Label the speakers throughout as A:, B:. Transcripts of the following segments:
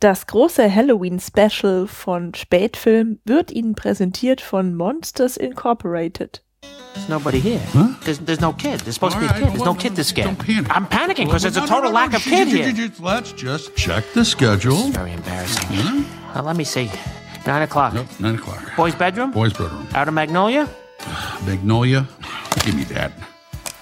A: Das große Halloween-Special von Spätfilm wird Ihnen präsentiert von Monsters Incorporated.
B: There's nobody here.
C: Huh?
B: There's, there's no kid. There's supposed
C: All
B: to be a kid. There's no
C: well,
B: kid to scare.
C: Don't panic.
B: I'm panicking because there's a
C: No, no,
B: total
C: no,
B: lack
C: no,
B: of
C: sh-
B: kid here.
C: Let's just check the schedule.
B: Very embarrassing.
C: Huh?
B: Uh, let me see. Nine o'clock.
C: Nope, nine o'clock.
B: Boys' bedroom?
C: Boys' bedroom.
B: Out of Magnolia?
C: Magnolia. Give me that.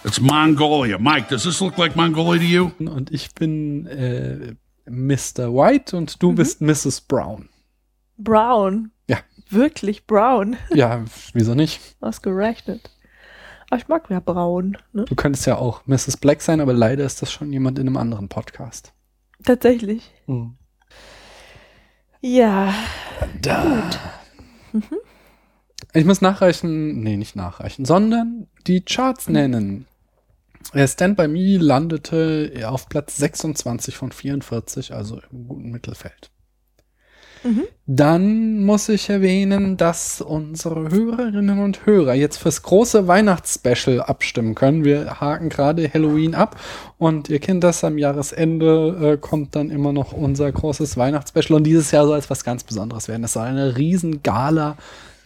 C: It's Mongolia. Mike, does this look like Mongolia to you?
D: Und ich bin äh, Mr. White und du bist Mrs. Brown.
A: Brown.
D: Ja.
A: Wirklich Brown.
D: Ja, wieso nicht?
A: Ausgerechnet. Aber ich mag ja Braun. Ne?
D: Du könntest ja auch Mrs. Black sein, aber leider ist das schon jemand in einem anderen Podcast.
A: Tatsächlich. Ja.
D: Da. Ich muss nachreichen, nee, nicht nachreichen, sondern die Charts nennen. Stand By Me landete auf Platz 26 von 44, also im guten Mittelfeld.
A: Mhm.
D: Dann muss ich erwähnen, dass unsere Hörerinnen und Hörer jetzt fürs große Weihnachtsspecial abstimmen können. Wir haken gerade Halloween ab und ihr kennt das, am Jahresende äh, kommt dann immer noch unser großes Weihnachtsspecial und dieses Jahr soll es was ganz Besonderes werden. Es soll eine riesen Gala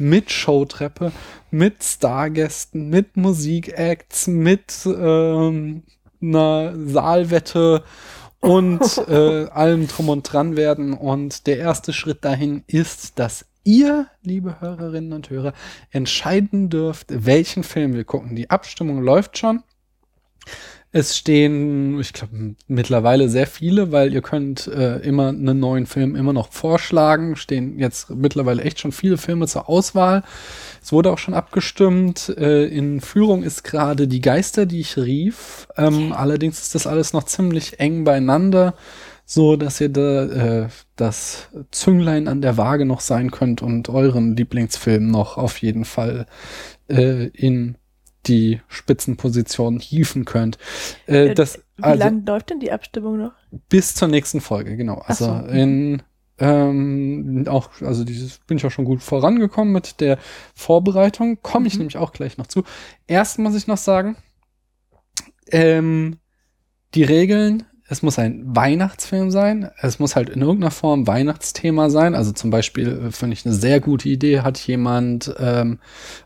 D: mit Showtreppe, mit Stargästen, mit Musikacts, mit ähm, einer Saalwette und äh, allem drum und dran werden. Und der erste Schritt dahin ist, dass ihr, liebe Hörerinnen und Hörer, entscheiden dürft, welchen Film wir gucken. Die Abstimmung läuft schon. Es stehen, ich glaube, mittlerweile sehr viele, weil ihr könnt äh, immer einen neuen Film immer noch vorschlagen. Stehen jetzt mittlerweile echt schon viele Filme zur Auswahl. Es wurde auch schon abgestimmt. Äh, in Führung ist gerade Die Geister, die ich rief. Ähm, allerdings ist das alles noch ziemlich eng beieinander, so dass ihr da äh, das Zünglein an der Waage noch sein könnt und euren Lieblingsfilm noch auf jeden Fall äh, in die Spitzenposition hieven könnt. Äh,
A: Äh,
D: das,
A: Wie
D: also,
A: lange läuft denn die Abstimmung noch?
D: bis zur nächsten Folge, genau. Also
A: so.
D: in ähm, auch, also dieses bin ich auch schon gut vorangekommen mit der Vorbereitung. Komme ich
A: Mhm.
D: nämlich auch gleich noch zu. Erst muss ich noch sagen, ähm, die Regeln, es muss ein Weihnachtsfilm sein, es muss halt in irgendeiner Form Weihnachtsthema sein. Also zum Beispiel äh, finde ich eine sehr gute Idee, hat jemand ähm,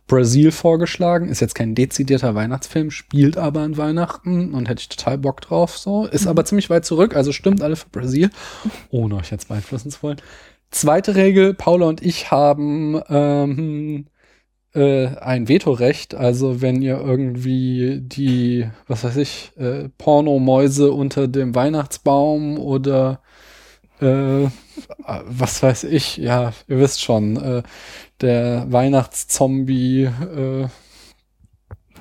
D: Brasil vorgeschlagen. Ist jetzt kein dezidierter Weihnachtsfilm, spielt aber an Weihnachten und hätte ich total Bock drauf. So ist aber ziemlich weit zurück, also stimmt alle für Brasil, ohne euch jetzt beeinflussen zu wollen. Zweite Regel: Paula und ich haben ähm, äh, ein Vetorecht. Also wenn ihr irgendwie die, was weiß ich, äh, Pornomäuse unter dem Weihnachtsbaum oder äh, was weiß ich, ja, ihr wisst schon, äh, der Weihnachtszombie, äh,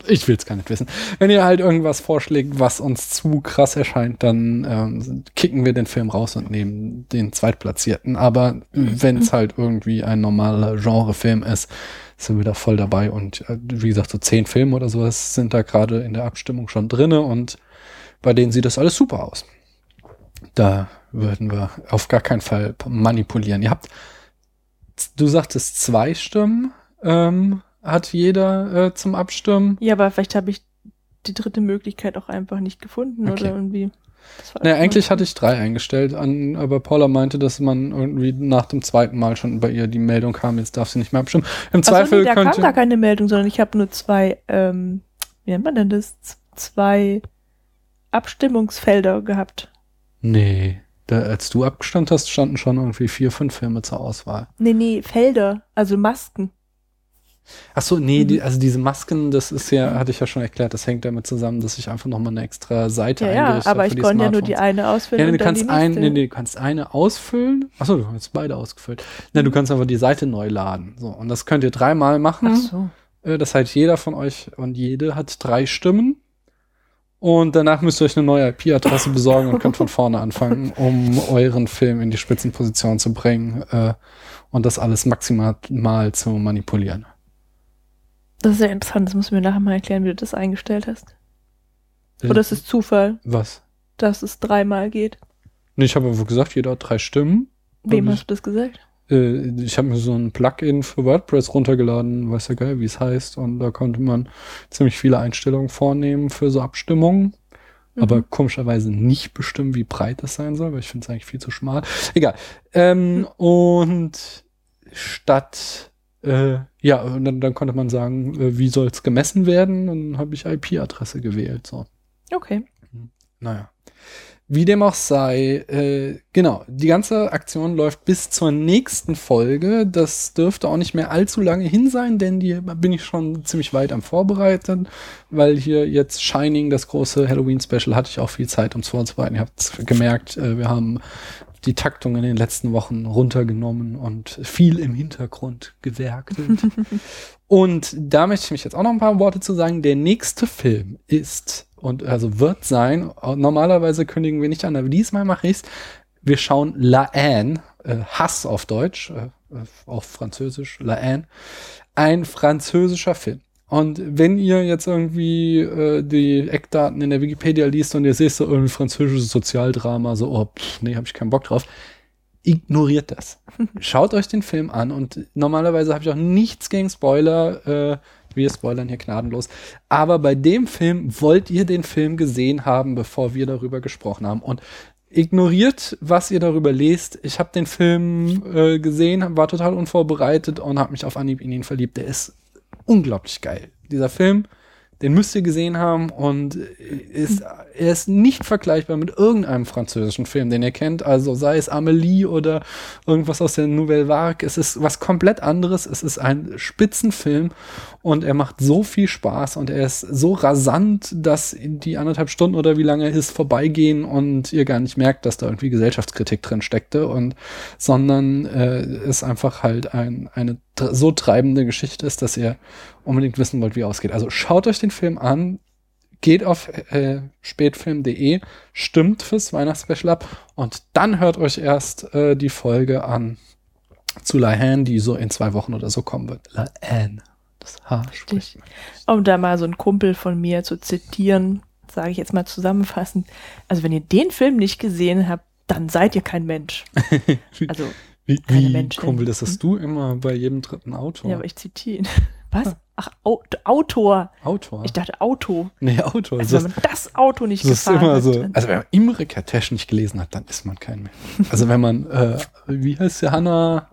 D: ich will's gar nicht wissen. Wenn ihr halt irgendwas vorschlägt, was uns zu krass erscheint, dann ähm, kicken wir den Film raus und nehmen den Zweitplatzierten. Aber wenn es halt irgendwie ein normaler Genrefilm ist, sind wir da voll dabei. Und äh, wie gesagt, so zehn Filme oder sowas sind da gerade in der Abstimmung schon drinne und bei denen sieht das alles super aus. Da würden wir auf gar keinen Fall manipulieren. Ihr habt, du sagtest zwei Stimmen, ähm, hat jeder äh, zum Abstimmen.
A: Ja, aber vielleicht habe ich die dritte Möglichkeit auch einfach nicht gefunden
D: Okay.
A: oder irgendwie. Einfach-
D: eigentlich hatte ich drei eingestellt, an, aber Paula meinte, dass man irgendwie nach dem zweiten Mal schon bei ihr die Meldung kam, jetzt darf sie nicht mehr abstimmen. Im
A: Ach so,
D: Zweifel
A: nee, da kam
D: könnte.
A: gar keine Meldung, sondern ich habe nur zwei, ähm, wie nennt man denn das? Z- Zwei Abstimmungsfelder gehabt.
D: Nee, da, als du abgestimmt hast, standen schon irgendwie vier, fünf Filme zur Auswahl.
A: Nee, nee, Felder, also Masken.
D: Ach so, nee,
A: Mhm.
D: die, also diese Masken, das ist ja, hatte ich ja schon erklärt, das hängt damit zusammen, dass ich einfach nochmal eine extra Seite
A: Ja, ja,
D: eingerichtet
A: aber
D: habe
A: ich
D: für die
A: konnte ja nur die eine ausfüllen
D: Ja, nee, du kannst
A: die
D: ein,
A: nächste.
D: nee, nee, du kannst eine ausfüllen. Achso, du hast beide ausgefüllt. Ne, du kannst einfach die Seite neu laden. So, und das könnt ihr dreimal machen.
A: Ach so.
D: Äh, Das heißt, jeder von euch und jede hat drei Stimmen. Und danach müsst ihr euch eine neue IP-Adresse besorgen und könnt von vorne anfangen, um euren Film in die Spitzenposition zu bringen äh, und das alles maximal mal zu manipulieren.
A: Das ist ja interessant, das musst du mir nachher mal erklären, wie du das eingestellt hast. Oder ist es Zufall,
D: Was?
A: dass es dreimal geht?
D: Nee, ich habe einfach gesagt, jeder hat drei Stimmen.
A: Wem
D: Und
A: hast du das gesagt?
D: Äh, ich habe mir so ein Plugin für WordPress runtergeladen, weiß ja geil, wie es heißt. Und da konnte man ziemlich viele Einstellungen vornehmen für so Abstimmungen. aber komischerweise nicht bestimmt, wie breit das sein soll, weil ich finde es eigentlich viel zu schmal. Egal. Ähm, Und statt äh, ja, und dann, dann konnte man sagen, äh, wie soll es gemessen werden? Dann habe ich IP-Adresse gewählt. So.
A: Okay.
D: Naja. Wie dem auch sei, äh, genau, die ganze Aktion läuft bis zur nächsten Folge. Das dürfte auch nicht mehr allzu lange hin sein, denn die bin ich schon ziemlich weit am Vorbereiten, weil hier jetzt Shining, das große Halloween-Special, hatte ich auch viel Zeit, um es vorzubereiten. Ihr habt gemerkt, äh, wir haben die Taktung in den letzten Wochen runtergenommen und viel im Hintergrund gewerkelt. und da möchte ich mich jetzt auch noch ein paar Worte zu sagen. Der nächste Film ist und also wird sein, normalerweise kündigen wir nicht an, aber diesmal mache ich's. Wir schauen La Haine, äh, Hass auf Deutsch, äh, auf Französisch, La Haine, ein französischer Film. Und wenn ihr jetzt irgendwie äh, die Eckdaten in der Wikipedia liest und ihr seht so irgendwie französisches Sozialdrama, so, oh, pff, nee, hab ich keinen Bock drauf, ignoriert das. Schaut euch den Film an und normalerweise habe ich auch nichts gegen Spoiler. Äh, wir spoilern hier gnadenlos. Aber bei dem Film wollt ihr den Film gesehen haben, bevor wir darüber gesprochen haben. Und ignoriert, was ihr darüber lest. Ich habe den Film äh, gesehen, war total unvorbereitet und habe mich auf Anhieb in ihn verliebt. Der ist unglaublich geil. Dieser Film, den müsst ihr gesehen haben und ist, er ist nicht vergleichbar mit irgendeinem französischen Film, den ihr kennt. Also sei es Amelie oder irgendwas aus der Nouvelle Vague. Es ist was komplett anderes. Es ist ein Spitzenfilm und er macht so viel Spaß und er ist so rasant, dass die anderthalb Stunden oder wie lange ist vorbeigehen und ihr gar nicht merkt, dass da irgendwie Gesellschaftskritik drin steckte und sondern äh, es einfach halt ein, eine so treibende Geschichte ist, dass ihr unbedingt wissen wollt, wie ausgeht. Also schaut euch den Film an, geht auf äh, spätfilm.de, stimmt fürs Weihnachtsspecial ab und dann hört euch erst äh, die Folge an zu La Haine, die so in zwei Wochen oder so kommen wird. La Haine. Das H spricht.
A: Um da mal so einen Kumpel von mir zu zitieren, sage ich jetzt mal zusammenfassend. Also wenn ihr den Film nicht gesehen habt, dann seid ihr kein Mensch. Also
D: Wie, wie. Kumpel, das hast du immer bei jedem dritten Autor.
A: Ja, aber ich zitiere ihn. Was? Ach, Au Autor.
D: Autor.
A: Ich dachte Auto.
D: nee, Autor.
A: Also
D: das,
A: wenn man das Auto nicht
D: das ist
A: gefahren
D: immer
A: hat,
D: so. Also wenn man Imre Kertész nicht gelesen hat, dann ist man kein Mensch. Also wenn man, äh, wie heißt sie, Hanna,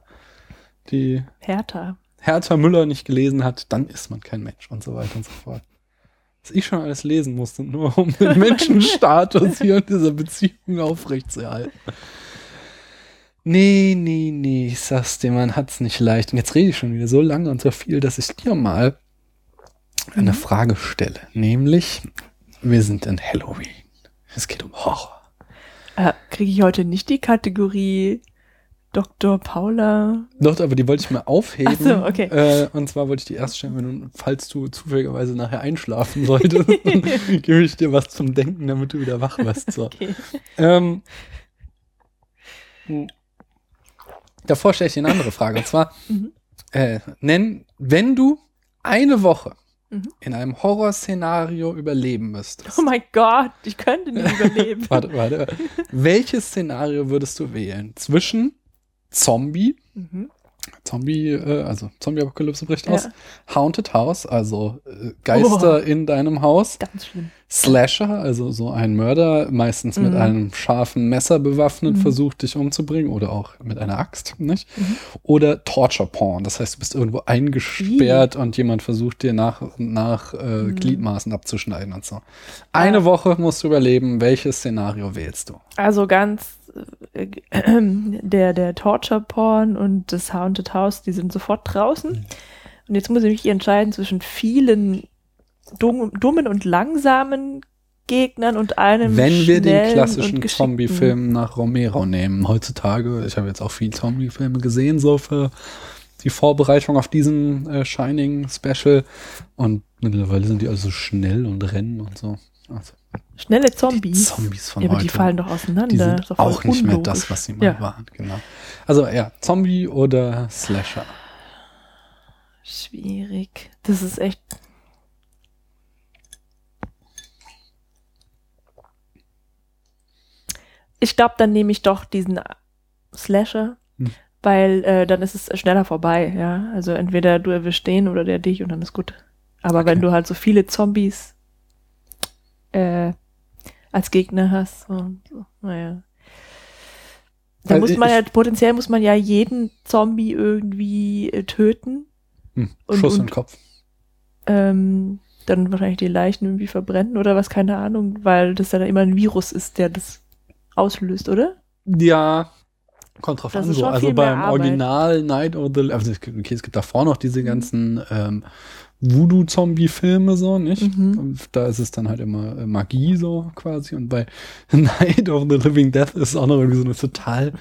D: die
A: Hertha.
D: Hertha Müller nicht gelesen hat, dann ist man kein Mensch und so weiter und so fort. Was ich schon alles lesen musste, nur um den Menschenstatus hier in dieser Beziehung aufrechtzuerhalten. Nee, nee, nee, ich sag's dir, man hat's nicht leicht. Und jetzt rede ich schon wieder so lange und so viel, dass ich dir mal eine Frage stelle. Nämlich, wir sind in Halloween. Es geht um Horror.
A: Äh, Kriege ich heute nicht die Kategorie Dr. Paula?
D: Doch, aber die wollte ich mal aufheben.
A: Ach so, okay.
D: Äh, und zwar wollte ich die erst stellen, wenn du, falls du zufälligerweise nachher einschlafen solltest, gebe ich dir was zum Denken, damit du wieder wach wirst. So.
A: Okay.
D: Ähm, davor stelle ich dir eine andere Frage. Und zwar,
A: Mhm.
D: äh, nenn, wenn du eine Woche
A: Mhm.
D: in einem Horrorszenario überleben müsstest.
A: Oh mein Gott, ich könnte nicht überleben.
D: Warte, warte. Welches Szenario würdest du wählen? Zwischen Zombie,
A: Mhm.
D: Zombie, äh, also Zombie-Apokalypse bricht
A: Ja.
D: aus, Haunted House, also äh, Geister
A: Oh.
D: in deinem Haus,
A: Ganz schlimm.
D: Slasher, also so ein Mörder, meistens mit
A: Mhm.
D: einem scharfen Messer bewaffnet,
A: Mhm.
D: versucht dich umzubringen oder auch mit einer Axt, nicht?
A: Mhm.
D: Oder Torture Porn, das heißt, du bist irgendwo eingesperrt und jemand versucht dir nach und nach äh,
A: Mhm.
D: Gliedmaßen abzuschneiden und so. Eine
A: Ja.
D: Woche musst du überleben, welches Szenario wählst du?
A: Also ganz äh, der, der Torture Porn und das Haunted House, die sind sofort draußen.
D: Mhm.
A: Und jetzt muss ich mich entscheiden zwischen vielen dumm, dummen und langsamen Gegnern und einem
D: Wenn wir den klassischen. Zombie-Film nach Romero nehmen, heutzutage, ich habe jetzt auch viel Zombie-Filme gesehen, so für die Vorbereitung auf diesen äh, Shining-Special und mittlerweile sind die also so schnell und rennen und so. Also
A: Schnelle
D: die
A: Zombies.
D: Zombies von
A: ja, aber
D: heute.
A: die fallen doch auseinander.
D: die sind auch nicht mehr das, was sie mal
A: Ja.
D: waren, genau. Also ja, Zombie oder Slasher.
A: Schwierig. Das ist echt. Ich glaube, dann nehme ich doch diesen Slasher,
D: Hm.
A: weil äh, dann ist es schneller vorbei, ja. Also entweder du erwischst den oder der dich und dann ist gut. Aber wenn
D: Okay.
A: du halt so viele Zombies, äh, als Gegner hast. Und. Naja. Da
D: Also
A: muss man
D: ich-
A: ja, potenziell muss man ja jeden Zombie irgendwie äh, töten.
D: Hm,
A: Und-
D: Schuss in
A: und-
D: den Kopf.
A: Ähm, dann wahrscheinlich die Leichen irgendwie verbrennen oder was, keine Ahnung, weil das dann immer ein Virus ist, der das auslöst, oder?
D: Ja, kommt drauf
A: Das
D: an. So. Also beim. Original Night of the also es gibt- okay, es gibt davor noch
A: Mhm.
D: diese ganzen ähm, Voodoo-Zombie-Filme so, nicht?
A: Mhm.
D: Da ist es dann halt immer äh, Magie so quasi. Und bei Night of the Living Death ist es auch noch irgendwie so eine total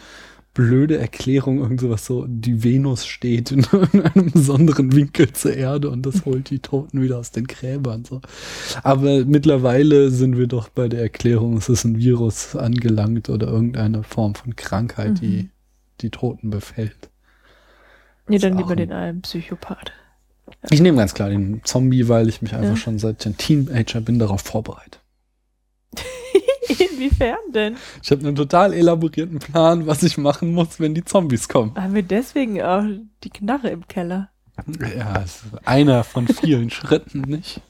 D: blöde Erklärung, irgend sowas so, die Venus steht in einem besonderen Winkel zur Erde und das holt die Toten wieder aus den Gräbern. So. Aber mittlerweile sind wir doch bei der Erklärung, es ist ein Virus angelangt oder irgendeine Form von Krankheit, die
A: Mhm.
D: die Toten befällt.
A: Nee, dann lieber den einen Psychopath.
D: Ich nehme ganz klar den Zombie, weil ich mich einfach
A: Ja.
D: schon seit ich ein Teenager bin darauf vorbereitet.
A: Inwiefern denn?
D: Ich habe einen total elaborierten Plan, was ich machen muss, wenn die Zombies kommen.
A: Haben wir deswegen auch die Knarre im Keller?
D: Ja, es ist einer von vielen Schritten, nicht?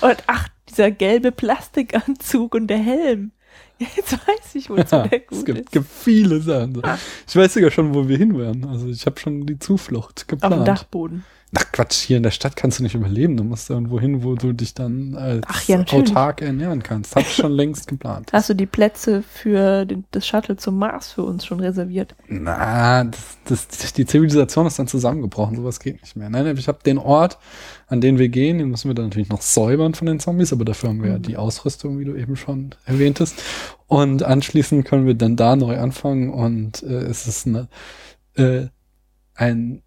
A: Und ach, dieser gelbe Plastikanzug und der Helm. Jetzt weiß ich, wozu
D: Ja,
A: der
D: es
A: gut
D: gibt,
A: ist.
D: gibt viele Sachen. So. Ich weiß sogar schon, wo wir hin werden. Also ich habe schon die Zuflucht
A: Auf dem
D: geplant.
A: Dachboden.
D: Ach Quatsch, hier in der Stadt kannst du nicht überleben. Du musst irgendwo hin, wo du dich dann als
A: Ach ja,
D: autark ernähren kannst. Hab ich schon längst geplant.
A: Hast du die Plätze für den, das Shuttle zum Mars für uns schon reserviert?
D: Na, das, das, die Zivilisation ist dann zusammengebrochen. Sowas geht nicht mehr. Nein, ich habe den Ort, an den wir gehen, den müssen wir dann natürlich noch säubern von den Zombies, aber dafür haben wir ja
A: Mhm.
D: die Ausrüstung, wie du eben schon erwähntest. Und anschließend können wir dann da neu anfangen und äh, es ist eine, äh, ein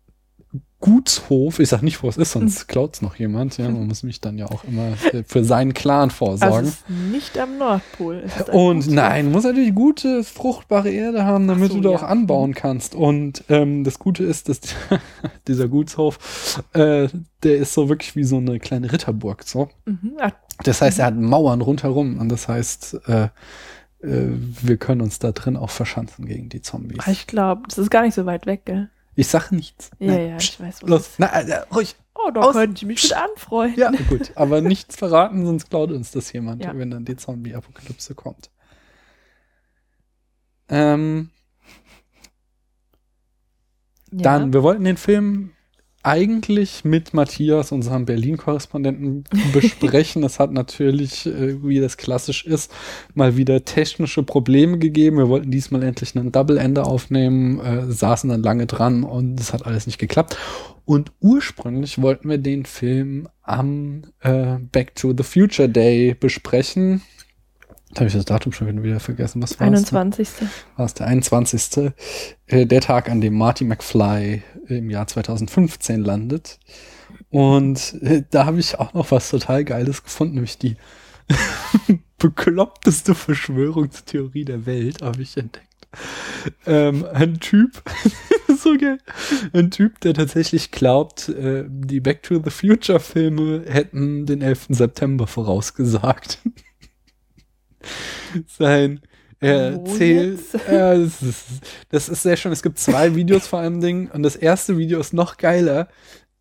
D: Gutshof, ich sag nicht, wo es ist, sonst klaut's noch jemand. Ja, man muss mich dann ja auch immer für seinen Clan vorsorgen.
A: Also nicht am Nordpol.
D: Und
A: Gutshof.
D: nein, muss natürlich gute, fruchtbare Erde haben, damit
A: so,
D: du da
A: ja.
D: auch anbauen kannst. Und ähm, das Gute ist, dass dieser Gutshof, äh, der ist so wirklich wie so eine kleine Ritterburg. So.
A: Mhm. Ach,
D: Das heißt, er hat Mauern rundherum. Und das heißt, äh, äh, wir können uns da drin auch verschanzen gegen die Zombies.
A: ich glaube, das ist gar nicht so weit weg, gell?
D: Ich sag nichts.
A: Ja,
D: Nein,
A: ja, ich weiß, wo
D: Los, na, äh, ruhig.
A: Oh, da
D: Aus-
A: könnte ich mich mit anfreunden.
D: Ja, gut. Aber nichts verraten, sonst klaut uns das jemand,
A: Ja.
D: wenn dann die Zombie-Apokalypse kommt. Ähm,
A: Ja.
D: Dann, wir wollten den Film eigentlich mit Matthias, unserem Berlin-Korrespondenten, besprechen. Es hat natürlich, äh, wie das klassisch ist, mal wieder technische Probleme gegeben. Wir wollten diesmal endlich einen Double-Ender aufnehmen, äh, saßen dann lange dran und es hat alles nicht geklappt. Und ursprünglich wollten wir den Film am äh, Back to the Future Day besprechen. Da habe ich das Datum schon wieder vergessen. Was war
A: 21.
D: war es der 21. Äh, der Tag, an dem Marty McFly im Jahr 2015 landet. Und äh, da habe ich auch noch was total Geiles gefunden, nämlich die bekloppteste Verschwörungstheorie der Welt, habe ich entdeckt. Ähm, ein Typ, so geil, ein Typ, der tatsächlich glaubt, äh, die Back to the Future Filme hätten den 11. September vorausgesagt. Sein, er erzählt,
A: jetzt?
D: ja, das ist, das ist sehr schön. Es gibt zwei Videos vor allem Ding und das erste Video ist noch geiler,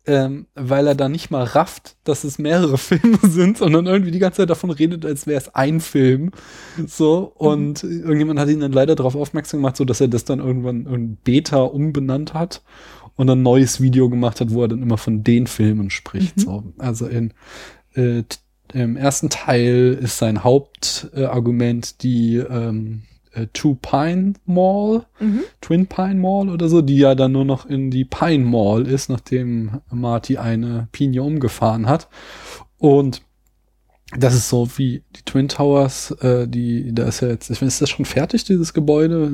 D: ähm, weil er da nicht mal rafft, dass es mehrere Filme sind, sondern irgendwie die ganze Zeit davon redet, als wäre es ein Film. So, und irgendjemand hat ihn dann leider darauf aufmerksam gemacht, so dass er das dann irgendwann in Beta umbenannt hat und ein neues Video gemacht hat, wo er dann immer von den Filmen spricht.
A: Mhm.
D: So. Also in äh, im ersten Teil ist sein Hauptargument äh, die ähm, äh, Two Pine Mall,
A: Mhm.
D: Twin Pine Mall oder so, die ja dann nur noch in die Pine Mall ist, nachdem Marty eine Pinie umgefahren hat. Und das ist so wie die Twin Towers, äh, die, da ist ja jetzt, ich weiß, ist das schon fertig, dieses Gebäude?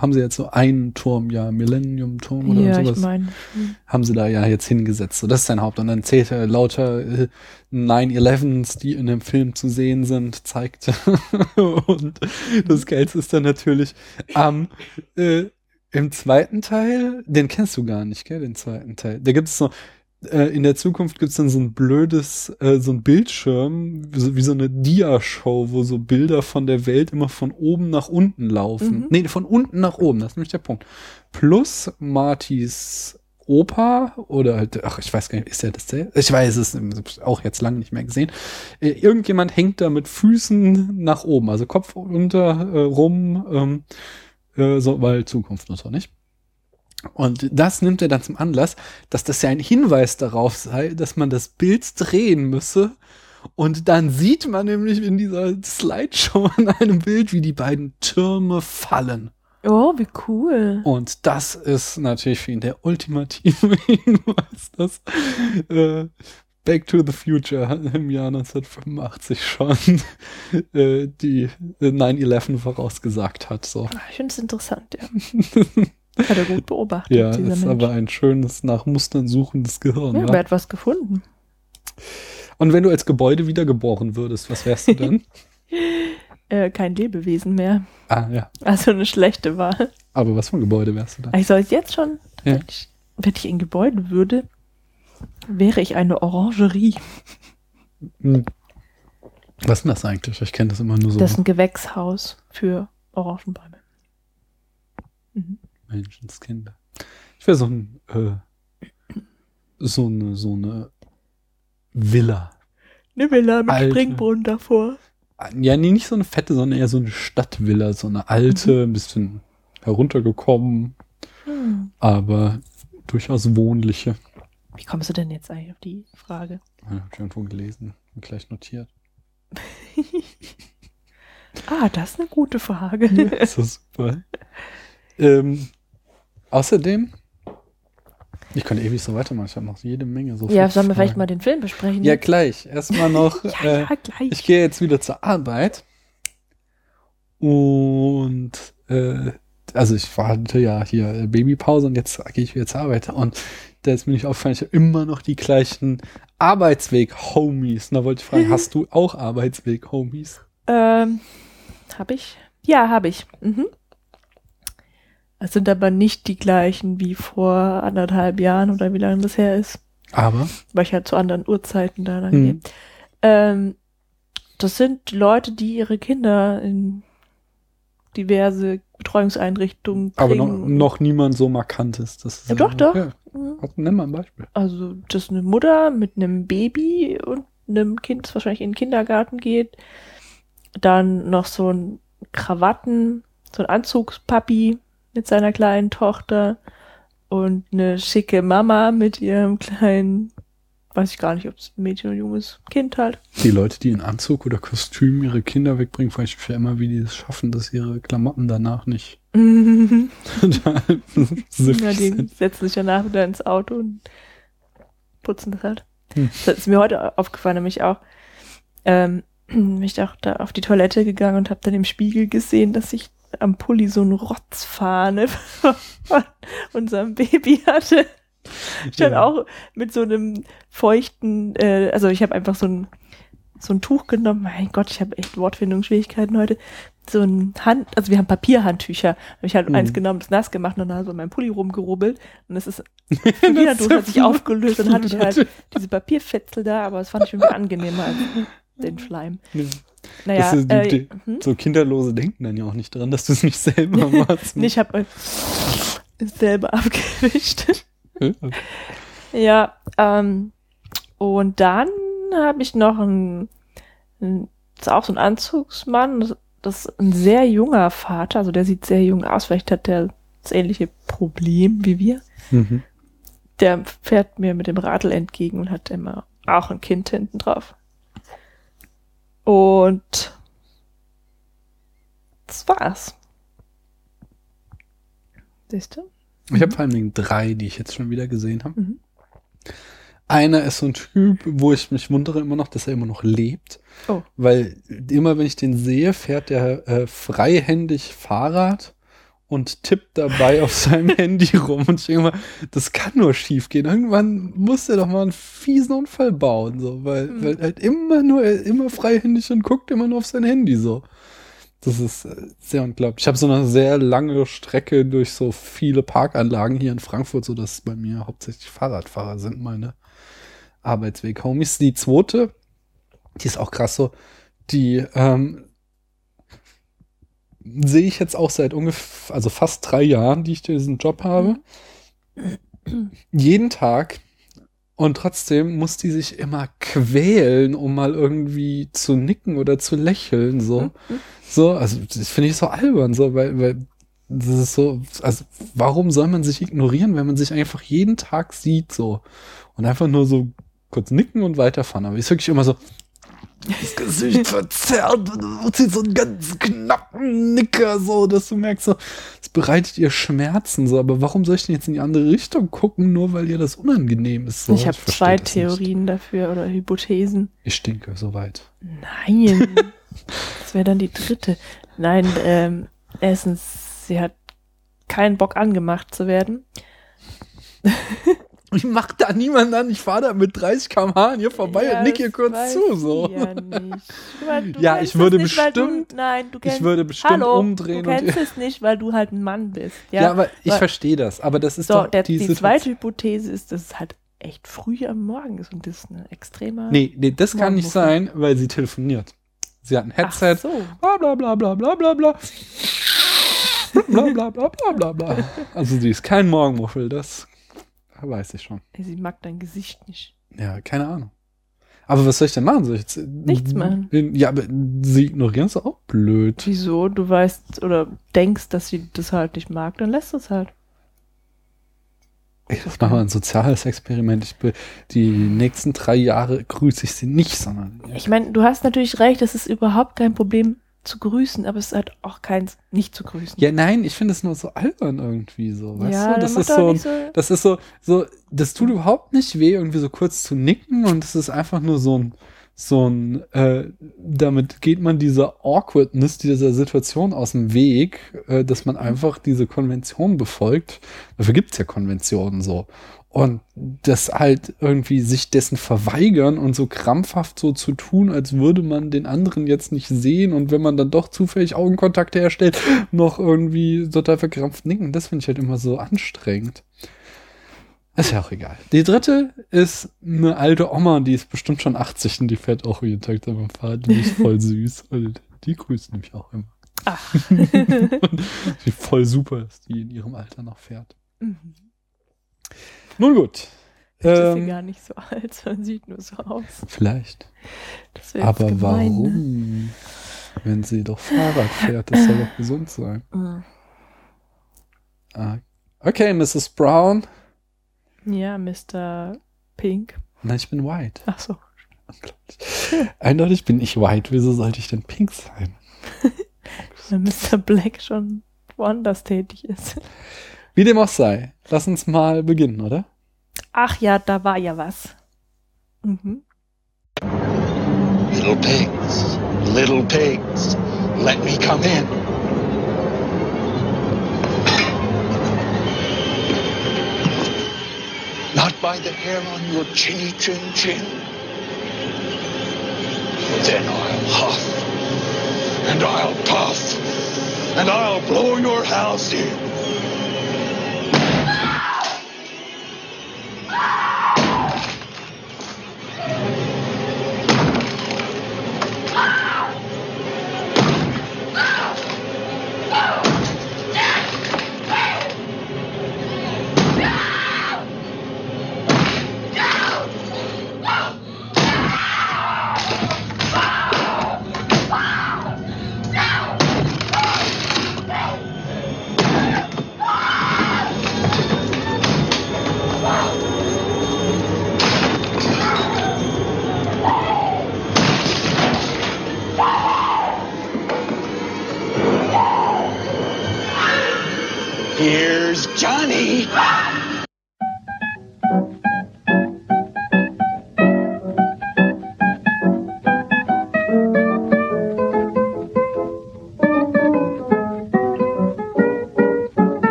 D: Haben sie jetzt so einen Turm, ja, Millennium Turm oder
A: Ja,
D: sowas?
A: ich meine. hm.
D: haben sie da ja jetzt hingesetzt. So, das ist sein Haupt. Und dann zählt er lauter äh, 9-11s, die in dem Film zu sehen sind, zeigt. und das Geilste ist dann natürlich am äh, im zweiten Teil, den kennst du gar nicht, gell, den zweiten Teil. Da gibt es so, äh, in der Zukunft gibt es dann so ein blödes, äh, so ein Bildschirm, wie so, wie so eine Dia-Show, wo so Bilder von der Welt immer von oben nach unten laufen.
A: Mhm.
D: Nee, von unten nach oben, das ist nämlich der Punkt. Plus Martys Opa oder halt, ach, ich weiß gar nicht, ist er das der? Ich weiß es auch jetzt lange nicht mehr gesehen. Äh, irgendjemand hängt da mit Füßen nach oben, also Kopf unter äh, rum, ähm, äh, so, weil Zukunft und so, nicht? Und das nimmt er dann zum Anlass, dass das ja ein Hinweis darauf sei, dass man das Bild drehen müsse. Und dann sieht man nämlich in dieser Slideshow an einem Bild, wie die beiden Türme fallen.
A: Oh, wie cool.
D: Und das ist natürlich für ihn der ultimative Hinweis, dass äh, Back to the Future im Jahr 1985 schon äh, die 9-11 vorausgesagt hat. So.
A: Ah, Ich finde es interessant, ja. Hat er gut beobachtet,
D: Ja,
A: dieser
D: ist
A: Mensch.
D: aber ein schönes nach Mustern suchendes Gehirn.
A: ja,
D: wa?
A: aber er hat was gefunden.
D: Und wenn du als Gebäude wiedergeboren würdest, was wärst du denn?
A: Äh, kein Lebewesen mehr.
D: ah, ja.
A: Also eine schlechte Wahl.
D: Aber was für ein Gebäude wärst du dann?
A: Ich soll es jetzt schon,
D: Ja.
A: wenn, ich, wenn ich ein Gebäude würde, wäre ich eine Orangerie.
D: Hm. Was ist denn das eigentlich? Ich kenne das immer nur so.
A: Das ist ein Gewächshaus für Orangenbäume.
D: Menschenskinder. Ich wäre so ein, äh, so eine, so eine Villa.
A: Eine Villa mit
D: Alte.
A: Springbrunnen davor.
D: Ja, nee, nicht so eine fette, sondern eher so eine Stadtvilla, so eine alte, ein bisschen heruntergekommen,
A: Hm.
D: aber durchaus wohnliche.
A: Wie kommst du denn jetzt eigentlich auf die Frage?
D: Ja, hab ich irgendwo gelesen und gleich notiert.
A: Ah, das ist eine gute Frage.
D: ist das super. ähm, außerdem, ich kann ewig so weitermachen, ich habe noch jede Menge so
A: ja, sollen wir vielleicht mal den Film besprechen?
D: Ja, gleich. Erstmal noch.
A: ja,
D: äh,
A: ja, gleich.
D: Ich gehe jetzt wieder zur Arbeit. Und äh, also ich hatte ja hier äh, Babypause und jetzt gehe ich wieder zur Arbeit. Und da ist mir nicht aufgefallen, ich habe immer noch die gleichen Arbeitsweg-Homies. Und da wollte ich fragen, hast du auch Arbeitsweg-Homies?
A: Ähm, hab ich? Ja, habe ich. Mhm. Es sind aber nicht die gleichen wie vor anderthalb Jahren oder wie lange das her ist,
D: Aber
A: weil ich halt zu anderen Uhrzeiten da
D: Mhm.
A: gehe. Ähm, das sind Leute, die ihre Kinder in diverse Betreuungseinrichtungen
D: aber noch,
A: bringen.
D: noch niemand so markantes. Das ist
A: Ja, doch, doch.
D: Ja. Nimm mal ein Beispiel.
A: Also, dass eine Mutter mit einem Baby und einem Kind, das wahrscheinlich in den Kindergarten geht. Dann noch so ein Krawatten, so ein Anzugspapi mit seiner kleinen Tochter und eine schicke Mama mit ihrem kleinen, weiß ich gar nicht, ob es ein Mädchen oder ein junges Kind halt.
D: Die Leute, die in Anzug oder Kostüm ihre Kinder wegbringen, frage ich mich ja immer, wie die es schaffen, dass ihre Klamotten danach nicht
A: ja, die setzen sich danach wieder ins Auto und putzen das halt.
D: Hm.
A: Das ist mir heute aufgefallen, nämlich auch. Ähm, bin ich auch da auf die Toilette gegangen und habe dann im Spiegel gesehen, dass ich am Pulli so eine Rotzfahne von unserem Baby hatte. Stand
D: Ja.
A: auch mit so einem feuchten, äh, also ich habe einfach so ein so ein Tuch genommen. Mein Gott, ich habe echt Wortfindungsschwierigkeiten heute. So ein Hand, also wir haben Papierhandtücher. Habe ich halt
D: Mhm.
A: eins genommen, das nass gemacht und dann so in meinem Pulli rumgerubbelt und es ist wieder durch, hat sich aufgelöst. Dann hatte ich halt diese Papierfetzel da, aber das fand ich irgendwie angenehmer als den Schleim.
D: Ja.
A: Naja,
D: Das ist
A: äh,
D: die-
A: hm?
D: So Kinderlose denken dann ja auch nicht dran, dass du es nicht selber machst.
A: Nee, ich habe äh, selber abgewischt.
D: Ja.
A: Ähm, und dann habe ich noch einen, einen, das ist auch so ein Anzugsmann, das, das ist ein sehr junger Vater, also der sieht sehr jung aus, vielleicht hat der das ähnliche Problem wie wir.
D: Mhm.
A: Der fährt mir mit dem Radl entgegen und hat immer auch ein Kind hinten drauf. Und das war's. Siehst du?
D: Ich habe vor allen Dingen drei, die ich jetzt schon wieder gesehen habe.
A: Mhm.
D: Einer ist so ein Typ, wo ich mich wundere immer noch, dass er immer noch lebt.
A: Oh.
D: Weil immer, wenn ich den sehe, fährt der äh, freihändig Fahrrad und tippt dabei auf seinem Handy rum. Und ich denke immer, das kann nur schief gehen. Irgendwann muss er doch mal einen fiesen Unfall bauen, so, weil,
A: Mhm.
D: weil halt immer nur, er immer freihändig und guckt immer nur auf sein Handy, so. Das ist äh, sehr unglaublich. Ich habe so eine sehr lange Strecke durch so viele Parkanlagen hier in Frankfurt, so dass bei mir hauptsächlich Fahrradfahrer sind meine Arbeitsweg-Homies. Die zweite, die ist auch krass so, die ähm, sehe ich jetzt auch seit ungefähr, also fast drei Jahren, die ich diesen Job habe. jeden Tag. Und trotzdem muss die sich immer quälen, um mal irgendwie zu nicken oder zu lächeln, so. So, also, das finde ich so albern, so, weil, weil, das ist so, also, warum soll man sich ignorieren, wenn man sich einfach jeden Tag sieht, so. Und einfach nur so kurz nicken und weiterfahren. Aber ist wirklich immer so, das Gesicht verzerrt und sie so einen ganz knappen Nicker, so, dass du merkst, so, es bereitet ihr Schmerzen, so, aber warum soll ich denn jetzt in die andere Richtung gucken, nur weil ihr das unangenehm ist? So,
A: ich habe zwei
D: das nicht.
A: Theorien dafür oder Hypothesen.
D: Ich stinke soweit.
A: Nein, das wäre dann die dritte. Nein, ähm, erstens, sie hat keinen Bock angemacht zu werden.
D: Ich mach da niemanden an, ich fahre da mit 30 km/h an ihr vorbei
A: Ja,
D: und nick ihr
A: das
D: kurz zu, so.
A: ich Ja, du
D: Ja, ich würde
A: nicht,
D: bestimmt-
A: Du, nein, du kennst,
D: würde bestimmt
A: Hallo,
D: umdrehen
A: Du
D: und-
A: kennst es nicht, weil du halt ein Mann bist. Ja,
D: Ja, aber ich
A: weil-
D: verstehe das, aber das ist
A: So,
D: doch
A: der,
D: die,
A: die, zweite Hypothese ist, dass es halt echt früh am Morgen ist und das ist ein extremer.
D: Nee, nee, das kann nicht sein, weil sie telefoniert. Sie hat ein
A: Ach
D: Headset.
A: so.
D: Bla bla bla bla bla bla bla. Bla bla bla bla bla bla. Also sie ist kein Morgenmuffel, das weiß ich schon.
A: Sie mag dein Gesicht nicht.
D: Ja, keine Ahnung. Aber was soll ich denn machen? Soll ich jetzt,
A: Nichts machen.
D: Ja, aber sie ignorieren ist auch blöd.
A: Wieso? Du weißt oder denkst, dass sie das halt nicht mag, dann lässt es halt.
D: Ich mach mal ein soziales Experiment. Ich be die nächsten drei Jahre grüße ich sie nicht, sondern
A: Ich meine, du hast natürlich recht, es ist überhaupt kein Problem zu grüßen, aber es ist halt auch keins nicht zu grüßen.
D: Ja, nein, ich finde es nur so albern irgendwie so. Weißt
A: Ja,
D: du, das ist so,
A: so-
D: das ist so, so, das tut überhaupt nicht weh, irgendwie so kurz zu nicken und es ist einfach nur so ein, so ein, äh, damit geht man dieser Awkwardness dieser Situation aus dem Weg, äh, dass man einfach diese Konvention befolgt. Dafür gibt's ja Konventionen so. Und das halt irgendwie sich dessen verweigern und so krampfhaft so zu tun, als würde man den anderen jetzt nicht sehen und wenn man dann doch zufällig Augenkontakte herstellt, noch irgendwie total verkrampft nicken, das finde ich halt immer so anstrengend. Ist ja auch egal. Die dritte ist eine alte Oma, die ist bestimmt schon 80 und die fährt auch jeden Tag da dem Fahrrad. Die ist voll süß. Und die grüßt nämlich auch immer.
A: Ach.
D: Die voll super, dass die in ihrem Alter noch fährt.
A: Mhm.
D: Nun gut.
A: Ist ja
D: Ähm,
A: gar nicht so alt, sondern sieht nur so aus.
D: vielleicht. Aber
A: gemein, Ne?
D: warum? Wenn sie doch Fahrrad fährt, das soll doch gesund sein.
A: Mhm.
D: Ah. Okay, Mrs. Brown.
A: Ja, Mr. Pink.
D: Nein, ich bin white.
A: Ach so.
D: Eindeutig bin ich white. Wieso sollte ich denn pink sein?
A: Wenn Mr. Black schon woanders tätig ist.
D: Wie dem auch sei. Lass uns mal beginnen, oder?
A: Ach ja, da war ja was. Mhm.
E: Little pigs, little pigs, let me come in. Not by the hair on your chinny chin chin. Then I'll huff, and I'll puff, and I'll blow your house in.
D: Ah!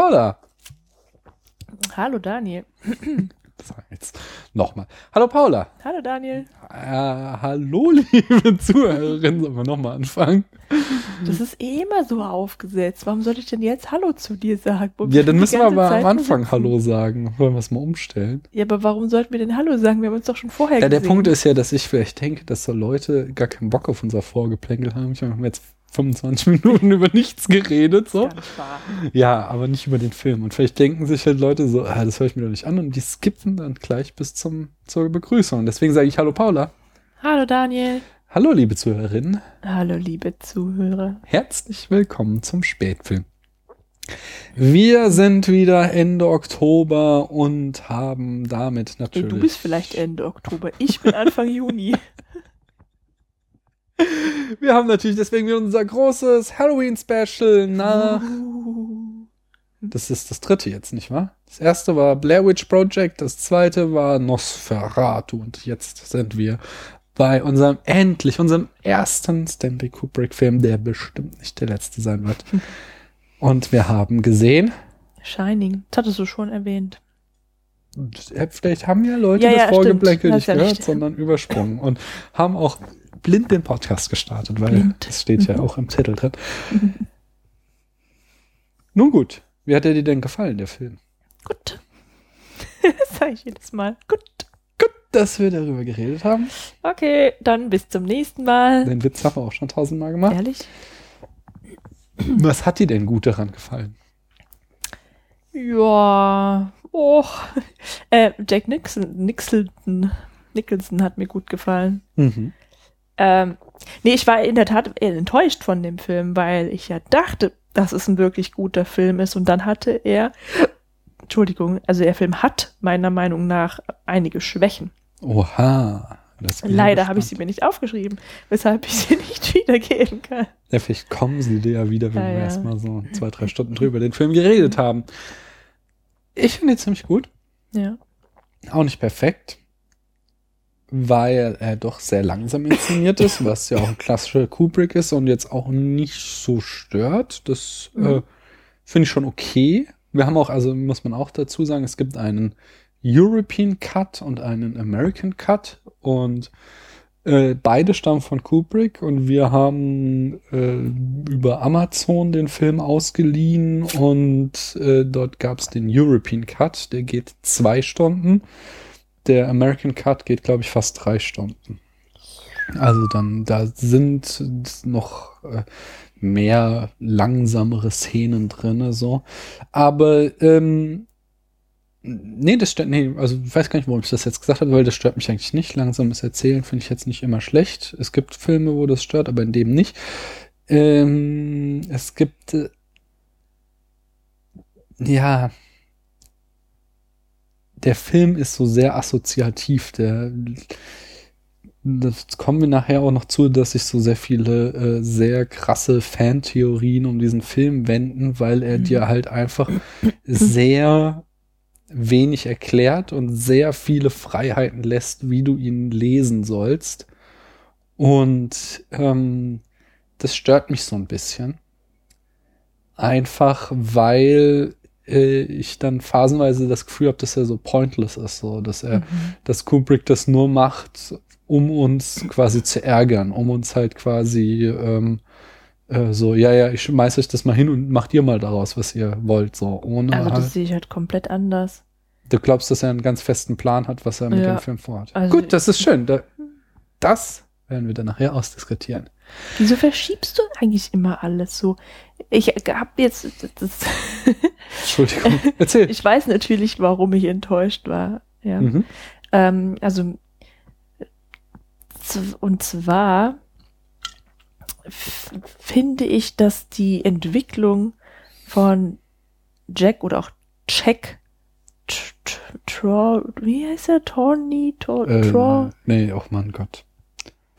D: Paula.
A: Hallo Daniel.
D: Das war jetzt nochmal. Hallo Paula.
A: Hallo Daniel.
D: Äh, hallo, liebe Zuhörerinnen. Sollen wir nochmal anfangen?
A: Das ist eh immer so aufgesetzt. Warum soll ich denn jetzt Hallo zu dir sagen? Wo
D: Ja, dann müssen wir aber
A: Zeit
D: am Anfang
A: sitzen?
D: Hallo sagen. Wollen wir es mal umstellen?
A: Ja, aber warum sollten wir denn Hallo sagen? Wir haben uns doch schon vorher
D: Ja, der
A: gesehen.
D: Punkt ist ja, dass ich vielleicht denke, dass so Leute gar keinen Bock auf unser Vorgeplänkel haben. Ich meine, wir haben jetzt 25 Minuten über nichts geredet, so. Ja, aber nicht über den Film. Und vielleicht denken sich halt Leute so, ah, das höre ich mir doch nicht an. Und die skippen dann gleich bis zum, zur Begrüßung. Deswegen sage ich Hallo Paula.
A: Hallo Daniel.
D: Hallo liebe Zuhörerinnen.
A: Hallo liebe Zuhörer.
D: Herzlich willkommen zum Spätfilm. Wir sind wieder Ende Oktober und haben damit natürlich.
A: du bist vielleicht Ende Oktober. Ich bin Anfang Juni.
D: Wir haben natürlich deswegen unser großes Halloween-Special. Na,
A: Uh.
D: das ist das dritte jetzt, nicht wahr? Das erste war Blair Witch Project, das zweite war Nosferatu und jetzt sind wir bei unserem endlich, unserem ersten Stanley Kubrick-Film, der bestimmt nicht der letzte sein wird. Und wir haben gesehen,
A: Shining. Das hattest du schon erwähnt.
D: äh, vielleicht haben ja Leute
A: Ja, ja,
D: das Vorgeblänkel
A: stimmt.
D: nicht
A: ja
D: gehört, sondern übersprungen und haben auch blind den Podcast gestartet, weil
A: Blind.
D: das steht ja auch im Titel drin. Nun gut, wie hat er dir denn gefallen, der Film?
A: Gut. das sage ich jedes Mal. Gut.
D: Gut, dass wir darüber geredet haben.
A: Okay, dann bis zum nächsten Mal.
D: Den Witz haben wir auch schon tausendmal gemacht.
A: Ehrlich?
D: Was hat dir denn gut daran gefallen?
A: Ja. Oh. Äh, Jack Nixon, Nixon, Nicholson hat mir gut gefallen.
D: Mhm.
A: Ähm, nee, ich war in der Tat enttäuscht von dem Film, weil ich ja dachte, dass es ein wirklich guter Film ist. Und dann hatte er, Entschuldigung, also der Film hat meiner Meinung nach einige Schwächen.
D: Oha. das
A: Leider habe ich sie mir nicht aufgeschrieben, weshalb ich sie nicht wiedergeben kann.
D: Ja, vielleicht kommen sie dir ja wieder, wenn
A: Ja,
D: wir
A: ja.
D: erstmal so zwei, drei Stunden drüber den Film geredet haben. Ich finde ihn ziemlich gut.
A: Ja.
D: Auch nicht perfekt, weil er doch sehr langsam inszeniert ist, was ja auch ein klassischer Kubrick ist und jetzt auch nicht so stört. Das äh,
A: Mhm.
D: finde ich schon okay. Wir haben auch, also muss man auch dazu sagen, es gibt einen European Cut und einen American Cut und äh, beide stammen von Kubrick und wir haben äh, über Amazon den Film ausgeliehen und äh, dort gab es den European Cut, der geht zwei Stunden. Der American Cut geht, glaube ich, fast drei Stunden. Also dann, da sind noch äh, mehr langsamere Szenen drinne so. Aber ähm, nee, das stört, nee, also ich weiß gar nicht, warum ich das jetzt gesagt habe, weil das stört mich eigentlich nicht. Langsames Erzählen finde ich jetzt nicht immer schlecht. Es gibt Filme, wo das stört, aber in dem nicht. Ähm, es gibt äh, ja der Film ist so sehr assoziativ. Der das kommen wir nachher auch noch zu, dass sich so sehr viele äh, sehr krasse Fantheorien um diesen Film wenden, weil er
A: Mhm.
D: dir halt einfach sehr wenig erklärt und sehr viele Freiheiten lässt, wie du ihn lesen sollst. Und ähm, das stört mich so ein bisschen. Einfach weil äh, ich dann phasenweise das Gefühl habe, dass er so pointless ist, so dass er,
A: Mhm.
D: dass Kubrick das nur macht, um uns quasi zu ärgern, um uns halt quasi ähm, äh, so, ja, ja, ich schmeiß euch das mal hin und macht ihr mal daraus, was ihr wollt, so ohne
A: Also das
D: halt,
A: sehe ich halt komplett anders.
D: du glaubst, dass er einen ganz festen Plan hat, was er mit
A: Ja.
D: dem Film vorhat.
A: Also-
D: Gut, das ist schön. Da, das werden wir dann nachher ausdiskutieren.
A: Wieso verschiebst du eigentlich immer alles so? Ich hab jetzt, das,
D: Entschuldigung, erzähl.
A: ich weiß natürlich, warum ich enttäuscht war. Ja.
D: mhm.
A: Ähm, also, und zwar finde ich, dass die Entwicklung von Jack oder auch Jack, Tr- wie heißt er? Tro, Tro,
D: Ähm, nee, oh mein Gott.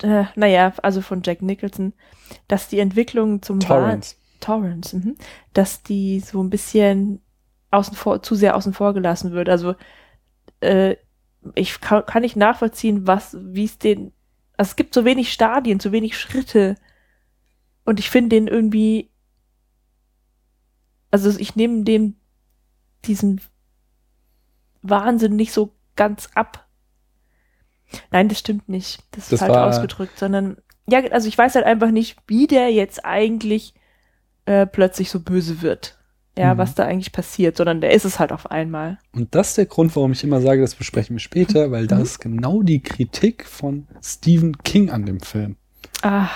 A: Äh, naja, also von Jack Nicholson, dass die Entwicklung zum
D: Torrance.
A: Torrance, mhm. dass die so ein bisschen außen vor, zu sehr außen vor gelassen wird. Also äh, ich kann, kann nicht nachvollziehen, was, wie es den, also es gibt so wenig Stadien, so wenig Schritte und ich finde den irgendwie, also ich nehme dem diesen Wahnsinn nicht so ganz ab. Nein, das stimmt nicht. Das ist
D: Das
A: falsch ausgedrückt, sondern ja, also ich weiß halt einfach nicht, wie der jetzt eigentlich äh, plötzlich so böse wird. Ja,
D: Mhm.
A: was da eigentlich passiert, sondern der ist es halt auf einmal.
D: Und das ist der Grund, warum ich immer sage, das besprechen wir später, weil das ist genau die Kritik von Stephen King an dem Film.
A: Aha.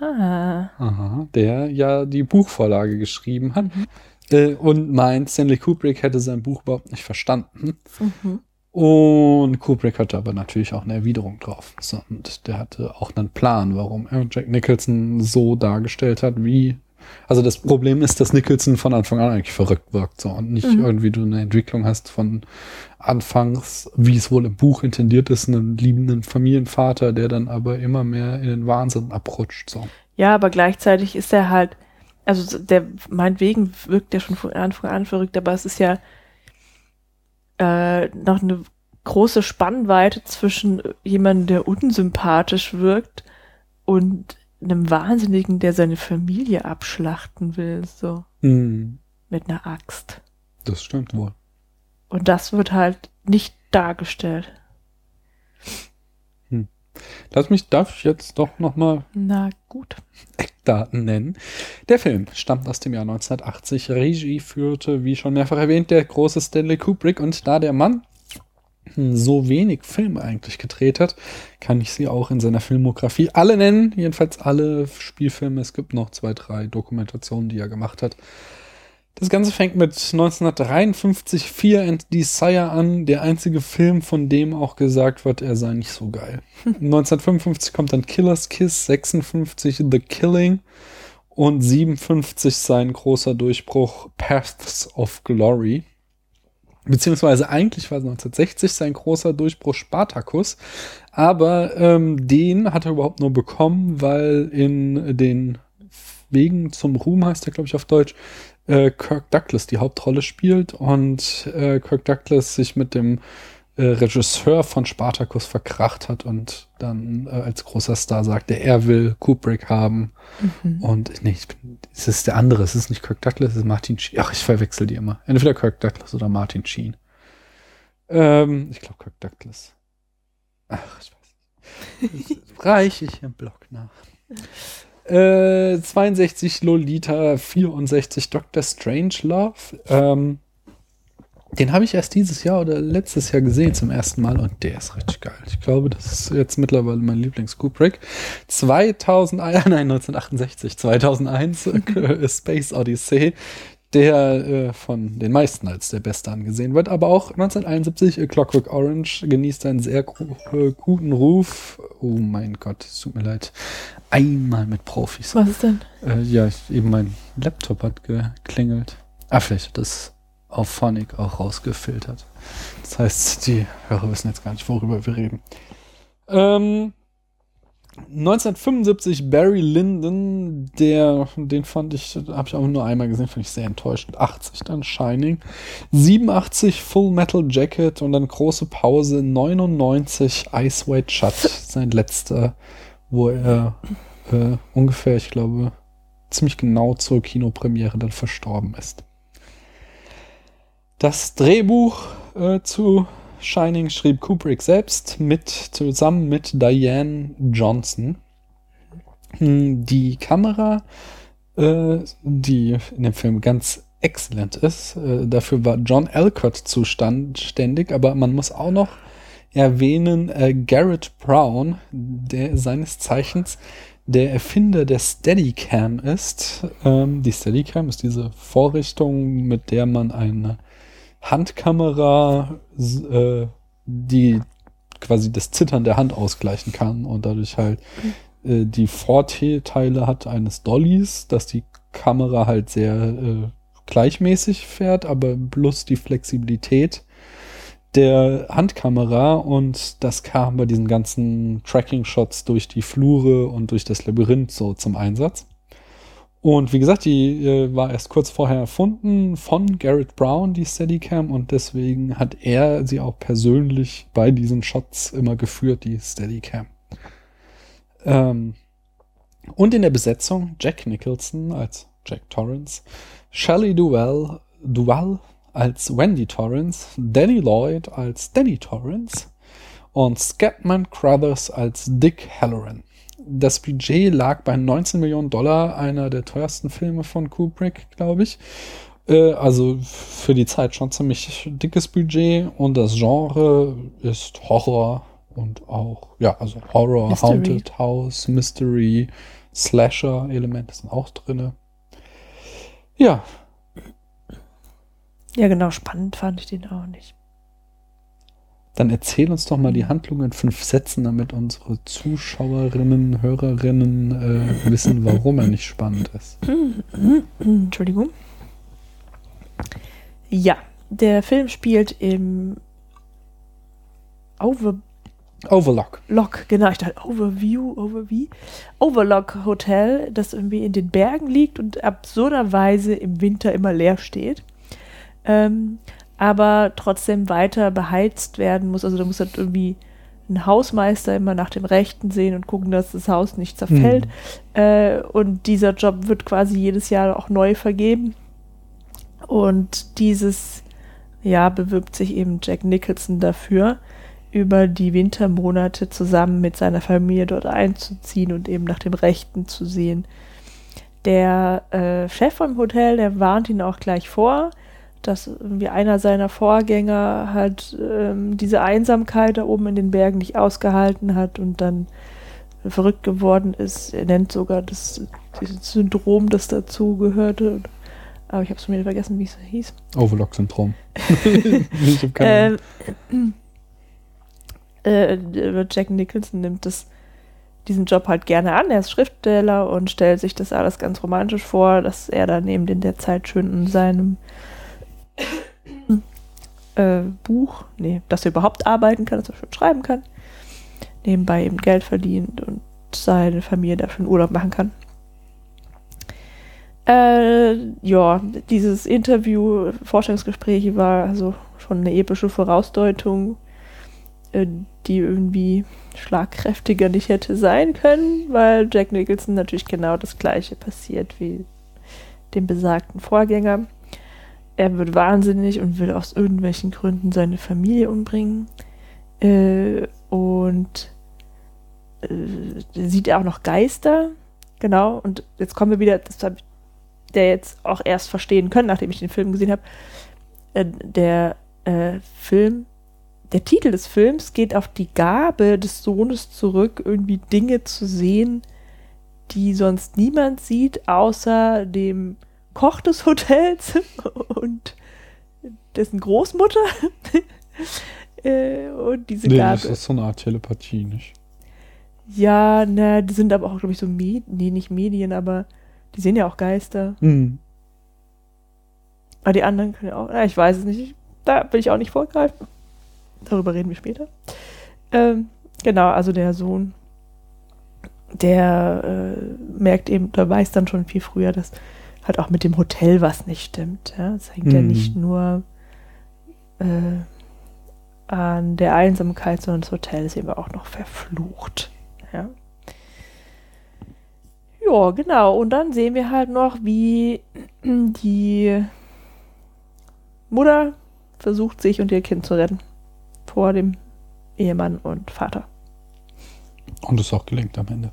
D: Aha, der ja die Buchvorlage geschrieben hat äh, und meint, Stanley Kubrick hätte sein Buch überhaupt nicht verstanden.
A: Mhm.
D: Und Kubrick hatte aber natürlich auch eine Erwiderung drauf. Und der hatte auch einen Plan, warum er Jack Nicholson so dargestellt hat, wie. Also das Problem ist, dass Nicholson von Anfang an eigentlich verrückt wirkt. So, und nicht irgendwie du eine Entwicklung hast von anfangs, wie es wohl im Buch intendiert ist, einen liebenden Familienvater, der dann aber immer mehr in den Wahnsinn abrutscht. So.
A: Ja, aber gleichzeitig ist er halt, also der meinetwegen wirkt der schon von Anfang an verrückt, aber es ist ja äh, noch eine große Spannweite zwischen jemandem, der unsympathisch wirkt und einem Wahnsinnigen, der seine Familie abschlachten will, so
D: Hm,
A: mit einer Axt.
D: das stimmt wohl.
A: Und das wird halt nicht dargestellt.
D: Lass mich, darf ich jetzt doch noch mal
A: Na gut.
D: Eckdaten nennen. Der Film stammt aus dem Jahr 1980. Regie führte, wie schon mehrfach erwähnt, der große Stanley Kubrick. Und da der Mann so wenig Filme eigentlich gedreht hat, kann ich sie auch in seiner Filmografie alle nennen. Jedenfalls alle Spielfilme. Es gibt noch zwei, drei Dokumentationen, die er gemacht hat. Das Ganze fängt mit 1953 Fear and Desire an. Der einzige Film, von dem auch gesagt wird, er sei nicht so geil. 1955 kommt dann Killer's Kiss, 56 The Killing und 57 sein großer Durchbruch Paths of Glory. Beziehungsweise eigentlich war es 1960 sein großer Durchbruch Spartacus, aber ähm, den hat er überhaupt nur bekommen, weil in den Wegen zum Ruhm heißt er, glaube ich, auf Deutsch, äh, Kirk Douglas die Hauptrolle spielt und äh, Kirk Douglas sich mit dem äh, Regisseur von Spartacus verkracht hat und dann äh, als großer Star sagte, er will Kubrick haben. Und nee, ich bin, es ist der andere, es ist nicht Kirk Douglas, es ist Martin Sheen. Ach, ich verwechsel die immer. Entweder Kirk Douglas oder Martin Sheen. Ähm, ich glaube Kirk Douglas. Ach, ich weiß nicht. Reiche ich im Blog nach. Äh, 62 Lolita, 64 Dr. Strangelove. Ähm, den habe ich erst dieses Jahr oder letztes Jahr gesehen zum ersten Mal und der ist richtig geil. Ich glaube, das ist jetzt mittlerweile mein Lieblings-Kubrick. 2001, nein, 1968, 2001 äh, Space Odyssey, der äh, von den meisten als der beste angesehen wird, aber auch 1971 A Clockwork Orange genießt einen sehr äh, guten Ruf. Oh mein Gott, es tut mir leid. Einmal mit Profis.
A: Was ist denn?
D: Äh, ja, ich, eben mein Laptop hat geklingelt. Ah, vielleicht hat das auf Phonic auch rausgefiltert. Das heißt, die Hörer wissen jetzt gar nicht, worüber wir reden. Ähm, 1975 Barry Lyndon, der, den fand ich, habe ich auch nur einmal gesehen, fand ich sehr enttäuschend. 80 dann Shining, 87 Full Metal Jacket und dann große Pause 99 Ice White Shut, sein letzter, wo er äh, ungefähr, ich glaube, ziemlich genau zur Kinopremiere dann verstorben ist. Das Drehbuch äh, zu Shining schrieb Kubrick selbst mit zusammen mit Diane Johnson. Hm, Die Kamera, äh, die in dem Film ganz exzellent ist, äh, dafür war John Alcott zuständig, aber man muss auch noch erwähnen äh, Garrett Brown, der seines Zeichens der Erfinder der Steadicam ist. Ähm, die Steadicam ist diese Vorrichtung, mit der man eine Handkamera, äh, die quasi das Zittern der Hand ausgleichen kann und dadurch halt äh, die Vorteile hat eines Dollys, dass die Kamera halt sehr äh, gleichmäßig fährt, aber plus die Flexibilität der Handkamera und das kam bei diesen ganzen Tracking-Shots durch die Flure und durch das Labyrinth so zum Einsatz. Und wie gesagt, die äh, war erst kurz vorher erfunden von Garrett Brown, die Steadicam, und deswegen hat er sie auch persönlich bei diesen Shots immer geführt, die Steadicam. Ähm, und in der Besetzung Jack Nicholson als Jack Torrance, Shelley Duvall, Duvall als Wendy Torrance, Danny Lloyd als Danny Torrance und Scatman Crothers als Dick Halloran. Das Budget lag bei 19 Millionen Dollar, einer der teuersten Filme von Kubrick, glaube ich. Äh, also für die Zeit schon ziemlich dickes Budget und das Genre ist Horror und auch, ja, also Horror,
A: Mystery.
D: Haunted House, Mystery, Slasher-Elemente sind auch drinne. Ja,
A: Ja, genau, spannend fand ich den auch nicht.
D: Dann erzähl uns doch mal die Handlung in fünf Sätzen, damit unsere Zuschauerinnen, Hörerinnen äh, wissen, warum er nicht spannend ist.
A: Entschuldigung. Ja, der Film spielt im Overlock,
D: Overlock.
A: genau, ich dachte Overview, Overview, Overlock Hotel, das irgendwie in den Bergen liegt und absurderweise im Winter immer leer steht. Ähm, aber trotzdem weiter beheizt werden muss. Also da muss halt irgendwie ein Hausmeister immer nach dem Rechten sehen und gucken, dass das Haus nicht zerfällt. Äh, und dieser Job wird quasi jedes Jahr auch neu vergeben. Und dieses Jahr bewirbt sich eben Jack Nicholson dafür, über die Wintermonate zusammen mit seiner Familie dort einzuziehen und eben nach dem Rechten zu sehen. Der äh, Chef vom Hotel, der warnt ihn auch gleich vor, dass irgendwie einer seiner Vorgänger halt ähm, diese Einsamkeit da oben in den Bergen nicht ausgehalten hat und dann verrückt geworden ist. Er nennt sogar das dieses Syndrom, das dazu gehörte. Aber ich habe es mir vergessen, wie es hieß.
D: Overlock-Syndrom.
A: Ähm, äh, Jack Nicholson nimmt das, diesen Job halt gerne an. Er ist Schriftsteller und stellt sich das alles ganz romantisch vor, dass er dann eben in der Zeit schön in seinem äh, Buch, nee, dass er überhaupt arbeiten kann, dass er schön schreiben kann, nebenbei eben Geld verdient und seine Familie da schön Urlaub machen kann. Äh, ja, dieses Interview, Vorstellungsgespräch war also schon eine epische Vorausdeutung, äh, die irgendwie schlagkräftiger nicht hätte sein können, weil Jack Nicholson natürlich genau das gleiche passiert wie dem besagten Vorgänger. Er wird wahnsinnig und will aus irgendwelchen Gründen seine Familie umbringen. Äh, und äh, sieht er auch noch Geister. Genau, und jetzt kommen wir wieder, das habe ich der jetzt auch erst verstehen können, nachdem ich den Film gesehen habe. Äh, der äh, Film, der Titel des Films geht auf die Gabe des Sohnes zurück, irgendwie Dinge zu sehen, die sonst niemand sieht, außer dem Koch des Hotels und dessen Großmutter. äh, und diese
D: Nee,
A: Gabe.
D: das ist so eine Art Telepathie, nicht?
A: Ja, na, die sind aber auch, glaube ich, so Medien, nee, nicht Medien, aber die sehen ja auch Geister.
D: Hm.
A: Aber die anderen können ja auch, na, ich weiß es nicht. Da will ich auch nicht vorgreifen. Darüber reden wir später. Ähm, genau, also der Sohn, der äh, merkt eben, der weiß dann schon viel früher, dass halt auch mit dem Hotel was nicht stimmt. Ja? Es hängt ja
D: Mhm.
A: nicht nur äh, an der Einsamkeit, sondern das Hotel ist eben auch noch verflucht. Ja. Ja, genau. Und dann sehen wir halt noch, wie die Mutter versucht, sich und ihr Kind zu retten. Vor dem Ehemann und Vater.
D: Und es auch gelingt am Ende.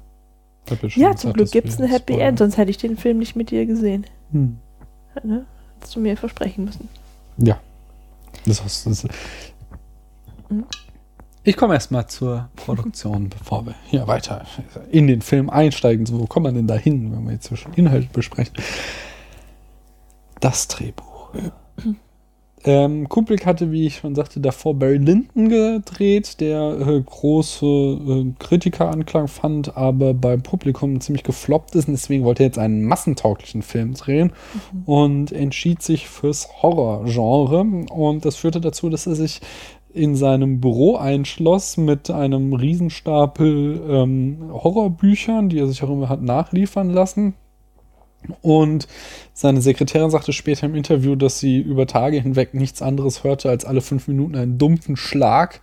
D: Ja
A: zum Glück gibt es ein Happy
D: spoilern.
A: End, sonst hätte ich den Film nicht mit dir gesehen.
D: Hm.
A: Ne? Hättest du mir versprechen müssen.
D: Ja. Das ist, das
A: Mhm.
D: ich komme erstmal zur Produktion, bevor wir hier weiter in den Film einsteigen. So, wo kommt man denn da hin, wenn wir jetzt so schon Inhalt besprechen? Das Drehbuch. Ähm, Kubrick hatte, wie ich schon sagte, davor Barry Lyndon gedreht, der äh, große äh, Kritikeranklang fand, aber beim Publikum ziemlich gefloppt ist. Und deswegen wollte er jetzt einen massentauglichen Film drehen und entschied sich fürs Horrorgenre. Und das führte dazu, dass er sich in seinem Büro einschloss mit einem Riesenstapel ähm, Horrorbüchern, die er sich auch immer hat nachliefern lassen. Und seine Sekretärin sagte später im Interview, dass sie über Tage hinweg nichts anderes hörte als alle fünf Minuten einen dumpfen Schlag,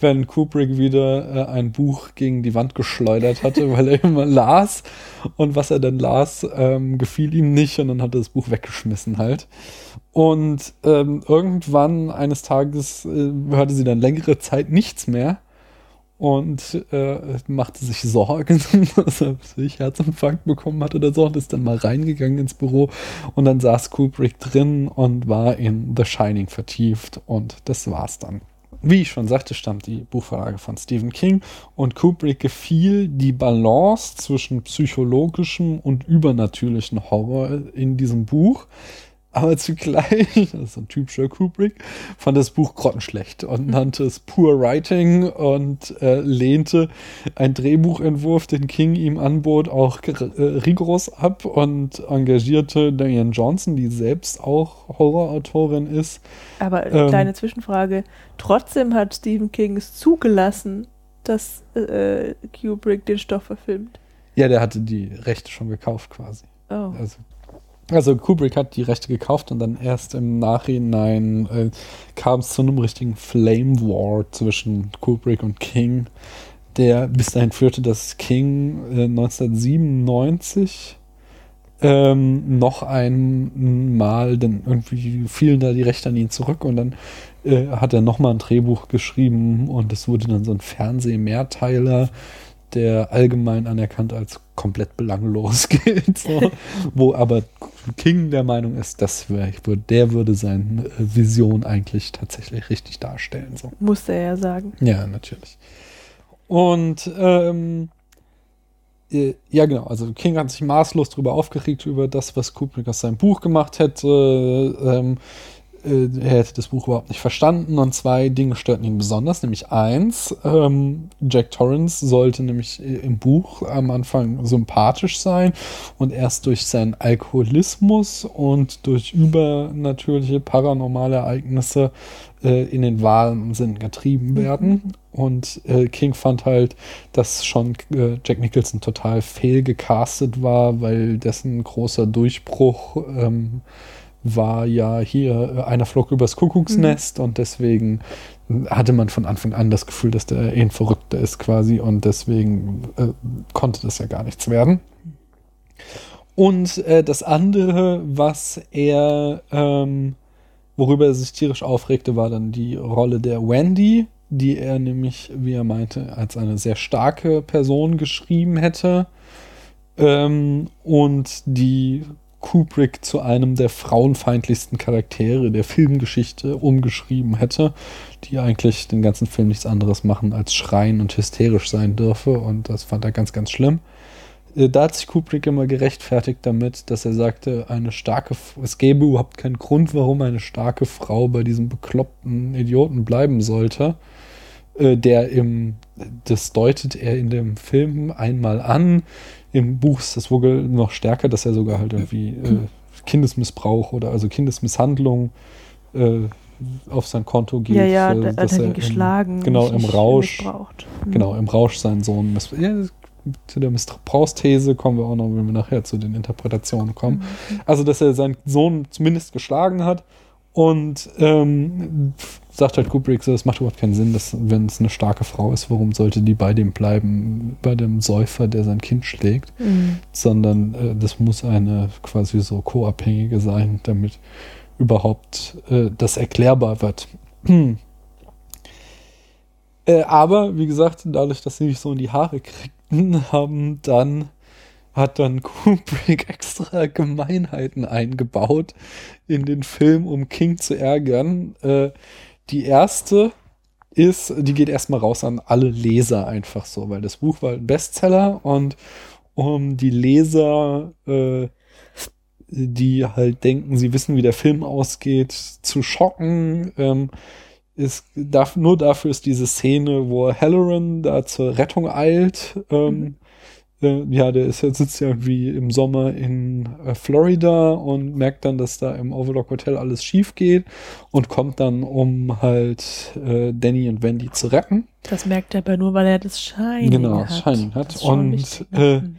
D: wenn Kubrick wieder äh, ein Buch gegen die Wand geschleudert hatte, weil er immer las und was er dann las, ähm, gefiel ihm nicht und dann hat er das Buch weggeschmissen halt. Und ähm, irgendwann eines Tages äh, hörte sie dann längere Zeit nichts mehr und äh, machte sich Sorgen, dass er sich Herzinfarkt bekommen hat oder so und ist dann mal reingegangen ins Büro. Und dann saß Kubrick drin und war in The Shining vertieft. Und das war's dann. Wie ich schon sagte, stammt die Buchvorlage von Stephen King. Und Kubrick gefiel die Balance zwischen psychologischem und übernatürlichen Horror in diesem Buch aber zugleich, das ist so ein typischer Kubrick, fand das Buch grottenschlecht und nannte es Poor Writing und äh, lehnte einen Drehbuchentwurf, den King ihm anbot, auch äh, rigoros ab und engagierte Diane Johnson, die selbst auch Horrorautorin ist.
A: Aber
D: Ähm.
A: kleine Zwischenfrage. Trotzdem hat Stephen King es zugelassen, dass äh, Kubrick den Stoff verfilmt.
D: Ja, der hatte die Rechte schon gekauft quasi.
A: Oh.
D: Also, also Kubrick hat die Rechte gekauft und dann erst im Nachhinein äh, kam es zu einem richtigen Flame War zwischen Kubrick und King, der bis dahin führte, dass King äh, 1997 ähm, noch einmal, dann irgendwie fielen da die Rechte an ihn zurück und dann äh, hat er nochmal ein Drehbuch geschrieben und es wurde dann so ein Fernseh-Mehrteiler, der allgemein anerkannt als komplett belanglos gilt, so, wo aber King der Meinung ist, das wär, der würde seine äh, Vision eigentlich tatsächlich richtig darstellen. So.
A: Musste er ja sagen.
D: Ja, natürlich. Und ähm, äh, ja, genau. Also King hat sich maßlos darüber aufgeregt, über das, was Kubrick aus seinem Buch gemacht hätte. Ähm, äh, er hätte das Buch überhaupt nicht verstanden und zwei Dinge störten ihn besonders, nämlich eins, ähm, Jack Torrance sollte nämlich äh, im Buch am Anfang sympathisch sein und erst durch seinen Alkoholismus und durch übernatürliche paranormale Ereignisse äh, in den Wahnsinn getrieben werden. Und äh, King fand halt, dass schon äh, Jack Nicholson total fehlgecastet war, weil dessen großer Durchbruch ähm, war ja hier äh, einer flog übers Kuckucksnest und deswegen hatte man von Anfang an das Gefühl, dass der ein Verrückter ist quasi und deswegen äh, konnte das ja gar nichts werden. Und äh, das andere, was er, ähm, worüber er sich tierisch aufregte, war dann die Rolle der Wendy, die er nämlich, wie er meinte, als eine sehr starke Person geschrieben hätte. Ähm, und die Kubrick zu einem der frauenfeindlichsten Charaktere der Filmgeschichte umgeschrieben hätte, die eigentlich den ganzen Film nichts anderes machen als schreien und hysterisch sein dürfe. Und das fand er ganz, ganz schlimm. Äh, Da hat sich Kubrick immer gerechtfertigt damit, dass er sagte, eine starke, es gäbe überhaupt keinen Grund, warum eine starke Frau bei diesem bekloppten Idioten bleiben sollte. Äh, Der im, das deutet er in dem Film einmal an. Im Buch ist das wohl noch stärker, dass er sogar halt irgendwie äh, Kindesmissbrauch oder also Kindesmisshandlung äh, auf sein Konto geht.
A: Ja, ja,
D: äh,
A: da hat
D: dass
A: er ihn
D: im-
A: geschlagen.
D: Genau, im
A: nicht
D: Rausch.
A: missbraucht. Mhm.
D: Genau, im Rausch seinen Sohn. miss- Ja, zu der Missbrauchsthese kommen wir auch noch, wenn wir nachher zu den Interpretationen kommen. Also, dass er seinen Sohn zumindest geschlagen hat und ähm, sagt halt Kubrick so, es macht überhaupt keinen Sinn, dass, wenn es eine starke Frau ist, warum sollte die bei dem bleiben, bei dem Säufer, der sein Kind schlägt,
A: Mhm.
D: sondern äh, das muss eine quasi so co-abhängige sein, damit überhaupt äh, das erklärbar wird. Äh, aber, wie gesagt, dadurch, dass sie nicht so in die Haare kriegten, haben dann, hat dann Kubrick extra Gemeinheiten eingebaut in den Film, um King zu ärgern. Äh, die erste ist, die geht erstmal raus an alle Leser einfach so, weil das Buch war ein Bestseller und um die Leser, äh, die halt denken, sie wissen, wie der Film ausgeht, zu schocken, ähm, ist darf, nur dafür ist diese Szene, wo Halloran da zur Rettung eilt. Ähm, äh, ja, der ist jetzt sitzt ja irgendwie im Sommer in äh, Florida und merkt dann, dass da im Overlook Hotel alles schief geht und kommt dann, um halt äh, Danny und Wendy zu retten.
A: Das merkt er aber nur, weil er das Shining
D: Genau,
A: hat.
D: das Shining hat. Und,
A: wichtig,
D: äh,
A: ne? Mhm.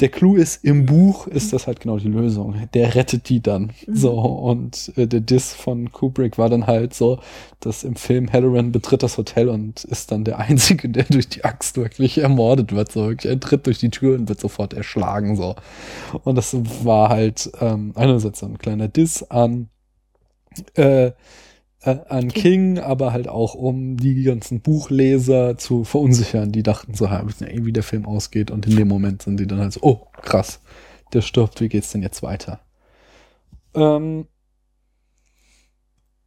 D: Der Clou ist, im Buch ist das halt genau die Lösung. Der rettet die dann.
A: Mhm.
D: So, und äh, der Diss von Kubrick war dann halt so, dass im Film Halloran betritt das Hotel und ist dann der Einzige, der durch die Axt wirklich ermordet wird. So, wirklich, er tritt durch die Tür und wird sofort erschlagen. So. Und das war halt ähm, einerseits so ein kleiner Diss an äh, äh, an King, aber halt auch um die ganzen Buchleser zu verunsichern. Die dachten so, ha, wir wissen ja eh, wie der Film ausgeht und in dem Moment sind die dann halt so, oh, krass, der stirbt, wie geht's denn jetzt weiter? Ähm,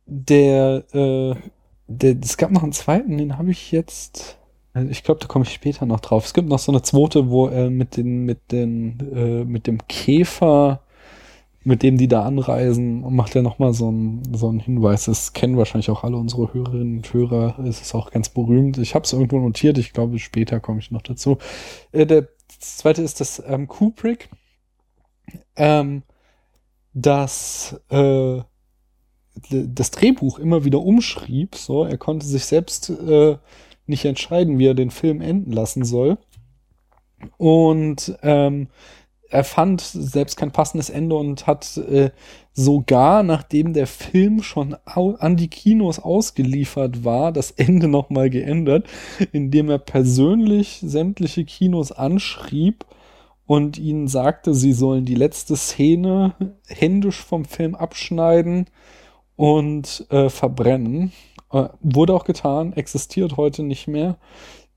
D: der, äh, der, es gab noch einen zweiten, den habe ich jetzt, äh, ich glaube, da komme ich später noch drauf. Es gibt noch so eine zweite, wo er mit den, mit den, äh, mit dem Käfer, mit dem die da anreisen, macht er nochmal so einen, so einen Hinweis. Das kennen wahrscheinlich auch alle unsere Hörerinnen und Hörer. Es ist auch ganz berühmt. Ich habe es irgendwo notiert. Ich glaube, später komme ich noch dazu. Äh, der zweite ist das ähm, Kubrick. Ähm, das äh, das Drehbuch immer wieder umschrieb. So, er konnte sich selbst äh, nicht entscheiden, wie er den Film enden lassen soll. Und ähm, er fand selbst kein passendes Ende und hat äh, sogar, nachdem der Film schon an die Kinos ausgeliefert war, das Ende nochmal geändert, indem er persönlich sämtliche Kinos anschrieb und ihnen sagte, sie sollen die letzte Szene händisch vom Film abschneiden und äh, verbrennen. Äh, wurde auch getan, existiert heute nicht mehr.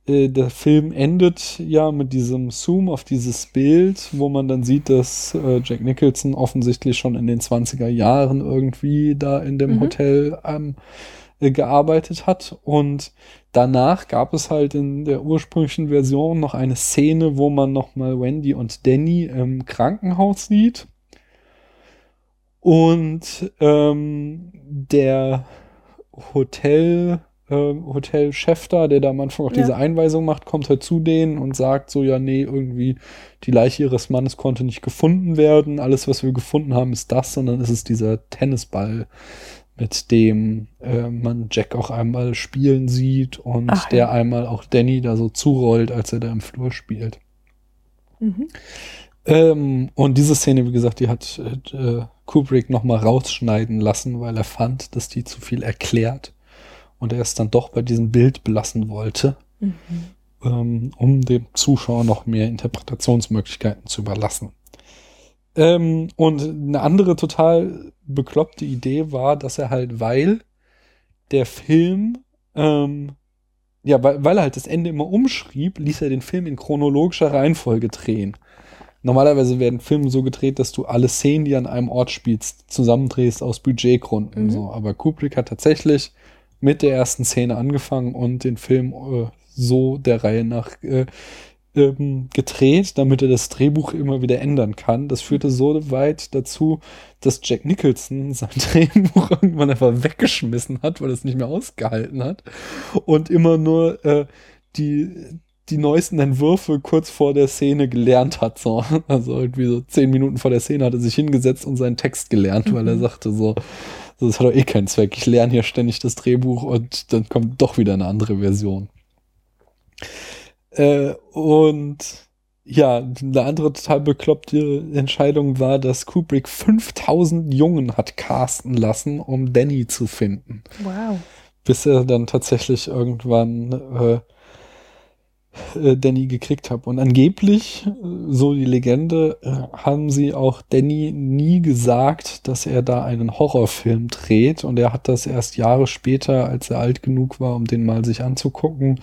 D: Äh, der Film endet ja mit diesem Zoom auf dieses Bild, wo man dann sieht, dass äh, Jack Nicholson offensichtlich schon in den 20er Jahren irgendwie da in dem mhm. Hotel ähm, äh, gearbeitet hat. Und danach gab es halt in der ursprünglichen Version noch eine Szene, wo man nochmal Wendy und Danny im Krankenhaus sieht und ähm, der Hotel, Hotelchef da, der da am Anfang auch ja. diese Einweisung macht, kommt halt zu denen und sagt so, ja, nee, irgendwie die Leiche ihres Mannes konnte nicht gefunden werden. Alles, was wir gefunden haben, ist das, sondern es ist dieser Tennisball, mit dem äh, man Jack auch einmal spielen sieht und Ach, der ja. einmal auch Danny da so zurollt, als er da im Flur spielt. Mhm. Ähm, und diese Szene, wie gesagt, die hat äh, Kubrick nochmal rausschneiden lassen, weil er fand, dass die zu viel erklärt und er es dann doch bei diesem Bild belassen wollte, mhm. ähm, um dem Zuschauer noch mehr Interpretationsmöglichkeiten zu überlassen. Ähm, und eine andere total bekloppte Idee war, dass er halt, weil der Film, ähm, ja, weil, weil er halt das Ende immer umschrieb, ließ er den Film in chronologischer Reihenfolge drehen. Normalerweise werden Filme so gedreht, dass du alle Szenen, die an einem Ort spielst, zusammendrehst aus Budgetgründen. Mhm. So. Aber Kubrick hat tatsächlich mit der ersten Szene angefangen und den Film äh, so der Reihe nach äh, ähm, gedreht, damit er das Drehbuch immer wieder ändern kann. Das führte so weit dazu, dass Jack Nicholson sein Drehbuch irgendwann einfach weggeschmissen hat, weil er es nicht mehr ausgehalten hat und immer nur äh, die die neuesten Entwürfe kurz vor der Szene gelernt hat. So. Also irgendwie so zehn Minuten vor der Szene hat er sich hingesetzt und seinen Text gelernt, mhm. weil er mhm. sagte so, das hat doch eh keinen Zweck. Ich lerne hier ständig das Drehbuch und dann kommt doch wieder eine andere Version. Äh, und ja, eine andere total bekloppte Entscheidung war, dass Kubrick 5000 Jungen hat casten lassen, um Danny zu finden.
A: Wow.
D: Bis er dann tatsächlich irgendwann äh, äh, Danny gekriegt habe. Und angeblich, so die Legende, äh, haben sie auch Danny nie gesagt, dass er da einen Horrorfilm dreht. Und er hat das erst Jahre später, als er alt genug war, um den mal sich anzugucken,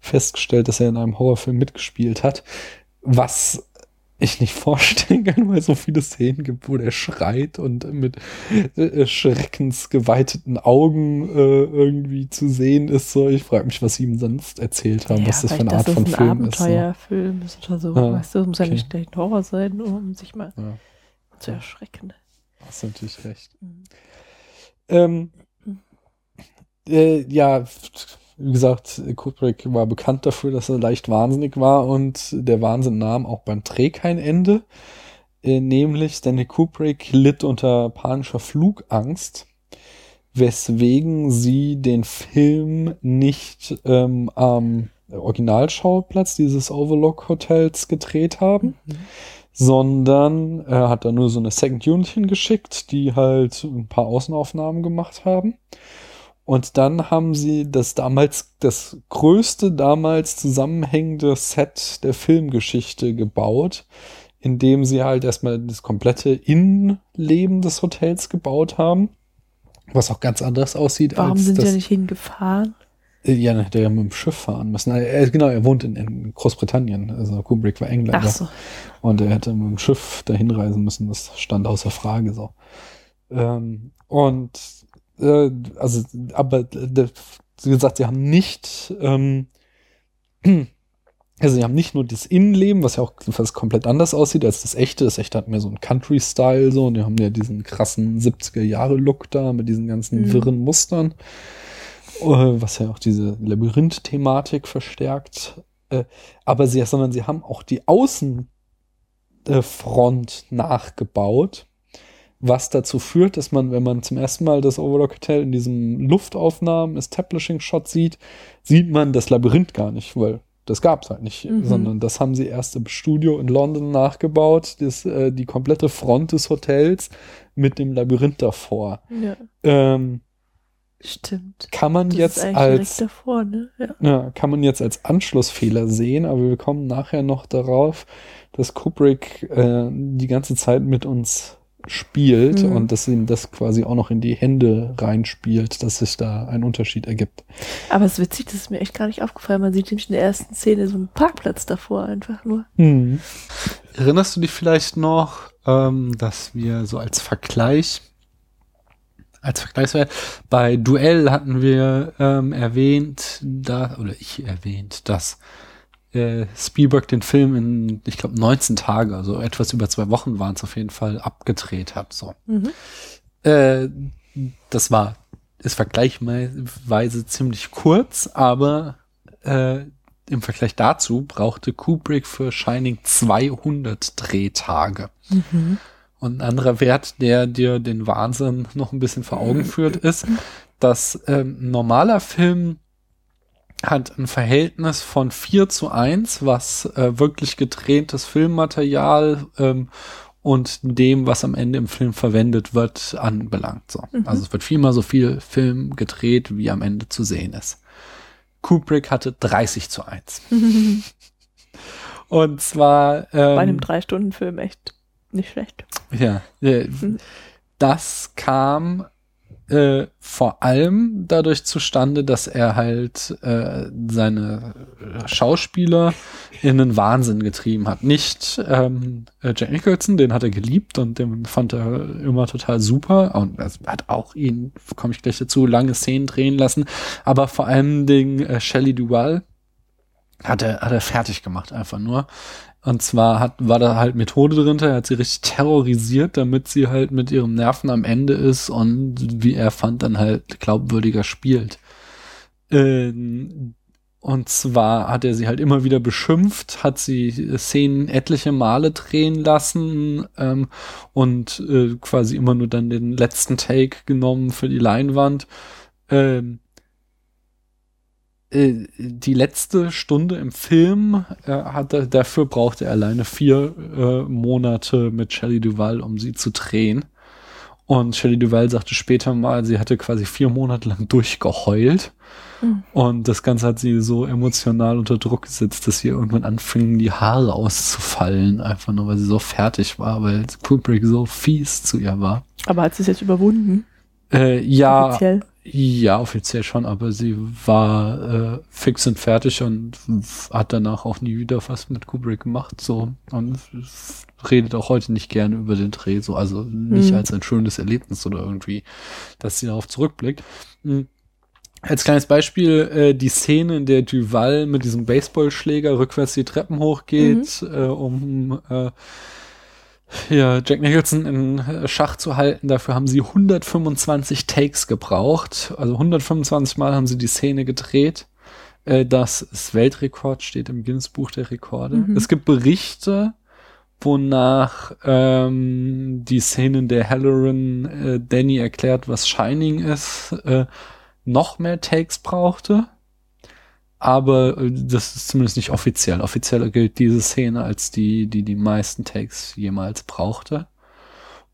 D: festgestellt, dass er in einem Horrorfilm mitgespielt hat. Was ich nicht vorstellen kann, weil es so viele Szenen gibt, wo der schreit und mit äh, schreckensgeweiteten Augen äh, irgendwie zu sehen ist. So, ich frage mich, was sie ihm sonst erzählt haben, ja, was das für eine Art von Film ist.
A: ein Abenteuerfilm ist oder so. Ah, weißt du, es muss okay. ja nicht ein Horror sein, um sich mal ja. zu erschrecken.
D: Hast du natürlich recht. Mhm. Ähm, äh, ja, wie gesagt, Kubrick war bekannt dafür, dass er leicht wahnsinnig war und der Wahnsinn nahm auch beim Dreh kein Ende. Äh, nämlich Stanley Kubrick litt unter panischer Flugangst, weswegen sie den Film nicht ähm, am Originalschauplatz dieses Overlook Hotels gedreht haben. Mhm sondern er hat da nur so eine Second Unit hingeschickt, die halt ein paar Außenaufnahmen gemacht haben. Und dann haben sie das damals, das größte damals zusammenhängende Set der Filmgeschichte gebaut, indem sie halt erstmal das komplette Innenleben des Hotels gebaut haben. Was auch ganz anders aussieht
A: Warum
D: als
A: sind
D: das.
A: sie nicht hingefahren?
D: Ja, dann hätte er ja mit dem Schiff fahren müssen. Er, genau, er wohnt in, in Großbritannien. Also Kubrick war Engländer.
A: Ach so.
D: Und er hätte mit dem Schiff dahin reisen müssen. Das stand außer Frage so. Ähm, und äh, also, aber äh, wie gesagt, sie haben nicht, ähm, also sie haben nicht nur das Innenleben, was ja auch fast komplett anders aussieht als das echte. Das echte hat mehr so einen Country-Style so und die haben ja diesen krassen 70er-Jahre-Look da mit diesen ganzen
A: Mhm.
D: wirren Mustern, äh, was ja auch diese Labyrinth-Thematik verstärkt. Äh, aber sie, sondern sie haben auch die Außenfront nachgebaut, was dazu führt, dass man, wenn man zum ersten Mal das Overlook Hotel in diesem Luftaufnahmen, Establishing-Shot sieht, sieht man das Labyrinth gar nicht, weil das gab es halt nicht,
A: Mhm.
D: sondern das haben sie erst im Studio in London nachgebaut, das, äh, die komplette Front des Hotels mit dem Labyrinth davor.
A: Ja,
D: Ähm,
A: stimmt.
D: kann man
A: Das
D: jetzt als
A: davor, ne? Ja.
D: ja, kann man jetzt als Anschlussfehler sehen, aber wir kommen nachher noch darauf, dass Kubrick äh, die ganze Zeit mit uns spielt
A: Mhm.
D: und dass ihm das quasi auch noch in die Hände reinspielt, dass sich da ein Unterschied ergibt.
A: Aber es ist witzig, das ist mir echt gar nicht aufgefallen. Man sieht nämlich in der ersten Szene so einen Parkplatz davor einfach nur.
D: Hm. Erinnerst du dich vielleicht noch, ähm, dass wir so als Vergleich, als Vergleichswert, bei Duell hatten wir ähm, erwähnt, da, oder ich erwähnt, dass äh, Spielberg den Film in, ich glaube, 19 Tage, also etwas über zwei Wochen waren es auf jeden Fall, abgedreht hat. So.
A: Mhm.
D: Äh, das war, ist vergleichsweise ziemlich kurz, aber äh, im Vergleich dazu brauchte Kubrick für Shining 200 Drehtage. Und ein anderer Wert, der dir den Wahnsinn noch ein bisschen vor Augen führt, ist, dass ähm, ein normaler Film hat ein Verhältnis von 4 zu 1, was äh, wirklich gedrehtes Filmmaterial ähm, und dem, was am Ende im Film verwendet wird, anbelangt. So. Also es wird viermal so viel Film gedreht, wie am Ende zu sehen ist. Kubrick hatte 30 zu 1. und zwar ähm,
A: Bei einem Drei-Stunden-Film echt nicht schlecht.
D: ja, äh, das kam äh, vor allem dadurch zustande, dass er halt äh, seine Schauspieler in den Wahnsinn getrieben hat. Nicht ähm, äh, Jack Nicholson, den hat er geliebt und den fand er immer total super und er hat auch ihn, komme ich gleich dazu, lange Szenen drehen lassen, aber vor allem den äh, Shelley Duvall hat er, hat er fertig gemacht, einfach nur. Und zwar hat, war da halt Methode drin, er hat sie richtig terrorisiert, damit sie halt mit ihrem Nerven am Ende ist und wie er fand, dann halt glaubwürdiger spielt. Ähm, und zwar hat er sie halt immer wieder beschimpft, hat sie Szenen etliche Male drehen lassen ähm, und äh, quasi immer nur dann den letzten Take genommen für die Leinwand. Ähm, äh, die letzte Stunde im Film äh, hat er, dafür brauchte er alleine vier äh, Monate mit Shelley Duval, um sie zu drehen. Und Shelley Duval sagte später mal, sie hatte quasi vier Monate lang durchgeheult.
A: Mhm.
D: Und das Ganze hat sie so emotional unter Druck gesetzt, dass ihr irgendwann anfingen, die Haare auszufallen. Einfach nur, weil sie so fertig war, weil Kubrick so fies zu ihr war.
A: Aber hat sie es jetzt überwunden?
D: Äh, ja,
A: Offiziell?
D: Ja, offiziell schon, aber sie war äh, fix und fertig und hat danach auch nie wieder was mit Kubrick gemacht, so und redet auch heute nicht gerne über den Dreh, so also nicht
A: Hm.
D: als ein schönes Erlebnis oder irgendwie, dass sie darauf zurückblickt. Hm. Als kleines Beispiel äh, die Szene, in der Duval mit diesem Baseballschläger rückwärts die Treppen hochgeht, äh, um äh, ja, Jack Nicholson in äh, Schach zu halten. Dafür haben sie 125 Takes gebraucht. Also 125 Mal haben sie die Szene gedreht. Äh, Das ist Weltrekord, steht im Guinness-Buch der Rekorde.
A: Mhm.
D: Es gibt Berichte, wonach ähm, die Szene, in der Halloran äh, Danny erklärt, was Shining ist, äh, noch mehr Takes brauchte. Aber äh, das ist zumindest nicht offiziell. Offiziell gilt diese Szene als die, die die meisten Takes jemals brauchte.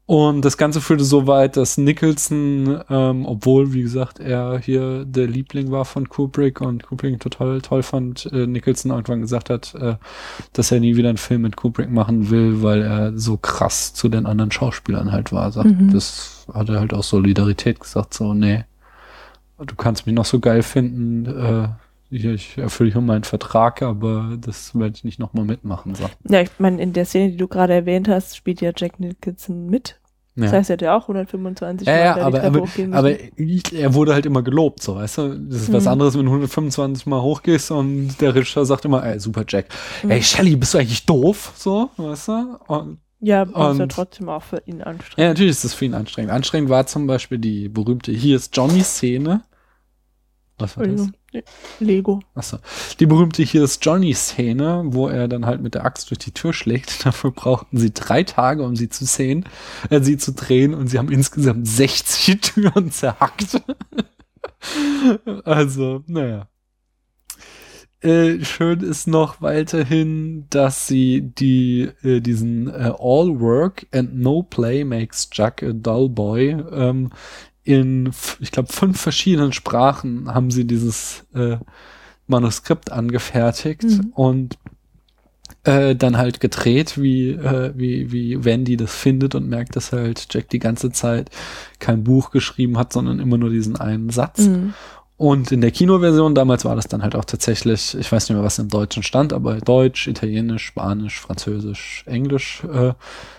D: Und das Ganze führte so weit, dass Nicholson, ähm, obwohl, wie gesagt, er hier der Liebling war von Kubrick und Kubrick total toll fand, äh, Nicholson irgendwann gesagt hat, äh, dass er nie wieder einen Film mit Kubrick machen will, weil er so krass zu den anderen Schauspielern halt war. Sagt,
A: Mhm.
D: Das hat er halt aus Solidarität gesagt, so, nee, du kannst mich noch so geil finden, äh, hier, ich erfülle hier meinen Vertrag, aber das werde ich nicht nochmal mitmachen. So.
A: Ja, ich meine, in der Szene, die du gerade erwähnt hast, spielt ja Jack Nicholson mit.
D: Ja.
A: Das heißt, er hat ja auch 125
D: Ja,
A: Mal
D: ja, aber, aber, aber ich- er wurde halt immer gelobt, so, weißt du? Das ist was
A: Mhm.
D: anderes, wenn du 125 Mal hochgehst und der Regisseur sagt immer, ey, super Jack.
A: Mhm.
D: Ey, Shelly, bist du eigentlich doof? So, weißt du? Und,
A: ja, aber ist ja
D: und-
A: trotzdem auch für ihn
D: ja,
A: anstrengend.
D: natürlich ist das für ihn anstrengend. Anstrengend war zum Beispiel die berühmte Hier ist Johnny-Szene. Was war das?
A: Entschuldigung. Lego.
D: Achso. Die berühmte Hier ist Johnny-Szene, wo er dann halt mit der Axt durch die Tür schlägt. Dafür brauchten sie drei Tage, um sie zu sehen, äh, sie zu drehen und sie haben insgesamt 60 Türen zerhackt. also, naja. Äh, schön ist noch weiterhin, dass sie die äh, diesen äh, All Work and No Play makes Jack a Dull Boy ähm, in, ich glaube, fünf verschiedenen Sprachen haben sie dieses äh, Manuskript angefertigt
A: Mhm.
D: und äh, dann halt gedreht, wie, äh, wie, wie Wendy das findet und merkt, dass halt Jack die ganze Zeit kein Buch geschrieben hat, sondern immer nur diesen einen Satz.
A: Mhm.
D: Und in der Kinoversion, damals war das dann halt auch tatsächlich, ich weiß nicht mehr, was im Deutschen stand, aber Deutsch, Italienisch, Spanisch, Französisch, Englisch äh,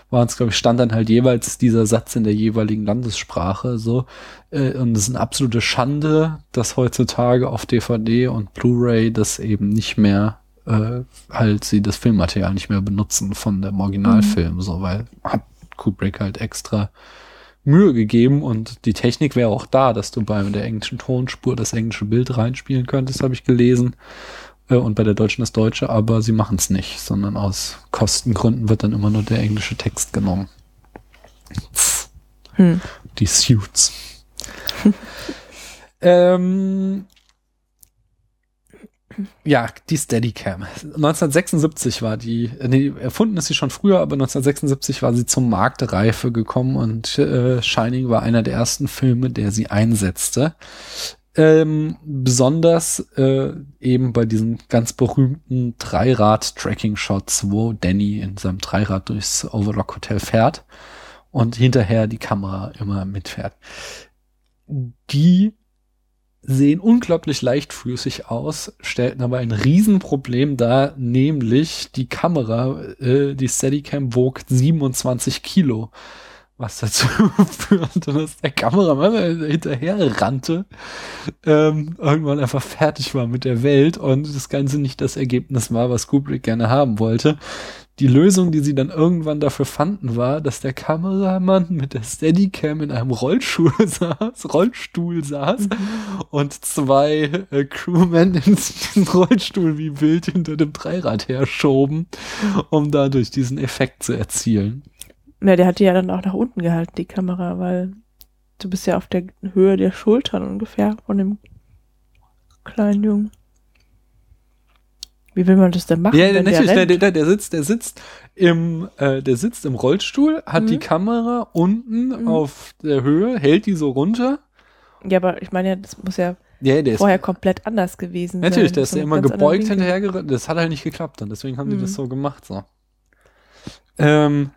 D: waren es, glaube ich, stand dann halt jeweils dieser Satz in der jeweiligen Landessprache so. Äh, und es ist eine absolute Schande, dass heutzutage auf DVD und Blu-ray das eben nicht mehr äh, halt sie das Filmmaterial nicht mehr benutzen von dem Originalfilm, so, weil hat Kubrick halt extra Mühe gegeben und die Technik wäre auch da, dass du bei der englischen Tonspur das englische Bild reinspielen könntest, habe ich gelesen. Äh, Und bei der deutschen das deutsche, aber sie machen es nicht, sondern aus Kostengründen wird dann immer nur der englische Text genommen.
A: Hm.
D: Die Suits. ähm, ja, die Steadicam. 1976 war die, äh, nee, erfunden ist sie schon früher, aber 1976 war sie zum Marktreife gekommen und äh, Shining war einer der ersten Filme, der sie einsetzte. Ähm, besonders äh, eben bei diesen ganz berühmten Dreirad-Tracking-Shots, wo Danny in seinem Dreirad durchs Overlock Hotel fährt und hinterher die Kamera immer mitfährt. Die sehen unglaublich leichtfüßig aus, stellten aber ein Riesenproblem dar, nämlich die Kamera, äh, die Steadicam wog 27 Kilo. Was dazu führte, dass der Kameramann hinterher rannte, ähm, irgendwann einfach fertig war mit der Welt und das Ganze nicht das Ergebnis war, was Kubrick gerne haben wollte. Die Lösung, die sie dann irgendwann dafür fanden, war, dass der Kameramann mit der Steadicam in einem Rollstuhl saß, Rollstuhl saß und zwei äh, Crewmen in den Rollstuhl wie wild hinter dem Dreirad herschoben, um dadurch diesen Effekt zu erzielen.
A: Ja, der hat die ja dann auch nach unten gehalten, die Kamera, weil du bist ja auf der Höhe der Schultern ungefähr von dem kleinen Jungen. Wie will man das denn machen?
D: Ja, natürlich, der, der, der sitzt, der sitzt im, äh, der sitzt im Rollstuhl, hat
A: Mhm.
D: die Kamera unten
A: Mhm.
D: auf der Höhe, hält die so runter.
A: ja, aber ich meine ja, das muss ja
D: Ja, der ist
A: vorher komplett anders gewesen
D: Natürlich,
A: sein.
D: der ist ja immer gebeugt
A: Winkeln.
D: hinterher. Das hat halt nicht geklappt und deswegen haben die
A: Mhm.
D: das so gemacht. So. Ähm,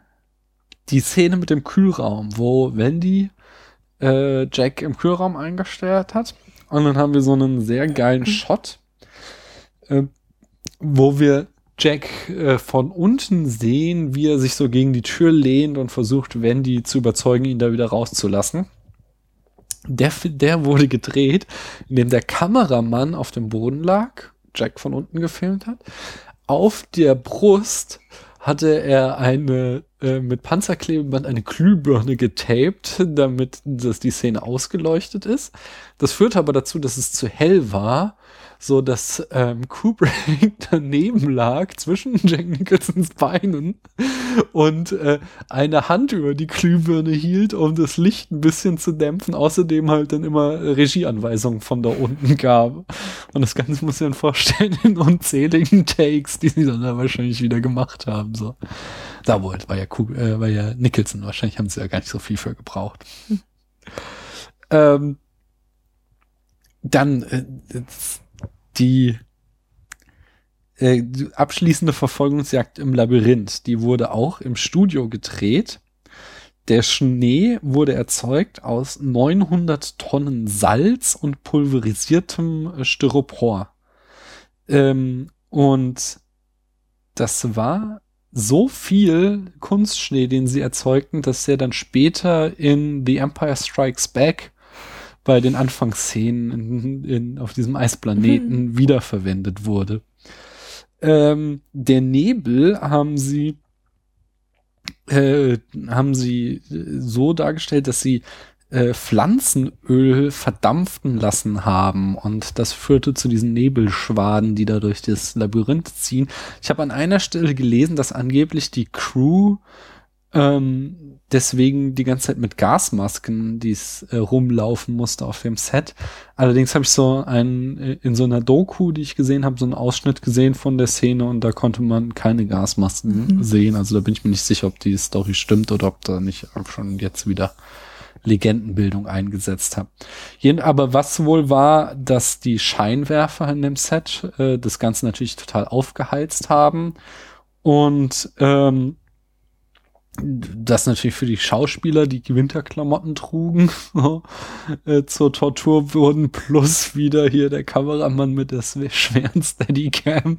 D: die Szene mit dem Kühlraum, wo Wendy äh, Jack im Kühlraum eingestellt hat. Und dann haben wir so einen sehr geilen
A: Mhm.
D: Shot, äh, wo wir Jack äh, von unten sehen, wie er sich so gegen die Tür lehnt und versucht, Wendy zu überzeugen, ihn da wieder rauszulassen. Der, der wurde gedreht, indem der Kameramann auf dem Boden lag, Jack von unten gefilmt hat. Auf der Brust hatte er eine äh, mit Panzerklebeband eine Glühbirne getaped, damit dass die Szene ausgeleuchtet ist. Das führte aber dazu, dass es zu hell war so dass ähm, Kubrick daneben lag zwischen Jack Nicholsons Beinen und äh, eine Hand über die Glühbirne hielt, um das Licht ein bisschen zu dämpfen. Außerdem halt dann immer Regieanweisungen von da unten gab. Und das Ganze muss ich mir vorstellen in unzähligen Takes, die sie dann da wahrscheinlich wieder gemacht haben. So. Da wohl, war ja, Kub äh, war ja Nicholson. Wahrscheinlich haben sie ja gar nicht so viel für gebraucht. ähm, dann äh, die äh, abschließende Verfolgungsjagd im Labyrinth, die wurde auch im Studio gedreht. Der Schnee wurde erzeugt aus 900 Tonnen Salz und pulverisiertem äh, Styropor. Ähm, und das war so viel Kunstschnee, den sie erzeugten, dass er dann später in The Empire Strikes Back bei den Anfangsszenen in, in, auf diesem Eisplaneten
A: Mhm.
D: wiederverwendet wurde. Ähm, der Nebel haben sie äh, haben sie so dargestellt, dass sie äh, Pflanzenöl verdampfen lassen haben und das führte zu diesen Nebelschwaden, die da durch das Labyrinth ziehen. Ich habe an einer Stelle gelesen, dass angeblich die Crew ähm, deswegen die ganze Zeit mit Gasmasken, die es äh, rumlaufen musste auf dem Set. Allerdings habe ich so ein äh, in so einer Doku, die ich gesehen habe, so einen Ausschnitt gesehen von der Szene und da konnte man keine Gasmasken sehen. Also da bin ich mir nicht sicher, ob die Story stimmt oder ob da nicht schon jetzt wieder Legendenbildung eingesetzt habe. Jeden, aber was wohl war, dass die Scheinwerfer in dem Set äh, das Ganze natürlich total aufgeheizt haben und ähm, das natürlich für die Schauspieler, die Winterklamotten trugen, äh, zur Tortur wurden, plus wieder hier der Kameramann mit der schweren Steadicam,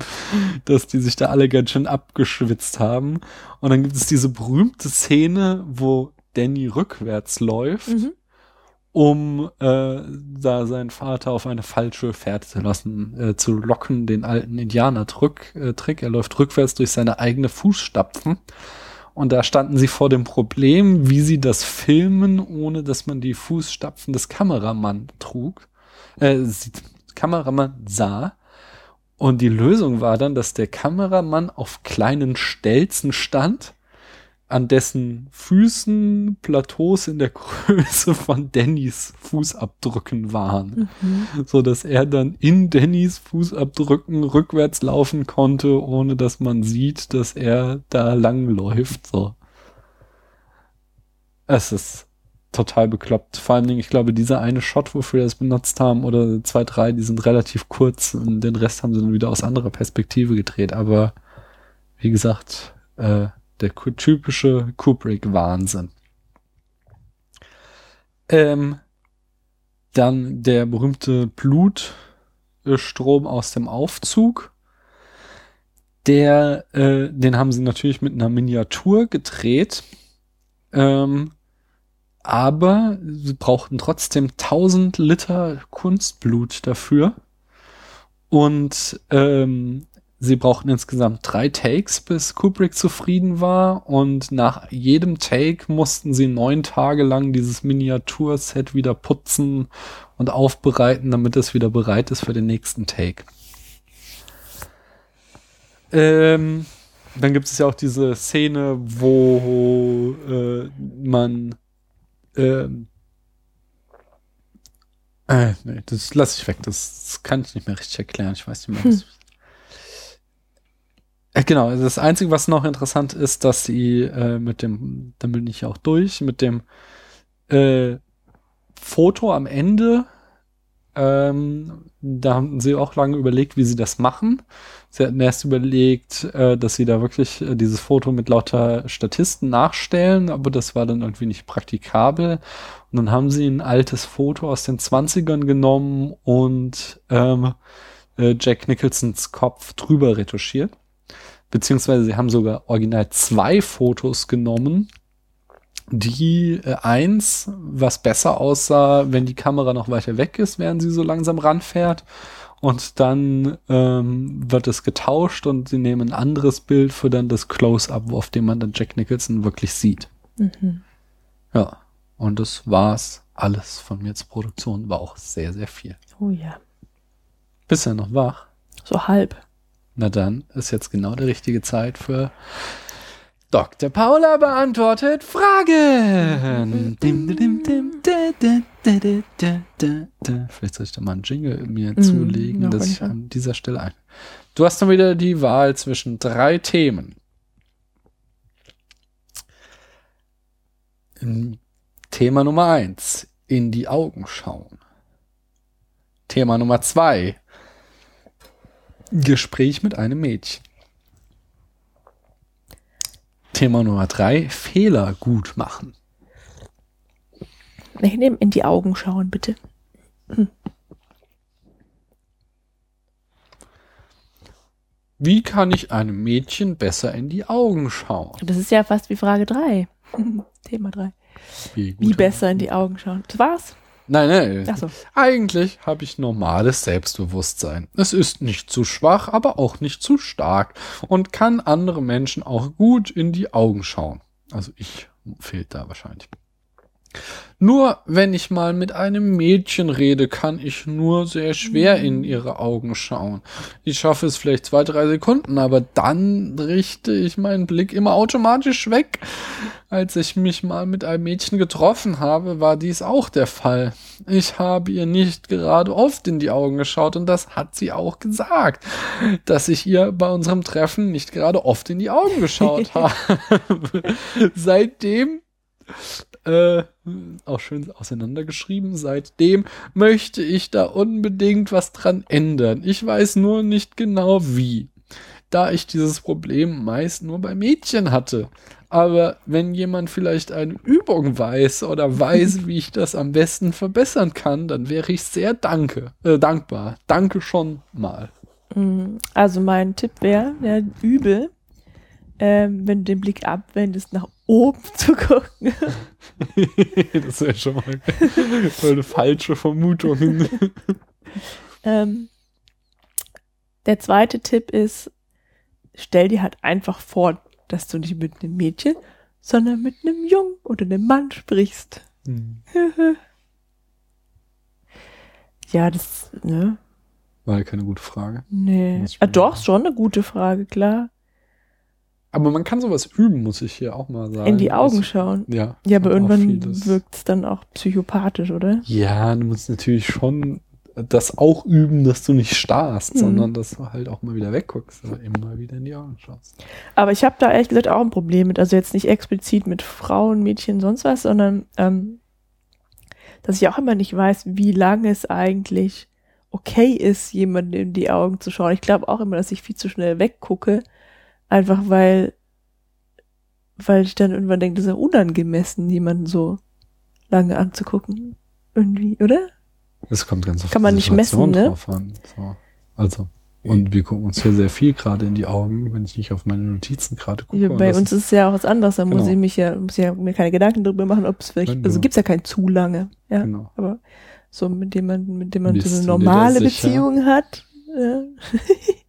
D: dass die sich da alle ganz schön abgeschwitzt haben. Und dann gibt es diese berühmte Szene, wo Danny rückwärts läuft,
A: Mhm.
D: um äh, da seinen Vater auf eine falsche Fährte zu lassen, äh, zu locken, den alten Indianer-Trick. Äh. Er läuft rückwärts durch seine eigene Fußstapfen. Und da standen sie vor dem Problem, wie sie das filmen, ohne dass man die Fußstapfen des Kameramann trug, äh, Kameramann sah. Und die Lösung war dann, dass der Kameramann auf kleinen Stelzen stand, an dessen Füßen Plateaus in der Größe von Dannys Fußabdrücken waren, so dass er dann in Dannys Fußabdrücken rückwärts laufen konnte, ohne dass man sieht, dass er da lang läuft. So, es ist total bekloppt. Vor allen Dingen, ich glaube, dieser eine Shot, wofür wir das benutzt haben, oder zwei, drei, die sind relativ kurz und den Rest haben sie dann wieder aus anderer Perspektive gedreht. Aber wie gesagt, äh, der typische Kubrick-Wahnsinn. Ähm, dann der berühmte Blutstrom aus dem Aufzug. Der, äh, den haben sie natürlich mit einer Miniatur gedreht. Ähm, aber sie brauchten trotzdem 1000 Liter Kunstblut dafür. Und ähm, sie brauchten insgesamt drei Takes, bis Kubrick zufrieden war. Und nach jedem Take mussten sie neun Tage lang dieses Miniaturset wieder putzen und aufbereiten, damit es wieder bereit ist für den nächsten Take. Ähm, dann gibt es ja auch diese Szene, wo äh, man ähm, äh, nee, das lasse ich weg. Das, das kann ich nicht mehr richtig erklären. Ich weiß nicht mehr. Was äh, genau, also das Einzige, was noch interessant ist, dass sie äh, mit dem, dann bin ich auch durch, mit dem äh, Foto am Ende, ähm, da haben sie auch lange überlegt, wie sie das machen. Sie hatten erst überlegt, äh, dass sie da wirklich äh, dieses Foto mit lauter Statisten nachstellen, aber das war dann irgendwie nicht praktikabel. Und dann haben sie ein altes Foto aus den 20ern genommen und ähm, äh, Jack Nicholsons Kopf drüber retuschiert. Beziehungsweise sie haben sogar original zwei Fotos genommen, die äh, eins, was besser aussah, wenn die Kamera noch weiter weg ist, während sie so langsam ranfährt. Und dann ähm, wird es getauscht und sie nehmen ein anderes Bild für dann das Close-up, auf dem man dann Jack Nicholson wirklich sieht.
A: Mhm.
D: Ja, und das war's alles von mir zur Produktion. War auch sehr, sehr viel.
A: Oh ja.
D: Bist du noch wach?
A: So halb.
D: Na dann ist jetzt genau die richtige Zeit für Dr. Paula beantwortet Fragen. Dim, dim, dim. Vielleicht soll ich da mal einen Jingle mir zulegen,
A: ja,
D: dass ich an dieser Stelle ein. Du hast dann wieder die Wahl zwischen drei Themen. Thema Nummer eins, in die Augen schauen. Thema Nummer zwei, Gespräch mit einem Mädchen. Thema Nummer drei, Fehler gut machen.
A: Ich nehme in die Augen schauen, bitte.
D: Wie kann ich einem Mädchen besser in die Augen schauen?
A: Das ist ja fast wie Frage 3. Thema 3. Wie
D: gut-
A: besser in die Augen schauen. Das war's?
D: Nein, nein.
A: Ach so.
D: Eigentlich habe ich normales Selbstbewusstsein. Es ist nicht zu schwach, aber auch nicht zu stark und kann andere Menschen auch gut in die Augen schauen. Also ich fehlt da wahrscheinlich. Nur wenn ich mal mit einem Mädchen rede, kann ich nur sehr schwer in ihre Augen schauen. Ich schaffe es vielleicht zwei, drei Sekunden, aber dann richte ich meinen Blick immer automatisch weg. Als ich mich mal mit einem Mädchen getroffen habe, war dies auch der Fall. Ich habe ihr nicht gerade oft in die Augen geschaut und das hat sie auch gesagt, dass ich ihr bei unserem Treffen nicht gerade oft in die Augen geschaut habe. Seitdem äh, auch schön auseinandergeschrieben. Seitdem möchte ich da unbedingt was dran ändern. Ich weiß nur nicht genau wie. Da ich dieses Problem meist nur bei Mädchen hatte. Aber wenn jemand vielleicht eine Übung weiß oder weiß, wie ich das am besten verbessern kann, dann wäre ich sehr danke, äh, dankbar. Danke schon mal.
A: Also mein Tipp wäre, ja, übel, ähm, wenn du den Blick abwendest, nach oben zu gucken.
D: das wäre schon mal eine falsche Vermutung.
A: ähm, der zweite Tipp ist, stell dir halt einfach vor, dass du nicht mit einem Mädchen, sondern mit einem Jungen oder einem Mann sprichst. ja, das, ne?
D: War ja keine gute Frage.
A: Nee. Ah, doch, schon eine gute Frage, klar.
D: Aber man kann sowas üben, muss ich hier auch mal sagen.
A: In die Augen
D: Also,
A: schauen.
D: Ja.
A: Ja, aber irgendwann wirkt es dann auch psychopathisch, oder?
D: Ja, du musst natürlich schon das auch üben, dass du nicht starrst,
A: Mhm.
D: sondern dass du halt auch mal wieder wegguckst, aber immer wieder in die Augen schaust.
A: Aber ich habe da ehrlich gesagt auch ein Problem mit. Also jetzt nicht explizit mit Frauen, Mädchen, sonst was, sondern ähm, dass ich auch immer nicht weiß, wie lange es eigentlich okay ist, jemandem in die Augen zu schauen. Ich glaube auch immer, dass ich viel zu schnell weggucke, einfach weil, weil ich dann irgendwann denke, das ist ja unangemessen, jemanden so lange anzugucken. Irgendwie, oder?
D: Das kommt ganz auf
A: Kann man nicht messen, ne?
D: drauf an. So. Also, und wir gucken uns hier sehr viel gerade in die Augen, wenn ich nicht auf meine Notizen gerade gucke.
A: Ja, bei uns ist es ja auch was anderes. Da muss
D: Genau.
A: ich mich ja, muss ja mir keine Gedanken darüber machen, ob es vielleicht, also
D: du-
A: gibt's ja kein zu lange, ja.
D: Genau.
A: Aber so mit dem man, mit dem man
D: Bist
A: so eine normale? Beziehung hat. Ja.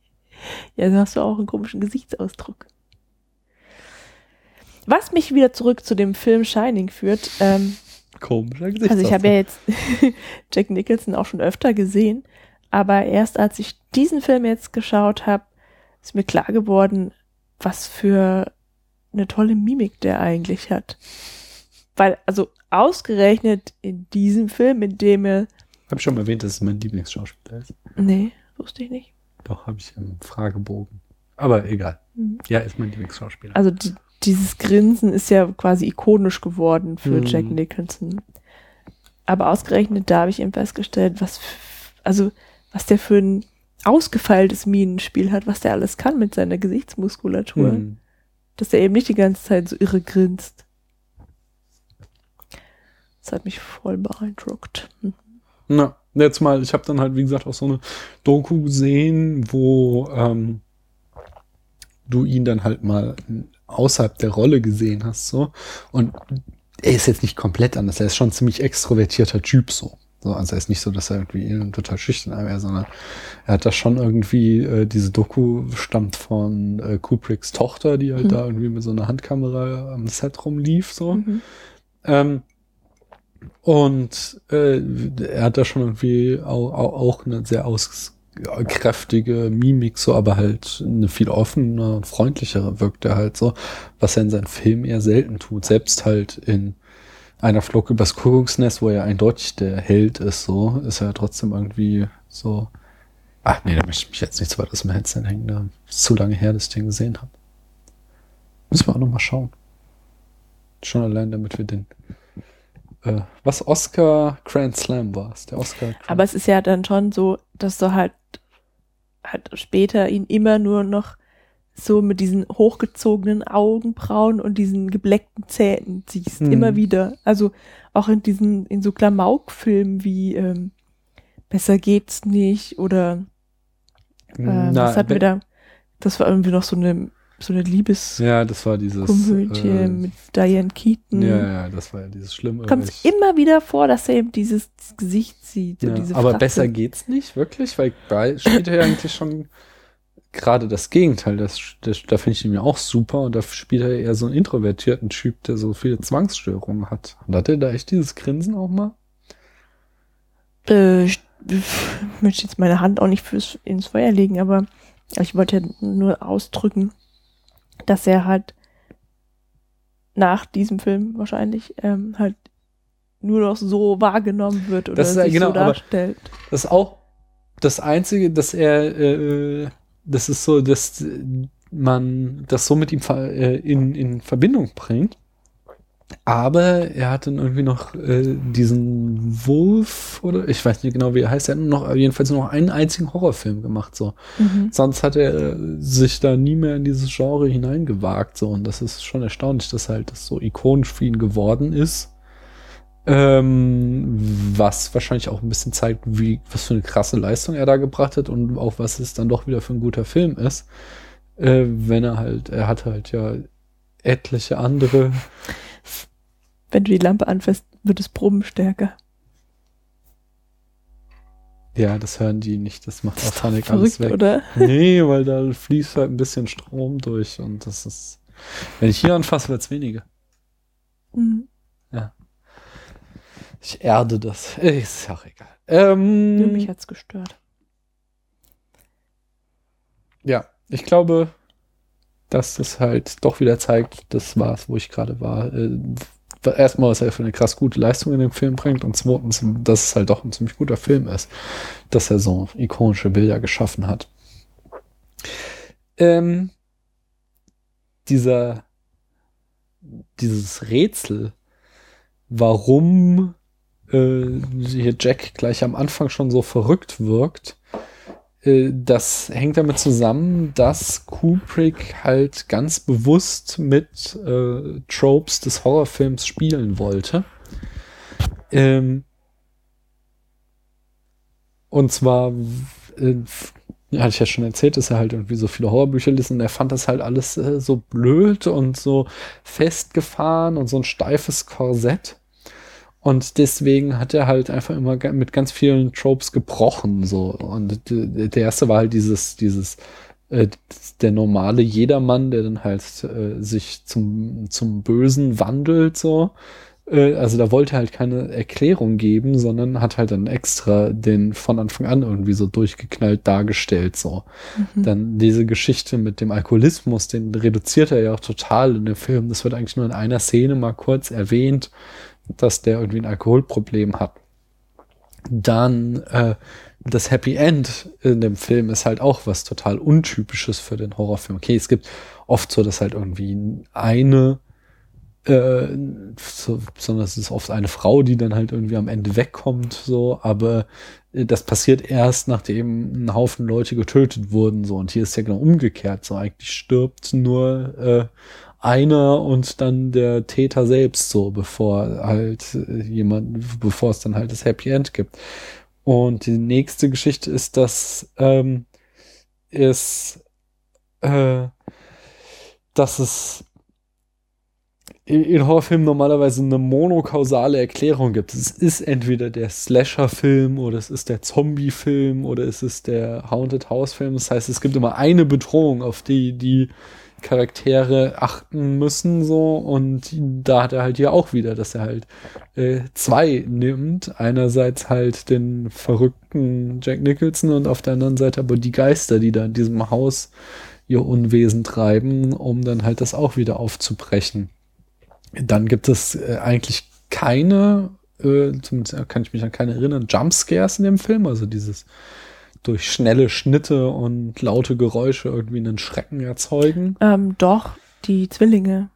A: ja, dann hast du auch einen komischen Gesichtsausdruck. Was mich wieder zurück zu dem Film Shining führt, ähm,
D: Komischer Gesicht.
A: also ich habe ja jetzt Jack Nicholson auch schon öfter gesehen, aber erst als ich diesen Film jetzt geschaut habe, ist mir klar geworden, was für eine tolle Mimik der eigentlich hat. Weil, also ausgerechnet in diesem Film, in dem er,
D: Habe ich schon mal erwähnt, dass es mein Lieblingsschauspieler ist.
A: nee, wusste ich nicht.
D: Doch, habe ich im Fragebogen. Aber egal.
A: Mhm.
D: Ja, ist mein Lieblingsschauspieler.
A: Also die, dieses Grinsen ist ja quasi ikonisch geworden für
D: Mhm.
A: Jack Nicholson. Aber ausgerechnet da habe ich eben festgestellt, was, also was der für ein ausgefeiltes Minenspiel hat, was der alles kann mit seiner Gesichtsmuskulatur.
D: Hm.
A: Dass er eben nicht die ganze Zeit so irre grinst. Das hat mich voll beeindruckt. Hm.
D: Na, jetzt mal, ich habe dann halt, wie gesagt, auch so eine Doku gesehen, wo ähm, du ihn dann halt mal außerhalb der Rolle gesehen hast, so. Und er ist jetzt nicht komplett anders, er ist schon ein ziemlich extrovertierter Typ, so. So, also er ist nicht so, dass er irgendwie total schüchtern wäre, sondern er hat da schon irgendwie, äh, diese Doku stammt von äh, Kubricks Tochter, die halt
A: Mhm.
D: da irgendwie mit so einer Handkamera am Set rumlief, so.
A: Mhm.
D: Ähm, und äh, er hat da schon irgendwie auch, auch, auch eine sehr aus, äh, kräftige Mimik, so, aber halt eine viel offene und freundlichere wirkt er halt so, was er in seinen Filmen eher selten tut. Selbst halt in einer Flug übers Kuckucksnest, wo er eindeutig der Held ist, so, ist er trotzdem irgendwie so. Ach nee, da möchte ich mich jetzt nicht so weit aus dem Headset hängen, da ist zu lange her, dass ich den gesehen habe. Müssen wir auch noch mal schauen. Schon allein, damit wir den äh, was Oscar Grand Slam war. Der Oscar Grand
A: Aber es ist ja dann schon so, dass du halt, halt später ihn immer nur noch so mit diesen hochgezogenen Augenbrauen und diesen gebleckten Zähnen siehst.
D: Mhm.
A: Immer wieder. Also auch in diesen, in so Klamauk-Filmen wie ähm, Besser geht's nicht oder ähm,
D: Na,
A: was hatten wir da? Das war irgendwie noch so eine, so eine Liebeskomödie
D: Ja, das war dieses. äh,
A: mit Diane Keaton.
D: ja, ja, das war ja dieses Schlimme.
A: Kommt immer wieder vor, dass er eben dieses Gesicht sieht. und
D: Ja,
A: diese
D: aber besser geht's nicht, wirklich, weil bei spielt er ja eigentlich schon gerade das Gegenteil. Das, das, da finde ich ihn ja auch super und da spielt er eher so einen introvertierten Typ, der so viele Zwangsstörungen hat. Und hat er da echt dieses Grinsen auch mal?
A: äh, ich möchte jetzt meine Hand auch nicht fürs, ins Feuer legen, aber ich wollte ja nur ausdrücken, dass er halt nach diesem Film wahrscheinlich ähm, halt nur noch so wahrgenommen wird oder
D: Das
A: sich
D: genau,
A: so darstellt.
D: Das ist auch das Einzige, dass er, äh, das ist so, dass man das so mit ihm äh, in, in Verbindung bringt. Aber er hat dann irgendwie noch äh, diesen Wolf oder ich weiß nicht genau, wie er heißt. Er hat noch jedenfalls nur noch einen einzigen Horrorfilm gemacht. So,
A: Mhm.
D: sonst hat er sich da nie mehr in dieses Genre hineingewagt. So und das ist schon erstaunlich, dass halt das so ikonisch für ihn geworden ist. Ähm, was wahrscheinlich auch ein bisschen zeigt, wie, was für eine krasse Leistung er da gebracht hat und auch was es dann doch wieder für ein guter Film ist. Äh, wenn er halt, er hat halt ja etliche andere.
A: Wenn du die Lampe anfasst, wird das Brummen stärker.
D: Ja, das hören die nicht, das macht
A: Das
D: Auphonic
A: doch
D: alles
A: verrückt,
D: weg.
A: oder?
D: Nee, weil da fließt halt ein bisschen Strom durch und das ist. Wenn ich hier anfasse, wird's weniger.
A: Mhm.
D: Ich erde das. Äh, Ist ja auch egal. Ähm,
A: Nur mich hat's gestört.
D: Ja, ich glaube, dass das halt doch wieder zeigt, das war's, wo ich gerade war. Erstmal, was er für eine krass gute Leistung in dem Film bringt und zweitens, dass es halt doch ein ziemlich guter Film ist, dass er so ikonische Bilder geschaffen hat. Ähm, dieser, dieses Rätsel, warum äh, hier Jack gleich am Anfang schon so verrückt wirkt, das hängt damit zusammen, dass Kubrick halt ganz bewusst mit äh, Tropes des Horrorfilms spielen wollte. Ähm, und zwar, äh, hatte ich ja schon erzählt, dass er halt irgendwie so viele Horrorbücher liest und er fand das halt alles äh, so blöd und so festgefahren und so ein steifes Korsett. Und deswegen hat er halt einfach immer mit ganz vielen Tropes gebrochen, so. Und der erste war halt dieses, dieses, äh, der normale Jedermann, der dann halt äh, sich zum, zum Bösen wandelt, so. Äh, also da wollte er halt keine Erklärung geben, sondern hat halt dann extra den von Anfang an irgendwie so durchgeknallt dargestellt, so. Dann diese Geschichte mit dem Alkoholismus, den reduziert er ja auch total in dem Film. Das wird eigentlich nur in einer Szene mal kurz erwähnt, dass der irgendwie ein Alkoholproblem hat. Dann äh, das Happy End in dem Film ist halt auch was total untypisches für den Horrorfilm. Okay, es gibt oft so, dass halt irgendwie eine äh, so, sondern es ist oft eine Frau, die dann halt irgendwie am Ende wegkommt, so, aber äh, das passiert erst, nachdem ein Haufen Leute getötet wurden, so, und hier ist ja genau umgekehrt, so, eigentlich stirbt nur äh, einer und dann der Täter selbst, so, bevor halt äh, jemand, bevor es dann halt das Happy End gibt. Und die nächste Geschichte ist, dass ähm, es, äh, dass es in Horrorfilmen normalerweise eine monokausale Erklärung gibt. Es ist entweder der Slasher-Film oder es ist der Zombie-Film oder es ist der Haunted House-Film. Das heißt, es gibt immer eine Bedrohung, auf die die Charaktere achten müssen so und da hat er halt hier auch wieder, dass er halt äh, zwei nimmt. Einerseits halt den verrückten Jack Nicholson und auf der anderen Seite aber die Geister, die da in diesem Haus ihr Unwesen treiben, um dann halt das auch wieder aufzubrechen. Dann gibt es äh, eigentlich keine, äh, zumindest kann ich mich an keine erinnern, Jumpscares in dem Film, also dieses durch schnelle Schnitte und laute Geräusche irgendwie einen Schrecken erzeugen.
A: Ähm, doch, die Zwillinge,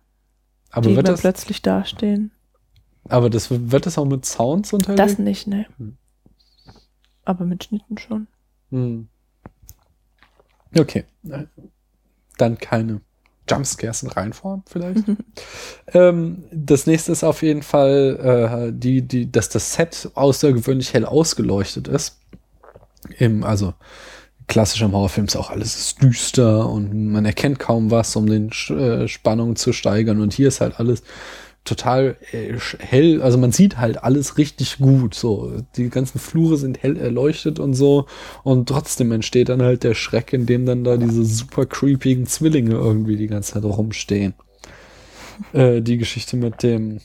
D: Aber
A: die
D: wird das,
A: plötzlich dastehen.
D: aber das wird das auch mit Sounds unterlegt?
A: Das nicht, ne.
D: Hm.
A: Aber mit Schnitten schon.
D: Hm. Okay. Dann keine Jumpscares in Reinform vielleicht. ähm, das nächste ist auf jeden Fall, äh, die, die, dass das Set außergewöhnlich hell ausgeleuchtet ist. Im, also klassisch im Horrorfilm ist auch alles ist düster und man erkennt kaum was, um den äh, Spannung zu steigern. Und hier ist halt alles total äh, hell, also man sieht halt alles richtig gut. So, die ganzen Flure sind hell erleuchtet und so. Und trotzdem entsteht dann halt der Schreck, in dem dann da diese super creepigen Zwillinge irgendwie die ganze Zeit rumstehen. Äh, die Geschichte mit dem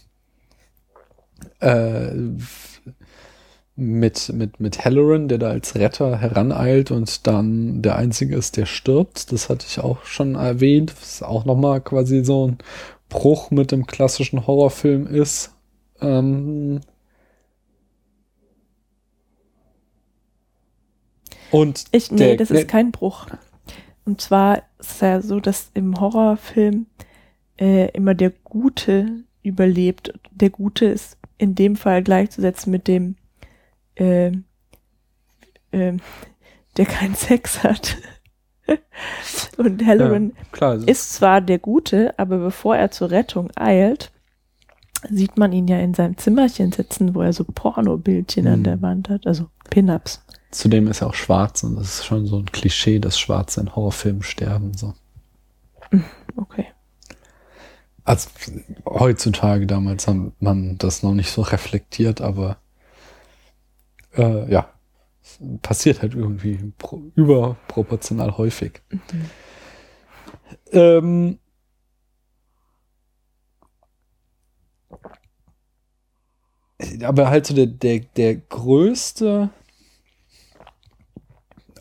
D: äh, mit, mit, mit Halloran, der da als Retter heraneilt und dann der Einzige ist, der stirbt. Das hatte ich auch schon erwähnt. Was auch nochmal quasi so ein Bruch mit dem klassischen Horrorfilm ist. Ähm und
A: Ich, nee,
D: der-
A: das ist kein Bruch. Und zwar ist es ja so, dass im Horrorfilm äh, immer der Gute überlebt. Der Gute ist in dem Fall gleichzusetzen mit dem, äh, äh, der keinen Sex hat. Und Halloran
D: klar, also-
A: ist zwar der Gute, aber bevor er zur Rettung eilt, sieht man ihn ja in seinem Zimmerchen sitzen, wo er so Pornobildchen an
D: Mhm.
A: der Wand hat, also Pin-Ups.
D: Zudem ist er auch schwarz und das ist schon so ein Klischee, dass Schwarze in Horrorfilmen sterben. So.
A: Okay.
D: Also heutzutage, damals hat man das noch nicht so reflektiert, aber äh, ja, passiert halt irgendwie pro, überproportional häufig. Ähm, aber halt so der, der, der größte,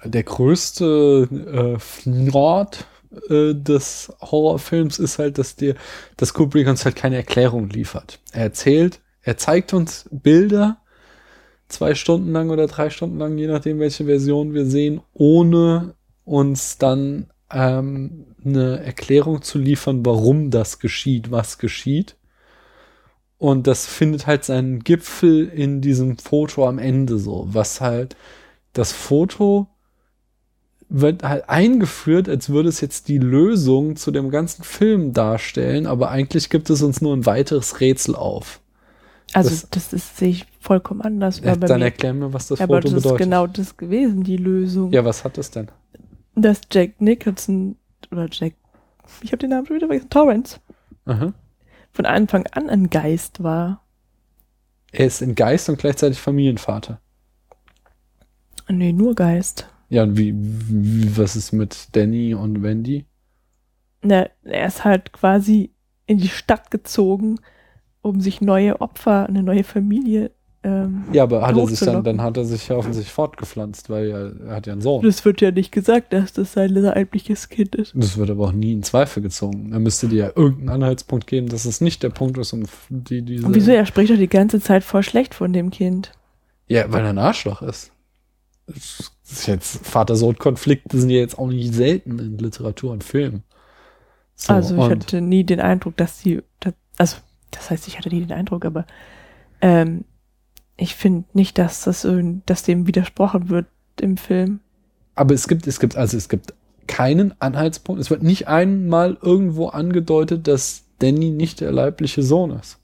D: der größte äh, Fnord äh, des Horrorfilms ist halt, dass dir, dass Kubrick uns halt keine Erklärung liefert. Er erzählt, er zeigt uns Bilder, zwei Stunden lang oder drei Stunden lang, je nachdem, welche Version wir sehen, ohne uns dann ähm, eine Erklärung zu liefern, warum das geschieht, was geschieht. Und das findet halt seinen Gipfel in diesem Foto am Ende so, was halt das Foto wird halt eingeführt, als würde es jetzt die Lösung zu dem ganzen Film darstellen, aber eigentlich gibt es uns nur ein weiteres Rätsel auf.
A: Also
D: Das-
A: das, ist sehe ich vollkommen anders.
D: Ja, dann
A: mir.
D: erklär mir, was das
A: Ja, aber
D: Foto
A: das ist
D: bedeutet.
A: genau das gewesen, die Lösung.
D: Ja, was hat das denn?
A: Dass Jack Nicholson oder Jack, ich habe den Namen schon wieder vergessen, Torrance,
D: Aha.
A: von Anfang an ein Geist war.
D: Er ist in Geist und gleichzeitig Familienvater.
A: Nee, nur Geist.
D: Ja, und wie, wie was ist mit Danny und Wendy?
A: Na, er ist halt quasi in die Stadt gezogen, um sich neue Opfer, eine neue Familie. Ähm,
D: Ja, aber hat er sich dann, dann hat er sich ja offensichtlich fortgepflanzt, weil er, er hat ja einen Sohn.
A: Das wird ja nicht gesagt, dass das sein leibliches Kind ist.
D: Das wird aber auch nie in Zweifel gezogen. Er müsste dir ja irgendeinen Anhaltspunkt geben, dass es nicht der Punkt ist, um die, diese.
A: Und wieso? Er spricht doch die ganze Zeit voll schlecht von dem Kind.
D: Ja, weil er ein Arschloch ist. Das ist jetzt Vater-Sohn-Konflikte sind ja jetzt auch nicht selten in Literatur und Film. So,
A: also ich hatte nie den Eindruck, dass sie, dass, also das heißt, ich hatte nie den Eindruck, aber ähm, ich finde nicht, dass das dass dem widersprochen wird im Film.
D: Aber es gibt, es gibt, also es gibt keinen Anhaltspunkt. Es wird nicht einmal irgendwo angedeutet, dass Danny nicht der leibliche Sohn ist.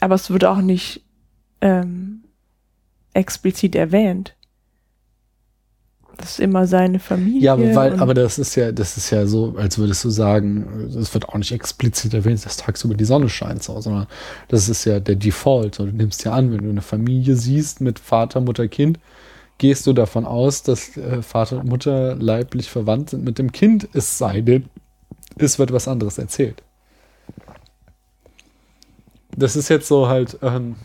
A: Aber es wird auch nicht ähm, explizit erwähnt. Das ist immer seine Familie.
D: Ja, aber, weil, aber das ist ja, das ist ja so, als würdest du sagen, es wird auch nicht explizit erwähnt, dass tagsüber die Sonne scheint, so, sondern das ist ja der Default. Und du nimmst ja an, wenn du eine Familie siehst mit Vater, Mutter, Kind, gehst du davon aus, dass äh, Vater und Mutter leiblich verwandt sind mit dem Kind, es sei denn, es wird was anderes erzählt. Das ist jetzt so halt, ähm,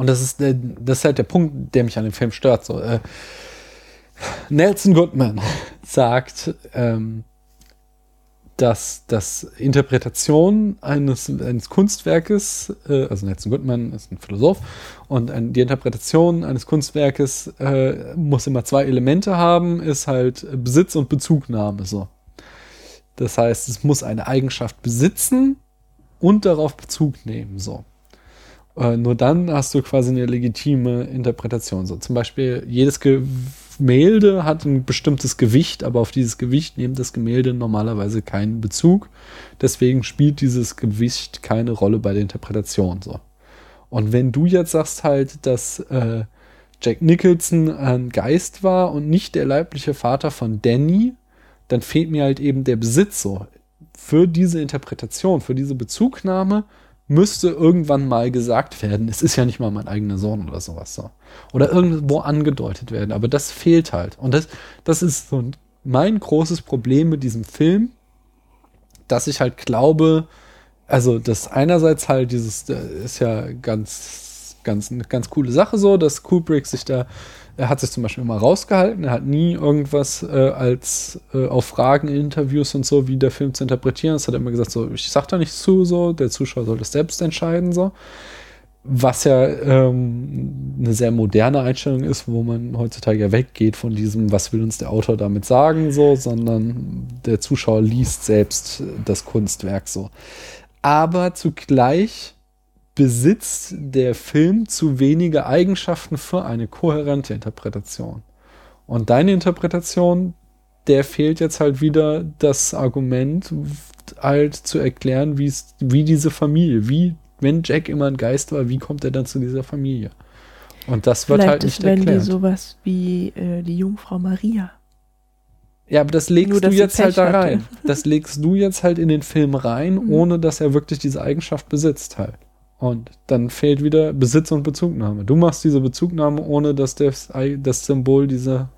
D: und das ist, der, das ist halt der Punkt, der mich an dem Film stört. So, äh, Nelson Goodman sagt, ähm, dass das Interpretation eines, eines Kunstwerkes, äh, also Nelson Goodman ist ein Philosoph, und ein, die Interpretation eines Kunstwerkes äh, muss immer zwei Elemente haben, ist halt Besitz und Bezugnahme so. Das heißt, es muss eine Eigenschaft besitzen und darauf Bezug nehmen so. Äh, nur dann hast du quasi eine legitime Interpretation. So zum Beispiel jedes Gemälde hat ein bestimmtes Gewicht, aber auf dieses Gewicht nimmt das Gemälde normalerweise keinen Bezug. Deswegen spielt dieses Gewicht keine Rolle bei der Interpretation. So. Und wenn du jetzt sagst halt, dass äh, Jack Nicholson ein Geist war und nicht der leibliche Vater von Danny, dann fehlt mir halt eben der Besitz so. Für diese Interpretation, für diese Bezugnahme müsste irgendwann mal gesagt werden, es ist ja nicht mal mein eigener Sohn oder sowas so. Oder irgendwo angedeutet werden. Aber das fehlt halt. Und das, das ist so mein großes Problem mit diesem Film, dass ich halt glaube, also das einerseits halt dieses, ist ja ganz, ganz, eine ganz coole Sache so, dass Kubrick sich da er hat sich zum Beispiel immer rausgehalten, er hat nie irgendwas äh, als äh, auf Fragen in Interviews und so, wie der Film zu interpretieren ist, hat er immer gesagt, so, ich sag da nichts zu, so, der Zuschauer soll das selbst entscheiden, so. Was ja ähm, eine sehr moderne Einstellung ist, wo man heutzutage ja weggeht von diesem, was will uns der Autor damit sagen, so, sondern der Zuschauer liest selbst das Kunstwerk so. Aber zugleich besitzt der Film zu wenige Eigenschaften für eine kohärente Interpretation. Und deine Interpretation, der fehlt jetzt halt wieder das Argument, halt zu erklären, wie es, wie diese Familie, wie, wenn Jack immer ein Geist war, wie kommt er dann zu dieser Familie? Und das wird
A: Vielleicht
D: halt nicht
A: ist
D: erklärt.
A: sowas wie äh, die Jungfrau Maria.
D: Ja, aber das legst
A: Nur,
D: du jetzt halt da
A: hatte.
D: rein. Das legst du jetzt halt in den Film rein,
A: Mhm.
D: ohne dass er wirklich diese Eigenschaft besitzt halt. Und dann fehlt wieder Besitz und Bezugnahme. Du machst diese Bezugnahme, ohne dass das, das Symbol diese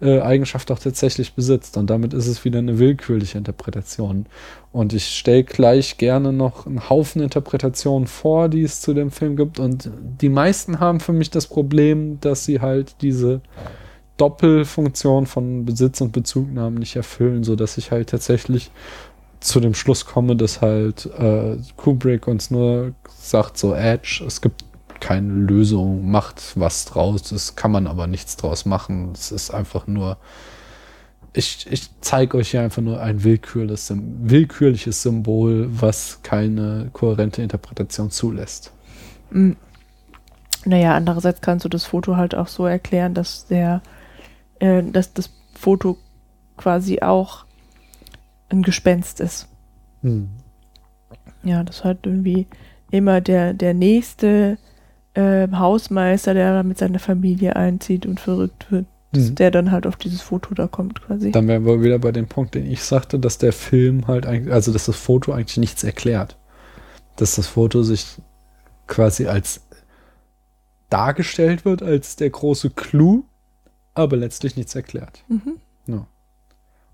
D: äh, Eigenschaft auch tatsächlich besitzt. Und damit ist es wieder eine willkürliche Interpretation. Und ich stelle gleich gerne noch einen Haufen Interpretationen vor, die es zu dem Film gibt. Und die meisten haben für mich das Problem, dass sie halt diese Doppelfunktion von Besitz und Bezugnahmen nicht erfüllen, so dass ich halt tatsächlich zu dem Schluss komme, dass halt äh, Kubrick uns nur sagt, so Edge, es gibt keine Lösung, macht was draus, es kann man aber nichts draus machen. Es ist einfach nur, ich, ich zeige euch hier einfach nur ein willkürliches, willkürliches Symbol, was keine kohärente Interpretation zulässt.
A: Mm. Naja, andererseits kannst du das Foto halt auch so erklären, dass der, äh, dass das Foto quasi auch ein Gespenst ist.
D: Hm.
A: Ja, das halt irgendwie immer der, der nächste äh, Hausmeister, der da mit seiner Familie einzieht und verrückt wird,
D: Mhm.
A: der dann halt auf dieses Foto da kommt quasi.
D: Dann wären wir wieder bei dem Punkt, den ich sagte, dass der Film halt eigentlich, also dass das Foto eigentlich nichts erklärt. Dass das Foto sich quasi als dargestellt wird, als der große Clou, aber letztlich nichts erklärt.
A: Mhm.
D: Ja.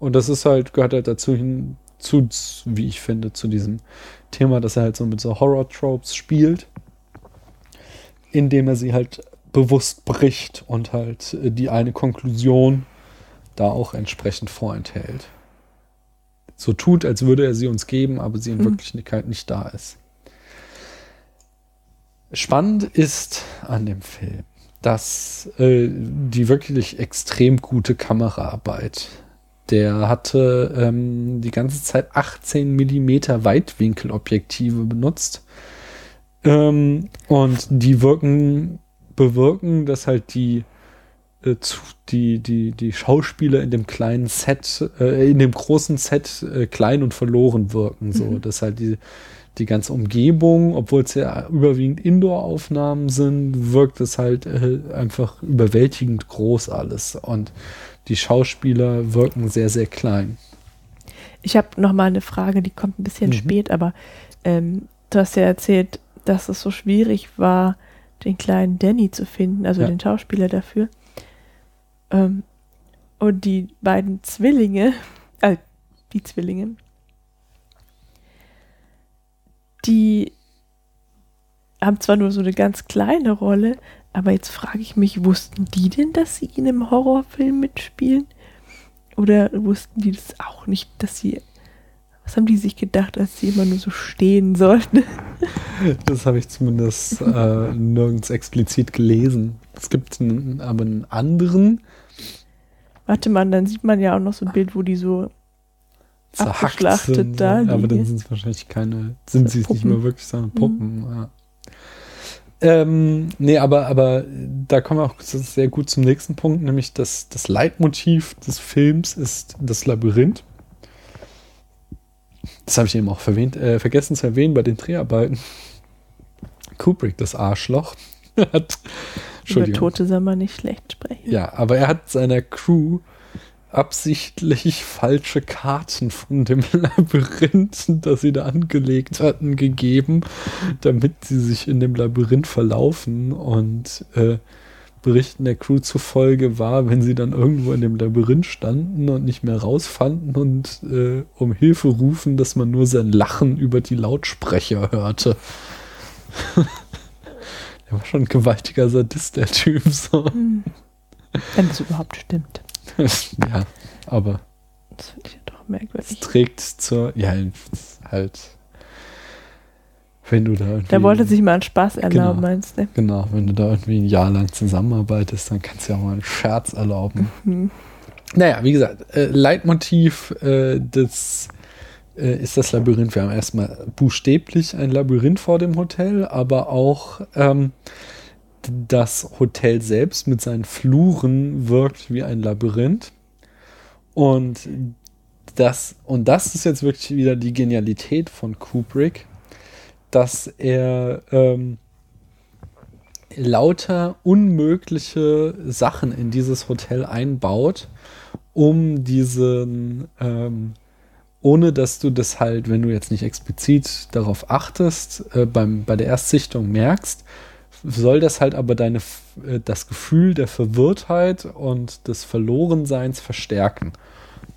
D: Und das ist halt, gehört halt dazu hin, zu, wie ich finde, zu diesem Thema, dass er halt so mit so Horror-Tropes spielt, indem er sie halt bewusst bricht und halt äh, die eine Konklusion da auch entsprechend vorenthält. So tut, als würde er sie uns geben, aber sie in
A: Mhm.
D: Wirklichkeit nicht da ist. Spannend ist an dem Film, dass äh, die wirklich extrem gute Kameraarbeit. Der hatte ähm, die ganze Zeit 18 Millimeter Weitwinkelobjektive benutzt. Ähm, und die wirken, bewirken, dass halt die, äh, zu, die, die, die Schauspieler in dem kleinen Set, äh, in dem großen Set äh, klein und verloren wirken. So,
A: Mhm.
D: dass halt die, die ganze Umgebung, obwohl es ja überwiegend Indoor-Aufnahmen sind, wirkt es halt äh, einfach überwältigend groß alles. Und die Schauspieler wirken sehr, sehr klein.
A: Ich habe noch mal eine Frage, die kommt ein bisschen
D: Mhm.
A: spät, aber ähm, du hast ja erzählt, dass es so schwierig war, den kleinen Danny zu finden, also
D: Ja.
A: den Schauspieler dafür. Ähm, und die beiden Zwillinge, äh, die Zwillinge, die haben zwar nur so eine ganz kleine Rolle, aber jetzt frage ich mich, wussten die denn, dass sie in einem Horrorfilm mitspielen? Oder wussten die das auch nicht, dass sie. Was haben die sich gedacht, als sie immer nur so stehen sollten?
D: Das habe ich zumindest äh, nirgends explizit gelesen. Es gibt einen, aber einen anderen
A: Warte mal, dann sieht man ja auch noch so ein Bild, wo die so
D: zerhackt
A: Abgeschlachtet
D: sind.
A: da
D: aber dann sind es wahrscheinlich keine, sind sie es nicht mehr wirklich, sondern Puppen. Ja. Ähm, nee, aber, aber da kommen wir auch sehr gut zum nächsten Punkt, nämlich das, das Leitmotiv des Films ist das Labyrinth. Das habe ich eben auch verwähnt, äh, vergessen zu erwähnen bei den Dreharbeiten. Kubrick, das Arschloch, hat,
A: über Tote soll man nicht schlecht sprechen.
D: ja, aber er hat seiner Crew absichtlich falsche Karten von dem Labyrinth, das sie da angelegt hatten, gegeben, damit sie sich in dem Labyrinth verlaufen und äh, Berichten der Crew zufolge war, wenn sie dann irgendwo in dem Labyrinth standen und nicht mehr rausfanden und äh, um Hilfe rufen, dass man nur sein Lachen über die Lautsprecher hörte. Der war schon ein gewaltiger Sadist, der Typ. So.
A: Wenn es überhaupt stimmt.
D: ja, aber
A: Das finde ich ja doch
D: es
A: merkwürdig.
D: trägt zur, ja, halt, wenn du da irgendwie,
A: Der wollte sich mal einen Spaß erlauben,
D: Genau.
A: meinst du?
D: genau, wenn du da irgendwie ein Jahr lang zusammenarbeitest, dann kannst du ja auch mal einen Scherz erlauben.
A: Mhm.
D: Naja, wie gesagt, äh, Leitmotiv äh, des äh, ist das Labyrinth. Wir haben erstmal buchstäblich ein Labyrinth vor dem Hotel, aber auch ähm, das Hotel selbst mit seinen Fluren wirkt wie ein Labyrinth. Und das, und das ist jetzt wirklich wieder die Genialität von Kubrick, dass er ähm, lauter unmögliche Sachen in dieses Hotel einbaut, um diesen, ähm, ohne dass du das halt, wenn du jetzt nicht explizit darauf achtest, äh, beim, bei der Erstsichtung merkst, soll das halt aber deine, äh, das Gefühl der Verwirrtheit und des Verlorenseins verstärken.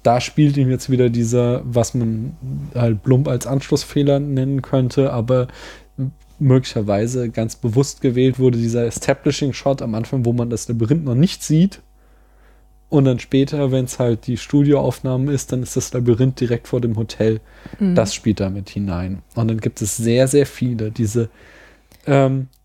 D: Da spielt ihm jetzt wieder dieser, was man halt plump als Anschlussfehler nennen könnte, aber möglicherweise ganz bewusst gewählt wurde, dieser Establishing-Shot am Anfang, wo man das Labyrinth noch nicht sieht. Und dann später, wenn es halt die Studioaufnahmen ist, dann ist das Labyrinth direkt vor dem Hotel. Das spielt damit hinein. Und dann gibt es sehr, sehr viele diese ähm? Äh,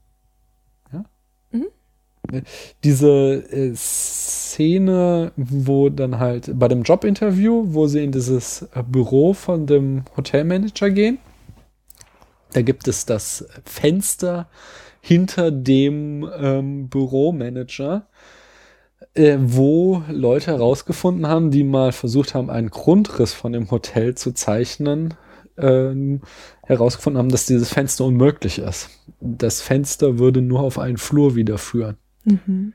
D: diese äh, Szene, wo dann halt bei dem Jobinterview, wo sie in dieses Büro von dem Hotelmanager gehen, da gibt es das Fenster hinter dem ähm, Büromanager, äh, wo Leute herausgefunden haben, die mal versucht haben, einen Grundriss von dem Hotel zu zeichnen, ähm, herausgefunden haben, dass dieses Fenster unmöglich ist. Das Fenster würde nur auf einen Flur wieder führen.
A: Mhm.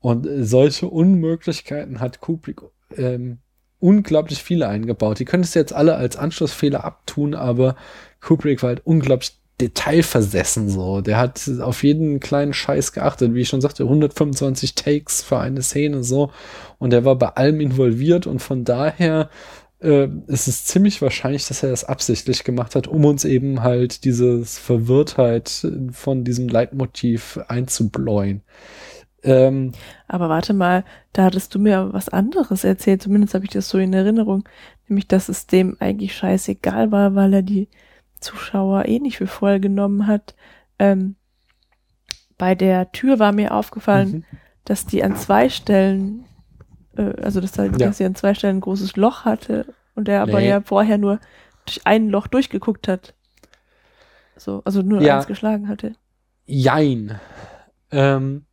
D: Und äh, solche Unmöglichkeiten hat Kubrick ähm, unglaublich viele eingebaut. Die könntest du jetzt alle als Anschlussfehler abtun, aber Kubrick war halt unglaublich detailversessen so. Der hat auf jeden kleinen Scheiß geachtet, wie ich schon sagte, 125 Takes für eine Szene so. Und er war bei allem involviert und von daher äh, ist es ziemlich wahrscheinlich, dass er das absichtlich gemacht hat, um uns eben halt dieses Verwirrtheit von diesem Leitmotiv einzubläuen. Ähm,
A: Aber warte mal, da hattest du mir was anderes erzählt, zumindest habe ich das so in Erinnerung, nämlich dass es dem eigentlich scheißegal war, weil er die Zuschauer eh nicht für voll genommen hat. Ähm, bei der Tür war mir aufgefallen,
D: Mhm.
A: dass die an zwei Stellen, äh, also dass, da,
D: Ja.
A: dass sie an zwei Stellen ein großes Loch hatte und er aber
D: Nee.
A: ja vorher nur durch ein Loch durchgeguckt hat. So, also nur
D: Ja.
A: eins geschlagen hatte.
D: Jein. Ähm,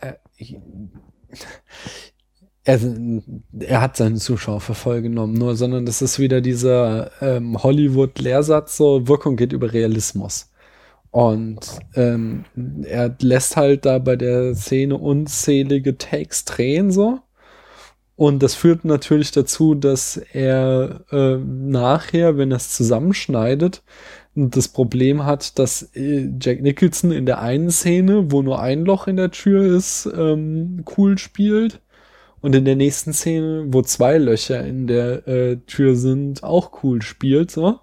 D: er, er, er hat seine Zuschauer für voll genommen, nur, sondern das ist wieder dieser ähm, Hollywood-Lehrsatz, so Wirkung geht über Realismus. Und ähm, er lässt halt da bei der Szene unzählige Takes drehen, so. Und das führt natürlich dazu, dass er äh, nachher, wenn er es zusammenschneidet, das Problem hat, dass äh, Jack Nicholson in der einen Szene, wo nur ein Loch in der Tür ist, ähm, cool spielt und in der nächsten Szene, wo zwei Löcher in der äh, Tür sind, auch cool spielt, so.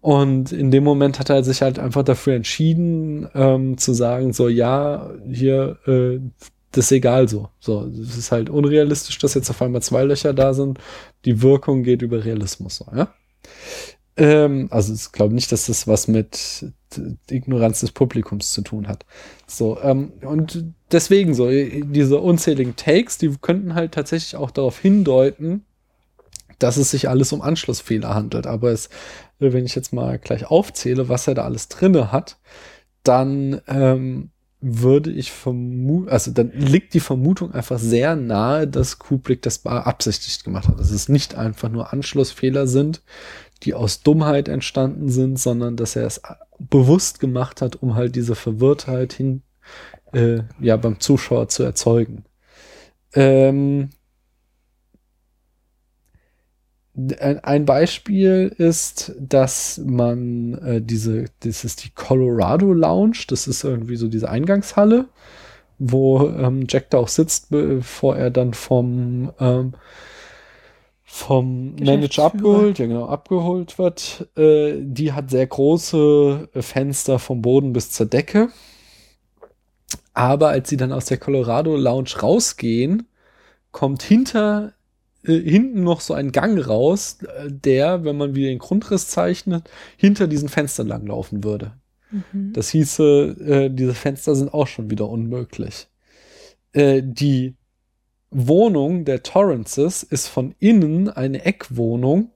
D: Und in dem Moment hat er sich halt einfach dafür entschieden, ähm, zu sagen, so, ja, hier, äh, das ist egal so. So, es ist halt unrealistisch, dass jetzt auf einmal zwei Löcher da sind. Die Wirkung geht über Realismus, so, ja. Ähm, also ich glaube nicht, dass das was mit Ignoranz des Publikums zu tun hat. So, ähm, und deswegen so, diese unzähligen Takes, die könnten halt tatsächlich auch darauf hindeuten, dass es sich alles um Anschlussfehler handelt. Aber es, wenn ich jetzt mal gleich aufzähle, was er da alles drinne hat, dann ähm, würde ich vermuten, also dann liegt die Vermutung einfach sehr nahe, dass Kubrick das beabsichtigt gemacht hat. Dass es nicht einfach nur Anschlussfehler sind, die aus Dummheit entstanden sind, sondern dass er es bewusst gemacht hat, um halt diese Verwirrtheit hin, äh, ja, beim Zuschauer zu erzeugen. Ähm, ein Beispiel ist, dass man äh, diese, das ist die Colorado Lounge, das ist irgendwie so diese Eingangshalle, wo ähm, Jack da auch sitzt, bevor er dann vom ähm, vom Manager abgeholt, ja genau, abgeholt wird. Äh, die hat sehr große Fenster vom Boden bis zur Decke. Aber als sie dann aus der Colorado Lounge rausgehen, kommt hinter äh, hinten noch so ein Gang raus, äh, der, wenn man wieder den Grundriss zeichnet, hinter diesen Fenstern langlaufen würde. Mhm. Das hieße, äh, diese Fenster sind auch schon wieder unmöglich. Äh, die Wohnung der Torrances ist von innen eine Eckwohnung,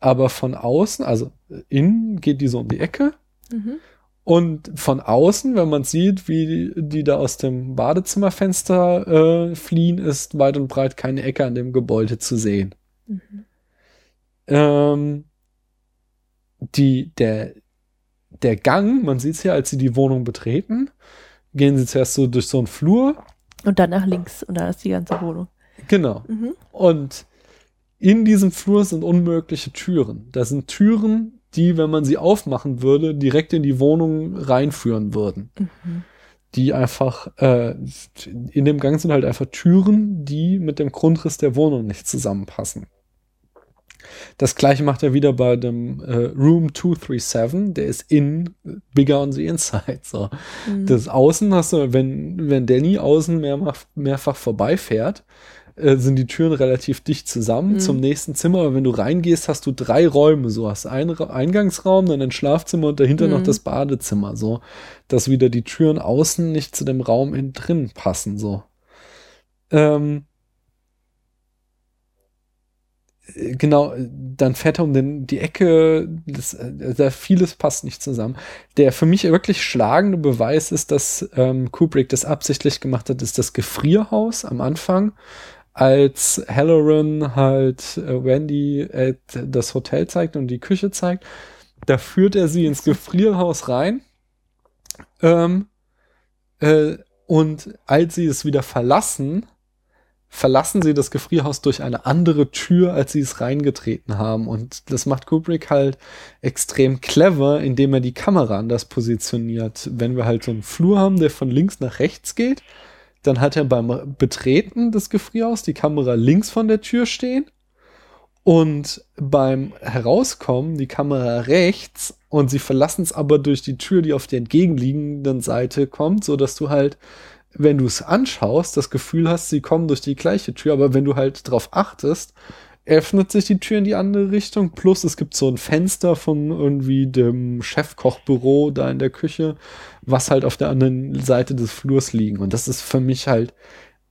D: aber von außen, also innen geht die so um die Ecke. Mhm. Und von außen, wenn man sieht, wie die, die da aus dem Badezimmerfenster äh, fliehen, ist weit und breit keine Ecke an dem Gebäude zu sehen. Mhm. Ähm, die, der, der Gang, man sieht es ja, als sie die Wohnung betreten, gehen sie zuerst so durch so einen Flur
A: und dann nach links und dann ist die ganze Wohnung.
D: Genau. Mhm. Und in diesem Flur sind unmögliche Türen. Da sind Türen, die, wenn man sie aufmachen würde, direkt in die Wohnung reinführen würden. Mhm. Die einfach, äh, in dem Gang sind halt einfach Türen, die mit dem Grundriss der Wohnung nicht zusammenpassen. Das gleiche macht er wieder bei dem äh, Room 237, der ist in bigger on the inside. So. Mhm. Das Außen hast du, wenn, wenn Danny außen mehrfach, mehrfach vorbeifährt, äh, sind die Türen relativ dicht zusammen mhm. zum nächsten Zimmer. Aber wenn du reingehst, hast du drei Räume. So hast einen Ra Eingangsraum, dann ein Schlafzimmer und dahinter mhm. noch das Badezimmer. So, dass wieder die Türen außen nicht zu dem Raum innen drin passen. So. Ähm, genau, dann fährt er um den, die Ecke, das, da vieles passt nicht zusammen. Der für mich wirklich schlagende Beweis ist, dass ähm, Kubrick das absichtlich gemacht hat, ist das Gefrierhaus am Anfang, als Halloran halt äh, Wendy äh, das Hotel zeigt und die Küche zeigt. Da führt er sie ins Gefrierhaus rein. Ähm, äh, und als sie es wieder verlassen, verlassen sie das Gefrierhaus durch eine andere Tür, als sie es reingetreten haben. Und das macht Kubrick halt extrem clever, indem er die Kamera anders positioniert. Wenn wir halt so einen Flur haben, der von links nach rechts geht, dann hat er beim Betreten des Gefrierhauses die Kamera links von der Tür stehen und beim Herauskommen die Kamera rechts und sie verlassen es aber durch die Tür, die auf der entgegenliegenden Seite kommt, so dass du halt wenn du es anschaust, das Gefühl hast, sie kommen durch die gleiche Tür, aber wenn du halt drauf achtest, öffnet sich die Tür in die andere Richtung. Plus es gibt so ein Fenster von irgendwie dem Chefkochbüro da in der Küche, was halt auf der anderen Seite des Flurs liegen. Und das ist für mich halt,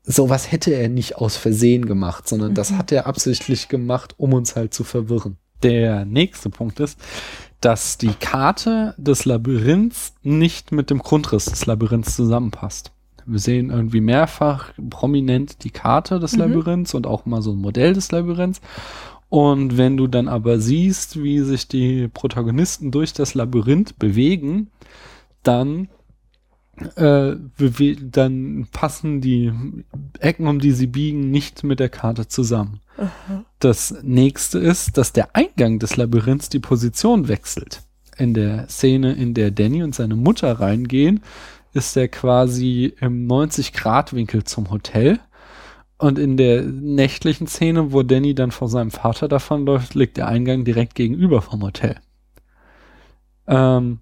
D: sowas hätte er nicht aus Versehen gemacht, sondern mhm. das hat er absichtlich gemacht, um uns halt zu verwirren. Der nächste Punkt ist, dass die Karte des Labyrinths nicht mit dem Grundriss des Labyrinths zusammenpasst. Wir sehen irgendwie mehrfach prominent die Karte des mhm. Labyrinths und auch mal so ein Modell des Labyrinths. Und wenn du dann aber siehst, wie sich die Protagonisten durch das Labyrinth bewegen, dann äh, dann passen die Ecken, um die sie biegen, nicht mit der Karte zusammen. Aha. Das nächste ist, dass der Eingang des Labyrinths die Position wechselt. in der Szene, in der Danny und seine Mutter reingehen, ist er quasi im 90-Grad-Winkel zum Hotel. Und in der nächtlichen Szene, wo Danny dann vor seinem Vater davonläuft, liegt der Eingang direkt gegenüber vom Hotel. Ähm,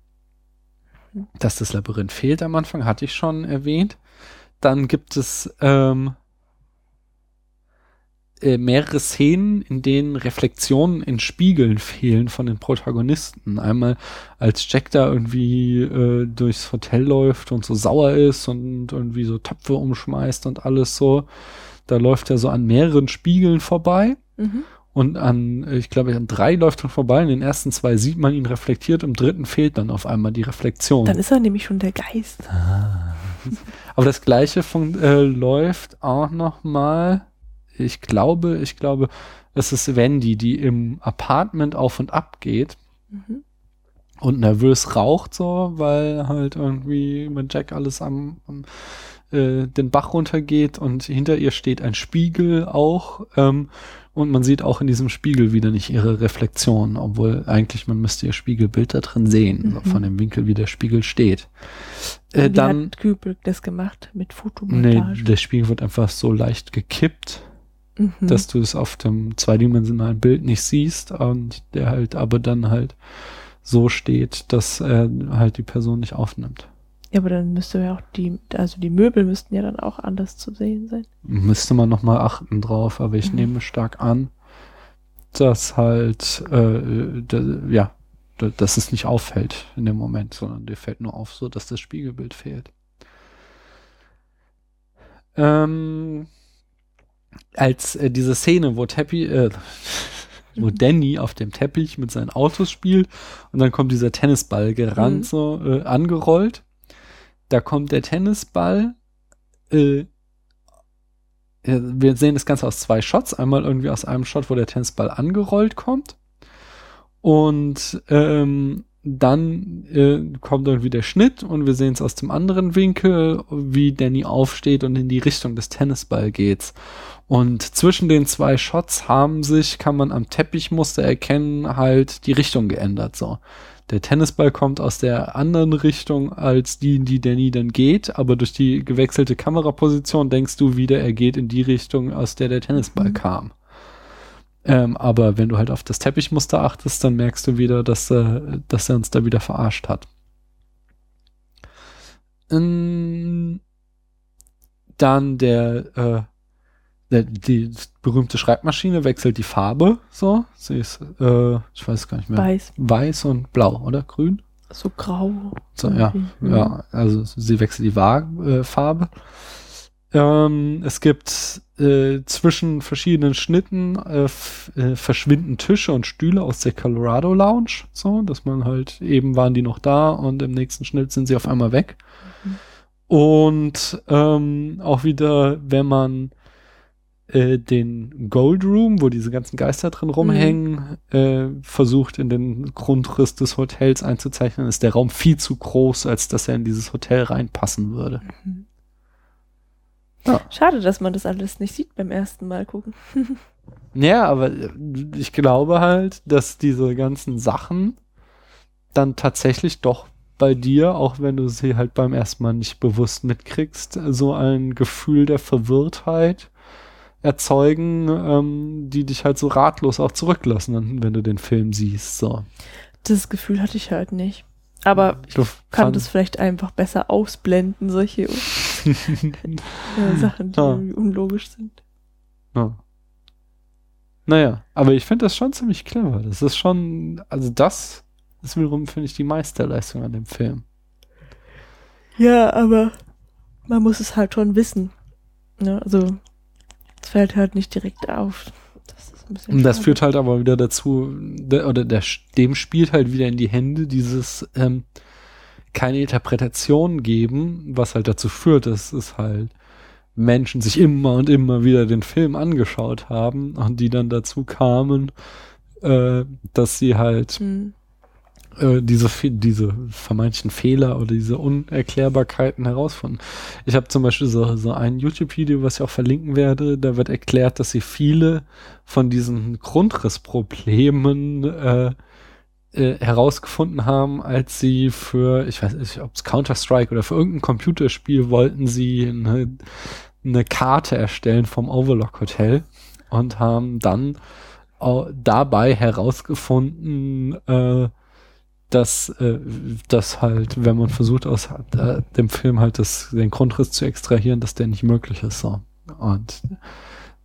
D: dass das Labyrinth fehlt am Anfang, hatte ich schon erwähnt. Dann gibt es ähm, äh, mehrere Szenen, in denen Reflexionen in Spiegeln fehlen von den Protagonisten. Einmal als Jack da irgendwie äh, durchs Hotel läuft und so sauer ist und irgendwie so Töpfe umschmeißt und alles so. Da läuft er so an mehreren Spiegeln vorbei.
A: Mhm.
D: Und an, ich glaube, an drei läuft er vorbei. In den ersten zwei sieht man ihn reflektiert, im dritten fehlt dann auf einmal die Reflexion.
A: Dann ist er nämlich schon der Geist.
D: Aber das gleiche von, äh, läuft auch noch mal. Ich glaube, ich glaube, es ist Wendy, die im Apartment auf und ab geht
A: Mhm.
D: und nervös raucht so, weil halt irgendwie mit Jack alles am, am äh, den Bach runtergeht und hinter ihr steht ein Spiegel auch ähm, und man sieht auch in diesem Spiegel wieder nicht ihre Reflexion, obwohl eigentlich man müsste ihr Spiegelbild da drin sehen, so
A: Mhm.
D: von dem Winkel, wie der Spiegel steht. Äh, dann
A: hat Kubrick das gemacht mit
D: Nee,
A: Fotomontage?
D: der Spiegel wird einfach so leicht gekippt,
A: mhm.
D: dass du es auf dem zweidimensionalen Bild nicht siehst und der halt aber dann halt so steht, dass er halt die Person nicht aufnimmt.
A: ja, aber dann müsste ja auch die, also die Möbel müssten ja dann auch anders zu sehen sein.
D: Müsste man nochmal achten drauf, aber ich
A: Mhm.
D: nehme stark an, dass halt, äh, da, ja, da, dass es nicht auffällt in dem Moment, sondern dir fällt nur auf, so dass das Spiegelbild fehlt. Ähm, als äh, diese Szene, wo Teppich, äh, wo Danny auf dem Teppich mit seinen Autos spielt und dann kommt dieser Tennisball gerannt,
A: Mhm.
D: so äh, angerollt. Da kommt der Tennisball, äh, wir sehen das Ganze aus zwei Shots. Einmal irgendwie aus einem Shot, wo der Tennisball angerollt kommt. Und ähm, dann äh, kommt irgendwie der Schnitt und wir sehen es aus dem anderen Winkel, wie Danny aufsteht und in die Richtung des Tennisball geht. Und zwischen den zwei Shots haben sich, kann man am Teppichmuster erkennen, halt die Richtung geändert. So. Der Tennisball kommt aus der anderen Richtung als die, in die Danny dann geht, aber durch die gewechselte Kameraposition denkst du wieder, er geht in die Richtung, aus der der Tennisball
A: Mhm.
D: kam. Ähm, aber wenn du halt auf das Teppichmuster achtest, dann merkst du wieder, dass, äh, dass er uns da wieder verarscht hat. Ähm, dann der, äh, der, die berühmte Schreibmaschine wechselt die Farbe, so. Sie ist, äh, ich weiß gar nicht mehr.
A: Weiß,
D: Weiß und blau, oder? Grün?
A: so grau.
D: So, ja,
A: irgendwie.
D: ja, also sie wechselt die Wa äh, Farbe. Ähm, es gibt äh, zwischen verschiedenen Schnitten äh, äh, verschwinden Tische und Stühle aus der Colorado Lounge, so, dass man halt eben waren die noch da und im nächsten Schnitt sind sie auf einmal weg. Und ähm, auch wieder, wenn man äh, den Gold Room, wo diese ganzen Geister drin rumhängen, äh, versucht in den Grundriss des Hotels einzuzeichnen, ist der Raum viel zu groß, als dass er in dieses Hotel reinpassen würde.
A: Schade, dass man das alles nicht sieht beim ersten Mal gucken.
D: Ja, aber äh, ich glaube halt, dass diese ganzen Sachen dann tatsächlich doch bei dir, auch wenn du sie halt beim ersten Mal nicht bewusst mitkriegst, so ein Gefühl der Verwirrtheit erzeugen, ähm, die dich halt so ratlos auch zurücklassen, wenn du den Film siehst. So.
A: Das Gefühl hatte ich halt nicht. Aber ich
D: Du
A: kann das vielleicht einfach besser ausblenden, solche Sachen, die
D: Ja.
A: irgendwie unlogisch sind.
D: Ja. Naja, aber ich finde das schon ziemlich clever. Das ist schon, also das ist wiederum, finde ich, die Meisterleistung an dem Film.
A: Ja, aber man muss es halt schon wissen. Ne? Also, es fällt halt nicht direkt auf. Das ist ein bisschen
D: Und das
A: schade.
D: führt halt aber wieder dazu, der, oder der, dem spielt halt wieder in die Hände dieses ähm, keine Interpretation geben, was halt dazu führt, dass es halt Menschen sich immer und immer wieder den Film angeschaut haben und die dann dazu kamen, äh, dass sie halt
A: Hm.
D: Äh, diese, diese vermeintlichen Fehler oder diese Unerklärbarkeiten herausfinden. Ich habe zum Beispiel so, so ein YouTube-Video, was ich auch verlinken werde, da wird erklärt, dass sie viele von diesen Grundrissproblemen äh, äh, herausgefunden haben, als sie für, ich weiß nicht, ob es Counter-Strike oder für irgendein Computerspiel wollten sie eine, eine Karte erstellen vom Overlock Hotel und haben dann dabei herausgefunden, äh, dass, äh, dass halt, wenn man versucht, aus äh, dem Film halt das, den Grundriss zu extrahieren, dass der nicht möglich ist. So. Und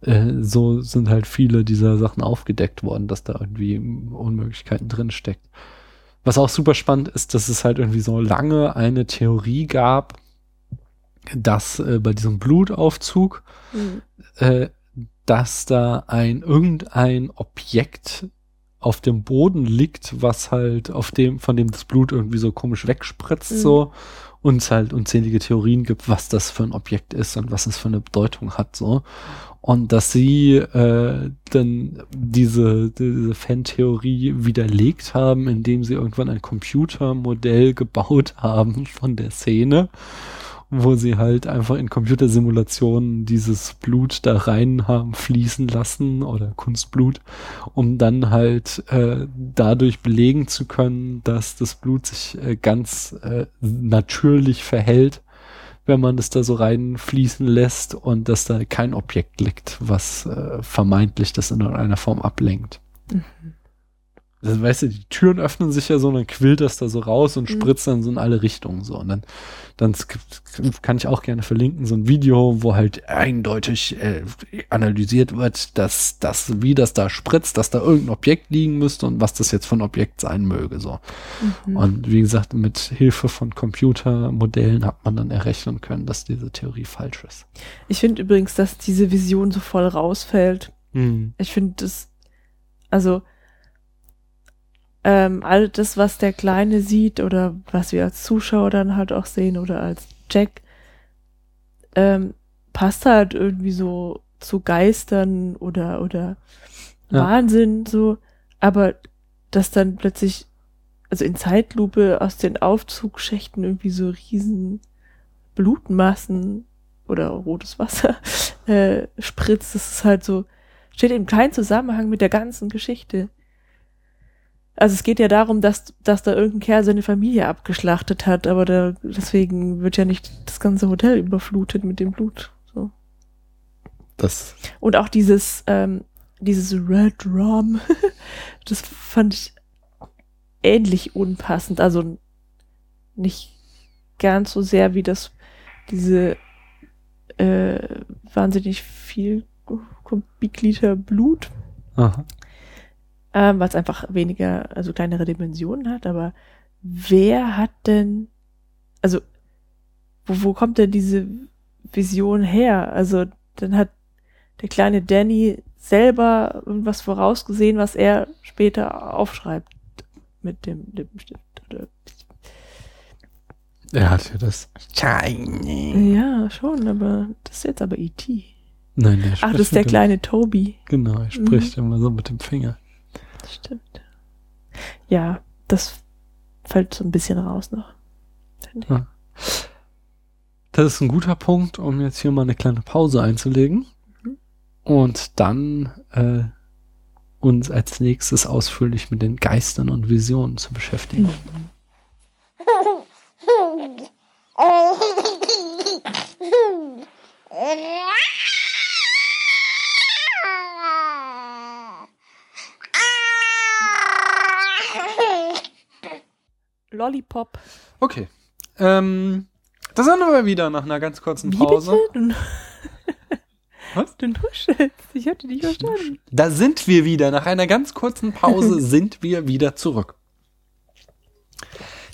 D: äh, so sind halt viele dieser Sachen aufgedeckt worden, dass da irgendwie Unmöglichkeiten drin steckt. Was auch super spannend ist, dass es halt irgendwie so lange eine Theorie gab, dass äh, bei diesem Blutaufzug,
A: Mhm.
D: äh, dass da ein irgendein Objekt auf dem Boden liegt, was halt auf dem, von dem das Blut irgendwie so komisch wegspritzt,
A: Mhm.
D: so, und es halt unzählige Theorien gibt, was das für ein Objekt ist und was es für eine Bedeutung hat, so. Und dass sie äh, dann diese, diese Fan-Theorie widerlegt haben, indem sie irgendwann ein Computermodell gebaut haben von der Szene, wo sie halt einfach in Computersimulationen dieses Blut da rein haben fließen lassen oder Kunstblut, um dann halt äh, dadurch belegen zu können, dass das Blut sich äh, ganz äh, natürlich verhält, wenn man es da so reinfließen lässt und dass da kein Objekt liegt, was äh, vermeintlich das in irgendeiner Form ablenkt. Das, weißt du, die Türen öffnen sich ja so und dann quillt das da so raus und
A: Mhm.
D: spritzt dann so in alle Richtungen so. Und dann, dann kann ich auch gerne verlinken, so ein Video, wo halt eindeutig äh, analysiert wird, dass das, wie das da spritzt, dass da irgendein Objekt liegen müsste und was das jetzt für ein Objekt sein möge. So.
A: Mhm.
D: Und wie gesagt, mit Hilfe von Computermodellen hat man dann errechnen können, dass diese Theorie falsch ist.
A: Ich finde übrigens, dass diese Vision so voll rausfällt. Ich finde das, also ähm, all das, was der Kleine sieht oder was wir als Zuschauer dann halt auch sehen oder als Jack, ähm, passt halt irgendwie so zu Geistern oder oder
D: Ja.
A: Wahnsinn so, aber dass dann plötzlich, also in Zeitlupe aus den Aufzugschächten irgendwie so riesen Blutmassen oder rotes Wasser äh, spritzt, das ist halt so, steht in keinem Zusammenhang mit der ganzen Geschichte. Also es geht ja darum, dass, dass da irgendein Kerl seine Familie abgeschlachtet hat, aber da, deswegen wird ja nicht das ganze Hotel überflutet mit dem Blut. So.
D: Das,
A: Und auch dieses, ähm, dieses Red Rum, das fand ich ähnlich unpassend. Also nicht ganz so sehr wie das, diese äh, wahnsinnig viel Kubikliter Blut,
D: aha.
A: Ähm, weil es einfach weniger, also kleinere Dimensionen hat, aber wer hat denn, also wo, wo kommt denn diese Vision her? Also dann hat der kleine Danny selber irgendwas vorausgesehen, was er später aufschreibt mit dem Lippenstift. Oder,
D: Er hat ja das.
A: ja, schon, aber das ist jetzt aber E.T.
D: Nein, der
A: Ach,
D: spricht
A: das ist der kleine Toby.
D: Genau, er spricht immer so mit dem Finger.
A: Das stimmt. Ja, das fällt so ein bisschen raus noch. finde ich.
D: Ja. Das ist ein guter Punkt, um jetzt hier mal eine kleine Pause einzulegen
A: Mhm.
D: und dann äh, uns als nächstes ausführlich mit den Geistern und Visionen zu beschäftigen.
A: Lollipop.
D: Okay. Ähm, da sind wir wieder nach einer ganz kurzen
A: Wie
D: Pause.
A: bitte? Du,
D: Was?
A: du nuschelst. Ich hatte dich verstanden.
D: Da sind wir wieder. Nach einer ganz kurzen Pause sind wir wieder zurück.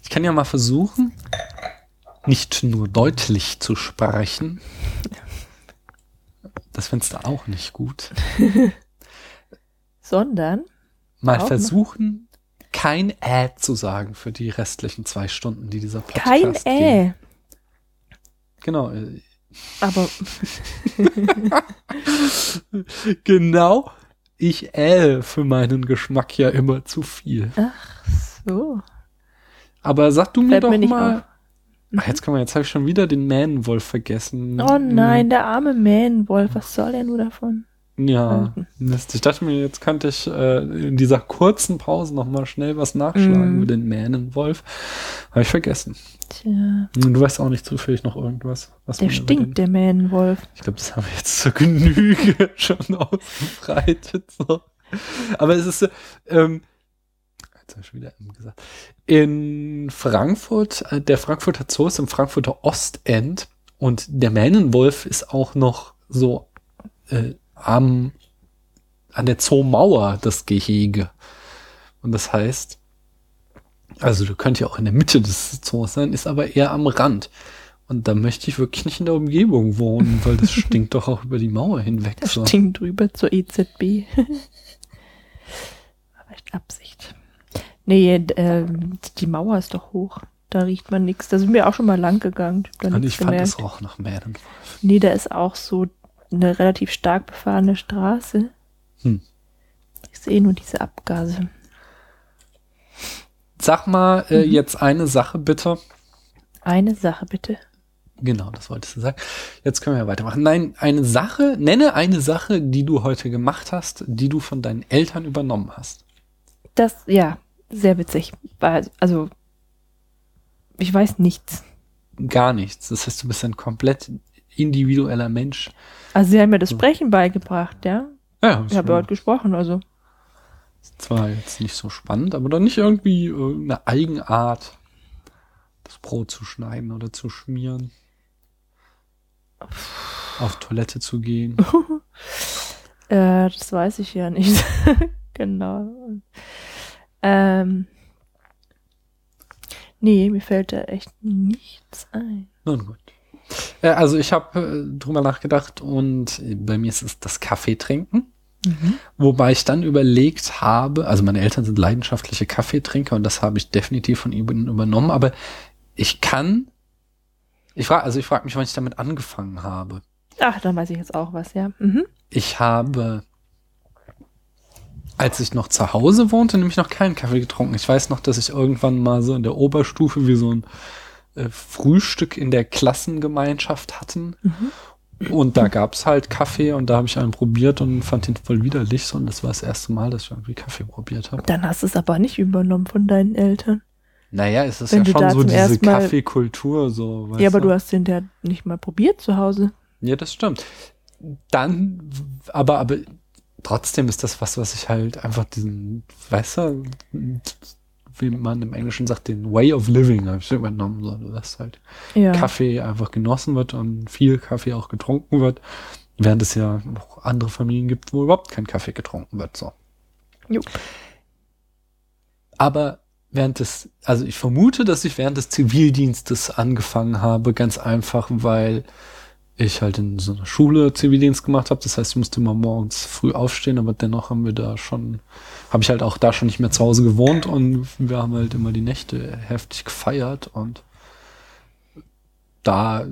D: Ich kann ja mal versuchen, nicht nur deutlich zu sprechen. Das findest du auch nicht gut.
A: Sondern,
D: Mal versuchen, kein Äh zu sagen für die restlichen zwei Stunden, die dieser Podcast
A: kein. Äh.
D: Genau. äh,
A: Aber
D: Genau. Ich äh für meinen Geschmack ja immer zu viel.
A: so.
D: Aber sag du mir
A: Fällt
D: doch
A: mir nicht
D: mal.
A: auf.
D: Ach, jetzt kann man, jetzt habe ich schon wieder den Man-Wolf vergessen.
A: Oh nein, der arme Man-Wolf. Was soll er nur davon?
D: Ja, Mist. Ich dachte mir, jetzt könnte ich äh, in dieser kurzen Pause noch mal schnell was nachschlagen
A: Mhm.
D: über den Mähnenwolf. Habe ich vergessen.
A: Tja,
D: Und Du weißt auch nicht zufällig noch irgendwas, was
A: der stinkt, der Mähnenwolf.
D: Ich glaube, das haben wir jetzt zur Genüge schon ausgebreitet. So. Aber es ist, ähm, jetzt habe ich wieder M gesagt. In Frankfurt, äh, der Frankfurter Zoo ist im Frankfurter Ostend und der Mähnenwolf ist auch noch so äh, am, an der Zoomauer das Gehege. Und das heißt, also du könnt ja auch in der Mitte des Zoos sein, ist aber eher am Rand. Und da möchte ich wirklich nicht in der Umgebung wohnen, weil das stinkt doch auch über die Mauer hinweg.
A: Das
D: so.
A: stinkt drüber zur EZB. Echt Absicht. Nee, ähm, die Mauer ist doch hoch. Da riecht man nichts. Da sind wir auch schon mal lang gegangen. Ich
D: Und ich fand
A: gemerkt.
D: es roch nach Mähnenwolf.
A: Nee, da ist auch so eine relativ stark befahrene Straße.
D: Hm.
A: Ich sehe nur diese Abgase.
D: Sag mal äh, jetzt eine Sache bitte.
A: Eine Sache bitte.
D: Genau, das wolltest du sagen. Jetzt können wir ja weitermachen. Nein, eine Sache, nenne eine Sache, die du heute gemacht hast, die du von deinen Eltern übernommen hast.
A: Das, ja, sehr witzig. Also, ich weiß nichts.
D: Gar nichts. Das heißt, du bist ein komplett individueller Mensch.
A: Also, sie haben mir das Sprechen beigebracht, ja.
D: Ja,
A: Ich habe heute gesprochen, also.
D: zwar jetzt nicht so spannend, aber doch nicht irgendwie äh, eine Eigenart, das Brot zu schneiden oder zu schmieren. Auf Toilette zu gehen.
A: Äh, das weiß ich ja nicht. genau. Ähm. Nee, mir fällt da echt nichts ein.
D: Nun gut. Äh, also ich habe äh, drüber nachgedacht und bei mir ist es das Kaffee trinken. Wobei ich dann überlegt habe, also meine Eltern sind leidenschaftliche Kaffeetrinker und das habe ich definitiv von ihnen übernommen, aber ich kann, ich frage, also ich frage mich, wann ich damit angefangen habe.
A: Ach, dann weiß ich jetzt auch was, ja. Mhm.
D: Ich habe, als ich noch zu Hause wohnte, nämlich noch keinen Kaffee getrunken. Ich weiß noch, dass ich irgendwann mal so in der Oberstufe wie so ein äh, Frühstück in der Klassengemeinschaft hatten. Und da gab's halt Kaffee und da habe ich einen probiert und fand ihn voll widerlich. So, und das war das erste Mal, dass ich irgendwie Kaffee probiert habe.
A: Dann hast du es aber nicht übernommen von deinen Eltern.
D: Naja, es ist
A: Wenn
D: ja
A: du
D: schon so diese Kaffeekultur, so.
A: ja, aber du hast den ja nicht mal probiert zu Hause.
D: Ja, das stimmt. Dann, aber, aber trotzdem ist das was, was ich halt einfach diesen, weißt du, wie man im Englischen sagt, den Way of Living habe ich übernommen, so, dass halt
A: Ja.
D: Kaffee einfach genossen wird und viel Kaffee auch getrunken wird, während es ja noch andere Familien gibt, wo überhaupt kein Kaffee getrunken wird, so.
A: Jo.
D: Aber während des, also ich vermute, dass ich während des Zivildienstes angefangen habe, ganz einfach, weil ich halt in so einer Schule Zivildienst gemacht habe. Das heißt, ich musste immer morgens früh aufstehen, aber dennoch haben wir da schon, habe ich halt auch da schon nicht mehr zu Hause gewohnt und wir haben halt immer die Nächte heftig gefeiert und da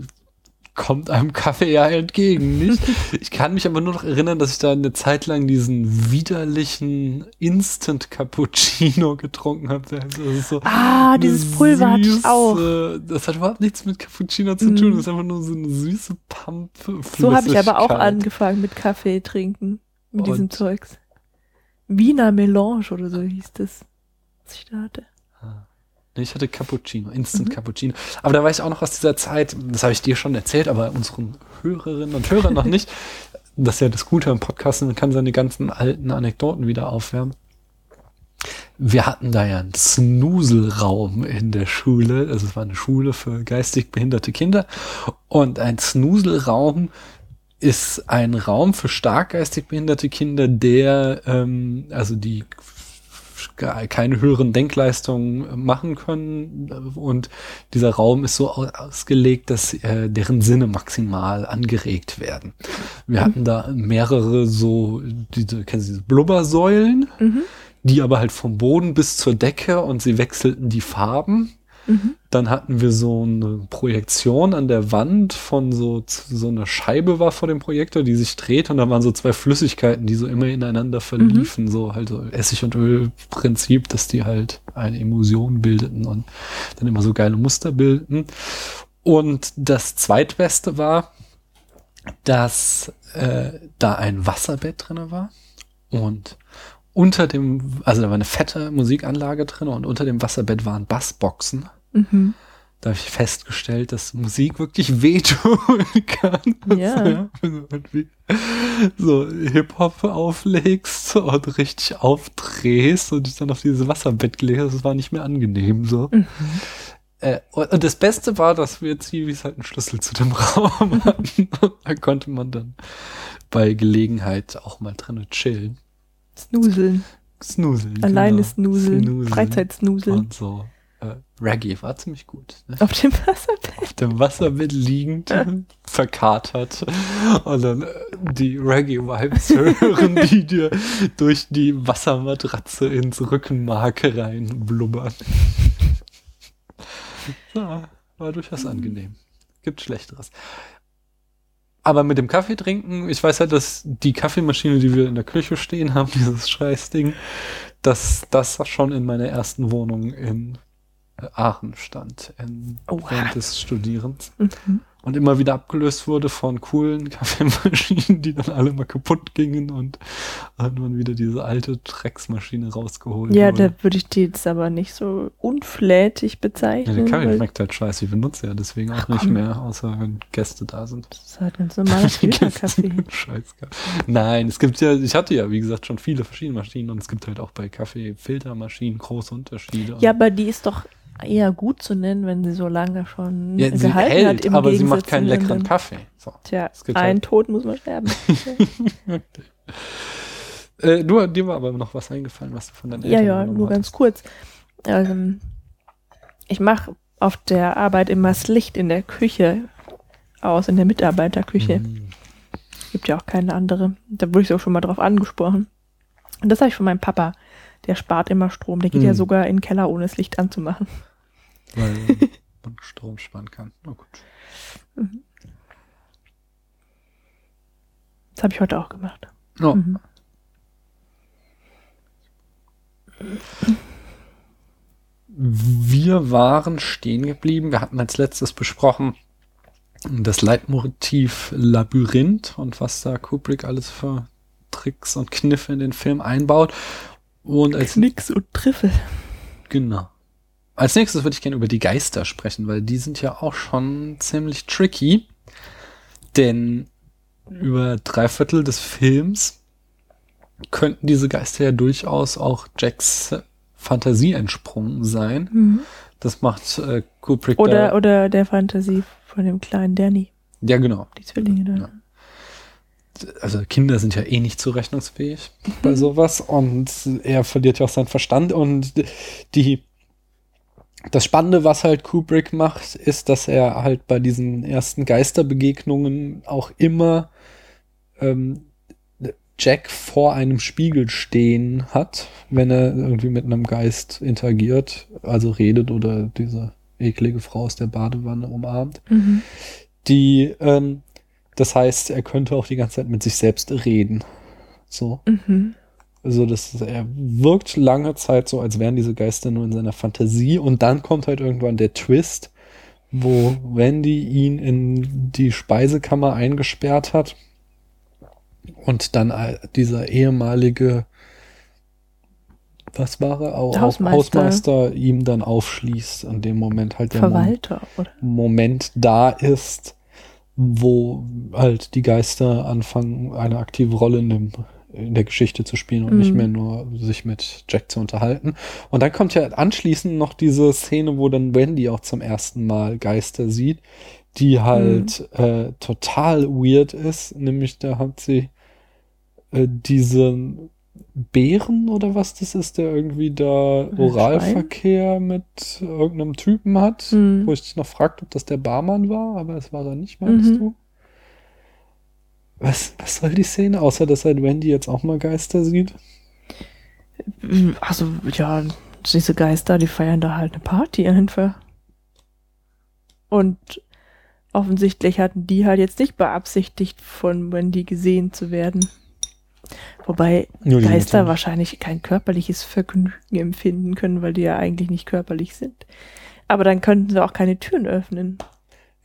D: kommt einem Kaffee ja entgegen, nicht? Ich kann mich aber nur noch erinnern, dass ich da eine Zeit lang diesen widerlichen Instant Cappuccino getrunken habe. Also so
A: Ah, dieses Pulver hatte ich auch.
D: Das hat überhaupt nichts mit Cappuccino zu tun. Das ist einfach nur so eine süße Pump.
A: So habe ich aber auch angefangen mit Kaffee trinken. Mit diesem
D: Und?
A: Zeugs. Wiener Melange oder so hieß das, was ich da hatte.
D: Nee, Ich hatte Cappuccino, Instant
A: Mhm.
D: Cappuccino. Aber da war ich auch noch aus dieser Zeit, das habe ich dir schon erzählt, aber unseren Hörerinnen und Hörern noch nicht. Das ist ja das Gute am Podcast, man kann seine ganzen alten Anekdoten wieder aufwärmen. Wir hatten da ja einen Snuselraum in der Schule. Also es war eine Schule für geistig behinderte Kinder. Und ein Snuselraum ist ein Raum für stark geistig behinderte Kinder, der, ähm, also die keine höheren Denkleistungen machen können und dieser Raum ist so au- ausgelegt, dass äh, deren Sinne maximal angeregt werden. Wir hatten da mehrere so diese kennen Sie diese Blubbersäulen, die aber halt vom Boden bis zur Decke und sie wechselten die Farben. Dann hatten wir so eine Projektion an der Wand von so, so einer Scheibe war vor dem Projektor, die sich dreht und da waren so zwei Flüssigkeiten, die so immer ineinander verliefen, so halt so Essig- und Ölprinzip, dass die halt eine Emulsion bildeten und dann immer so geile Muster bildeten. Und das zweitbeste war, dass äh, da ein Wasserbett drinne war und unter dem, also da war eine fette Musikanlage drin und unter dem Wasserbett waren Bassboxen.
A: Mhm.
D: Da habe ich festgestellt, dass Musik wirklich wehtun kann.
A: Ja.
D: Also irgendwie so Hip-Hop auflegst und richtig aufdrehst und dich dann auf dieses Wasserbett gelegt hast, das war nicht mehr angenehm so. Äh, und, und das Beste war, dass wir Zivis halt einen Schlüssel zu dem Raum hatten. Und da konnte man dann bei Gelegenheit auch mal drinnen chillen.
A: Snuseln.
D: Snuseln.
A: Alleine
D: genau.
A: snuseln.
D: Snuseln.
A: Freizeitsnuseln.
D: Und so. Äh, Reggae war ziemlich gut. Ne?
A: Auf dem Wasserbett.
D: Auf dem Wasserbett liegend, verkatert. Und dann äh, die Reggae-Vibes hören, die dir durch die Wassermatratze ins Rückenmark reinblubbern. Ja, war durchaus angenehm. Gibt Schlechteres. Aber mit dem Kaffee trinken, ich weiß halt, dass die Kaffeemaschine, die wir in der Küche stehen haben, dieses Scheißding, dass das schon in meiner ersten Wohnung in Aachen stand, in,
A: Oha.
D: während des Studierens.
A: Mhm.
D: Und immer wieder abgelöst wurde von coolen Kaffeemaschinen, die dann alle mal kaputt gingen und hat man wieder diese alte Drecksmaschine rausgeholt.
A: Ja,
D: wurde.
A: da würde ich die jetzt aber nicht so unflätig
D: Ja,
A: bezeichnen.
D: der Kaffee schmeckt halt scheiße. Ich benutze ja deswegen auch
A: Ach,
D: nicht mehr, außer wenn Gäste da sind.
A: das ist halt ganz normaler Filterkaffee.
D: Scheiß Nein, es gibt ja, ich hatte ja, wie gesagt, schon viele verschiedene Maschinen und es gibt halt auch bei Kaffee Filtermaschinen große Unterschiede.
A: Ja, aber die ist doch eher gut zu nennen, wenn sie so lange schon
D: ja sie
A: gehalten
D: hält,
A: hat. Im
D: aber sie
A: Gegensatz
D: macht keinen leckeren. Kaffee. So.
A: Tja,
D: gibt
A: ein
D: halt-
A: Tod muss man sterben.
D: Äh, du, dir war aber noch was eingefallen, was du von deinen
A: ja,
D: Eltern
A: ja,
D: übernommen
A: nur ganz kurz. Ähm, ich mache auf der Arbeit immer das Licht in der Küche aus, in der Mitarbeiterküche.
D: Mhm.
A: Gibt ja auch keine andere. Da wurde ich auch schon mal drauf angesprochen. Und das habe ich von meinem Papa. Der spart immer Strom. Der geht ja
D: Hm.
A: sogar in den Keller, ohne das Licht anzumachen.
D: Weil man Strom sparen kann. Na gut.
A: Das habe ich heute auch gemacht.
D: Oh.
A: Mhm.
D: Wir waren stehen geblieben. Wir hatten als letztes besprochen das Leitmotiv Labyrinth und was da Kubrick alles für Tricks und Kniffe in den Film einbaut. Und als
A: Knicks und Trüffel.
D: Genau. Als nächstes würde ich gerne über die Geister sprechen, weil die sind ja auch schon ziemlich tricky. Denn über drei Viertel des Films könnten diese Geister ja durchaus auch Jacks Fantasie entsprungen sein. Das macht äh, Kubrick
A: Oder,
D: da.
A: oder der Fantasie von dem kleinen Danny.
D: Ja, genau.
A: Die Zwillinge da.
D: Ja. also Kinder sind ja eh nicht zurechnungsfähig bei sowas und er verliert ja auch seinen Verstand und die das Spannende, was halt Kubrick macht, ist, dass er halt bei diesen ersten Geisterbegegnungen auch immer ähm, Jack vor einem Spiegel stehen hat, wenn er irgendwie mit einem Geist interagiert, also redet oder diese eklige Frau aus der Badewanne umarmt
A: Mhm.
D: die, ähm, das heißt, er könnte auch die ganze Zeit mit sich selbst reden. So.
A: Mhm.
D: Also das, er wirkt lange Zeit so, als wären diese Geister nur in seiner Fantasie und dann kommt halt irgendwann der Twist, wo Wendy ihn in die Speisekammer eingesperrt hat und dann äh, dieser ehemalige was war er? Au-
A: Hausmeister.
D: Hausmeister ihm dann aufschließt, in dem Moment halt der
A: Verwalter, oder?
D: Moment da ist, wo halt die Geister anfangen, eine aktive Rolle in, dem, in der Geschichte zu spielen und
A: Mhm.
D: nicht mehr nur sich mit Jack zu unterhalten. Und dann kommt ja anschließend noch diese Szene, wo dann Wendy auch zum ersten Mal Geister sieht, die halt äh, total weird ist. Nämlich da hat sie äh, diesen Bären oder was das ist, der irgendwie da Oralverkehr mit irgendeinem Typen hat,
A: Mhm.
D: wo ich dich noch fragte, ob das der Barmann war, aber es war er nicht, meinst
A: Mhm.
D: du? Was, was soll die Szene, außer dass halt Wendy jetzt auch mal Geister sieht?
A: Also, ja, diese Geister, die feiern da halt eine Party einfach. Und offensichtlich hatten die halt jetzt nicht beabsichtigt, von Wendy gesehen zu werden. Wobei Geister
D: Mutter.
A: wahrscheinlich kein körperliches Vergnügen empfinden können, weil die ja eigentlich nicht körperlich sind. Aber dann könnten sie auch keine Türen öffnen.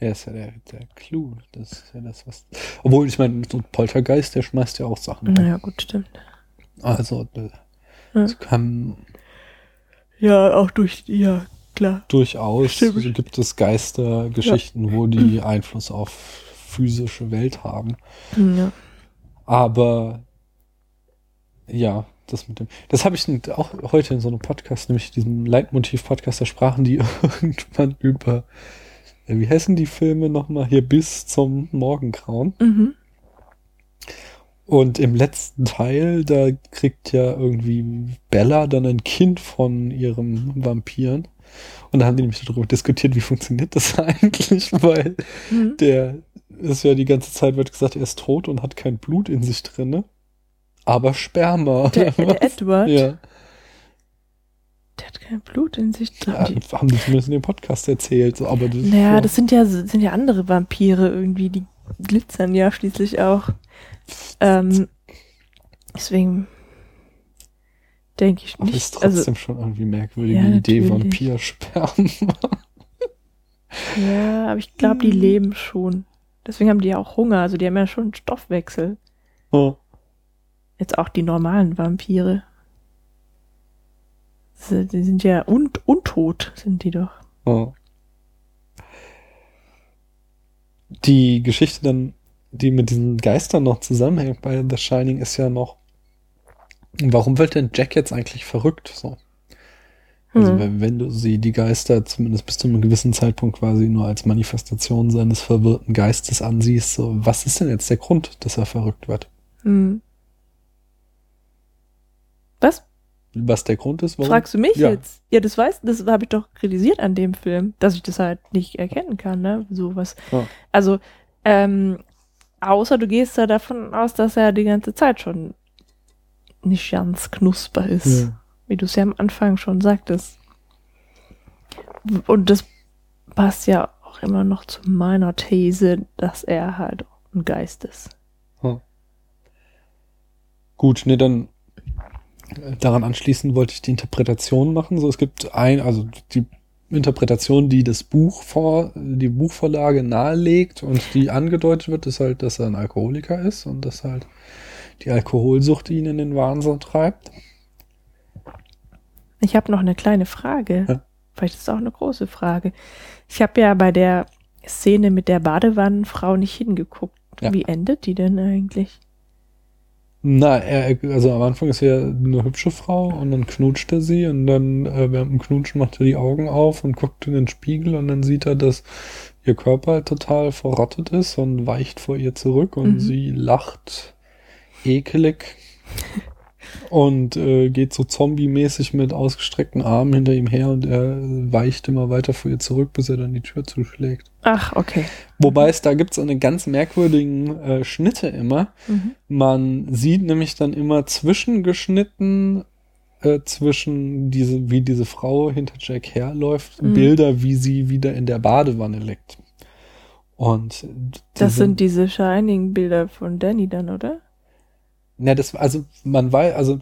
D: Er ist ja der, der Clou. Das ist ja das, was. Obwohl, ich meine, so ein Poltergeist, der schmeißt ja auch Sachen. rum.
A: Naja, gut, stimmt.
D: Also, äh,
A: Ja.
D: es kann
A: Ja, auch durch, ja, klar.
D: durchaus
A: Stimmt.
D: gibt es Geistergeschichten, wo die Einfluss auf physische Welt haben.
A: Ja.
D: Aber ja, das mit dem. Das habe ich auch heute in so einem Podcast, nämlich diesem Leitmotiv-Podcast, da sprachen die irgendwann über, wie heißen die Filme nochmal hier bis zum Morgengrauen.
A: Mhm.
D: Und im letzten Teil, da kriegt ja irgendwie Bella dann ein Kind von ihrem Vampiren. Und da haben die nämlich darüber diskutiert, wie funktioniert das eigentlich, weil
A: Mhm.
D: der ist ja die ganze Zeit wird gesagt, er ist tot und hat kein Blut in sich drinne. Aber Sperma.
A: Der, der? Edward,
D: Ja,
A: der hat kein Blut in sich.
D: ja,
A: Die,
D: haben die zumindest in dem Podcast erzählt. So, aber das,
A: naja,
D: ja.
A: das sind ja, sind ja andere Vampire irgendwie, die glitzern ja schließlich auch. Ähm, deswegen denke ich
D: Aber
A: nicht.
D: ist trotzdem
A: Also,
D: schon irgendwie merkwürdige
A: Ja,
D: Idee. Vampirsperma.
A: ja, aber ich glaube, die
D: Mhm.
A: leben schon. Deswegen haben die ja auch Hunger. Also die haben ja schon einen Stoffwechsel.
D: Ja.
A: Jetzt auch die normalen Vampire. Die sind ja un untot, sind die doch.
D: Ja. Die Geschichte dann, die mit diesen Geistern noch zusammenhängt bei The Shining, ist ja noch, warum wird denn Jack jetzt eigentlich verrückt? So. Also
A: Hm.
D: wenn, wenn du sie, die Geister, zumindest bis zu einem gewissen Zeitpunkt quasi nur als Manifestation seines verwirrten Geistes ansiehst, so, was ist denn jetzt der Grund, dass er verrückt wird?
A: Hm. Was?
D: Was der Grund ist, warum?
A: Fragst du mich
D: Ja.
A: jetzt? Ja, das weißt das habe ich doch kritisiert an dem Film, dass ich das halt nicht erkennen kann, ne? Sowas.
D: Ja.
A: Also, ähm, außer du gehst da davon aus, dass er die ganze Zeit schon nicht ganz knusper ist.
D: Ja.
A: Wie du es ja am Anfang schon sagtest. Und das passt ja auch immer noch zu meiner These, dass er halt ein Geist ist.
D: Gut, nee, dann daran anschließend wollte ich die Interpretation machen. So, es gibt ein, also die Interpretation, die das Buch vor, die Buchvorlage nahelegt und die angedeutet wird, ist halt, dass er ein Alkoholiker ist und dass halt die Alkoholsucht ihn in den Wahnsinn treibt.
A: Ich habe noch eine kleine Frage.
D: Ja.
A: Vielleicht ist es auch eine große Frage. Ich habe ja bei der Szene mit der Badewannenfrau nicht hingeguckt.
D: Ja.
A: Wie endet die denn eigentlich?
D: Na, er, also am Anfang ist er eine hübsche Frau und dann knutscht er sie und dann äh, während dem Knutschen macht er die Augen auf und guckt in den Spiegel und dann sieht er, dass ihr Körper halt total verrottet ist und weicht vor ihr zurück und
A: Mhm.
D: sie lacht ekelig und äh, geht so zombie-mäßig mit ausgestreckten Armen hinter ihm her und er weicht immer weiter vor ihr zurück, bis er dann die Tür zuschlägt.
A: Ach, okay.
D: Wobei es da gibt es eine ganz merkwürdigen äh, Schnitte immer.
A: Mhm.
D: Man sieht nämlich dann immer zwischengeschnitten äh, zwischen diese, wie diese Frau hinter Jack herläuft,
A: Mhm.
D: Bilder, wie sie wieder in der Badewanne liegt. Und
A: Das sind diese Shining-Bilder von Danny dann, oder?
D: Na, das, also man weiß, also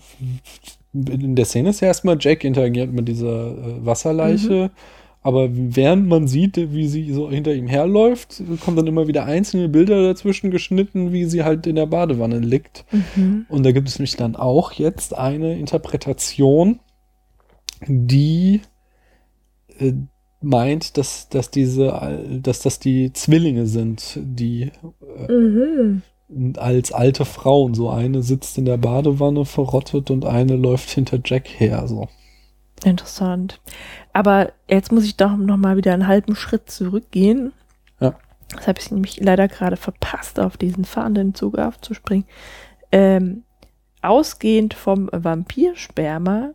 D: in der Szene ist ja erstmal Jack interagiert mit dieser äh, Wasserleiche, aber während man sieht, wie sie so hinter ihm herläuft, kommen dann immer wieder einzelne Bilder dazwischen geschnitten, wie sie halt in der Badewanne liegt.
A: Mhm.
D: Und da gibt es nämlich dann auch jetzt eine Interpretation, die äh, meint, dass, dass diese, äh, dass das die Zwillinge sind, die äh,
A: Mhm.
D: Als alte Frauen. So eine sitzt in der Badewanne verrottet und eine läuft hinter Jack her. So.
A: Interessant. Aber jetzt muss ich doch noch mal wieder einen halben Schritt zurückgehen.
D: Ja.
A: Das habe ich nämlich leider gerade verpasst, auf diesen fahrenden Zug aufzuspringen. Ähm, ausgehend vom Vampirsperma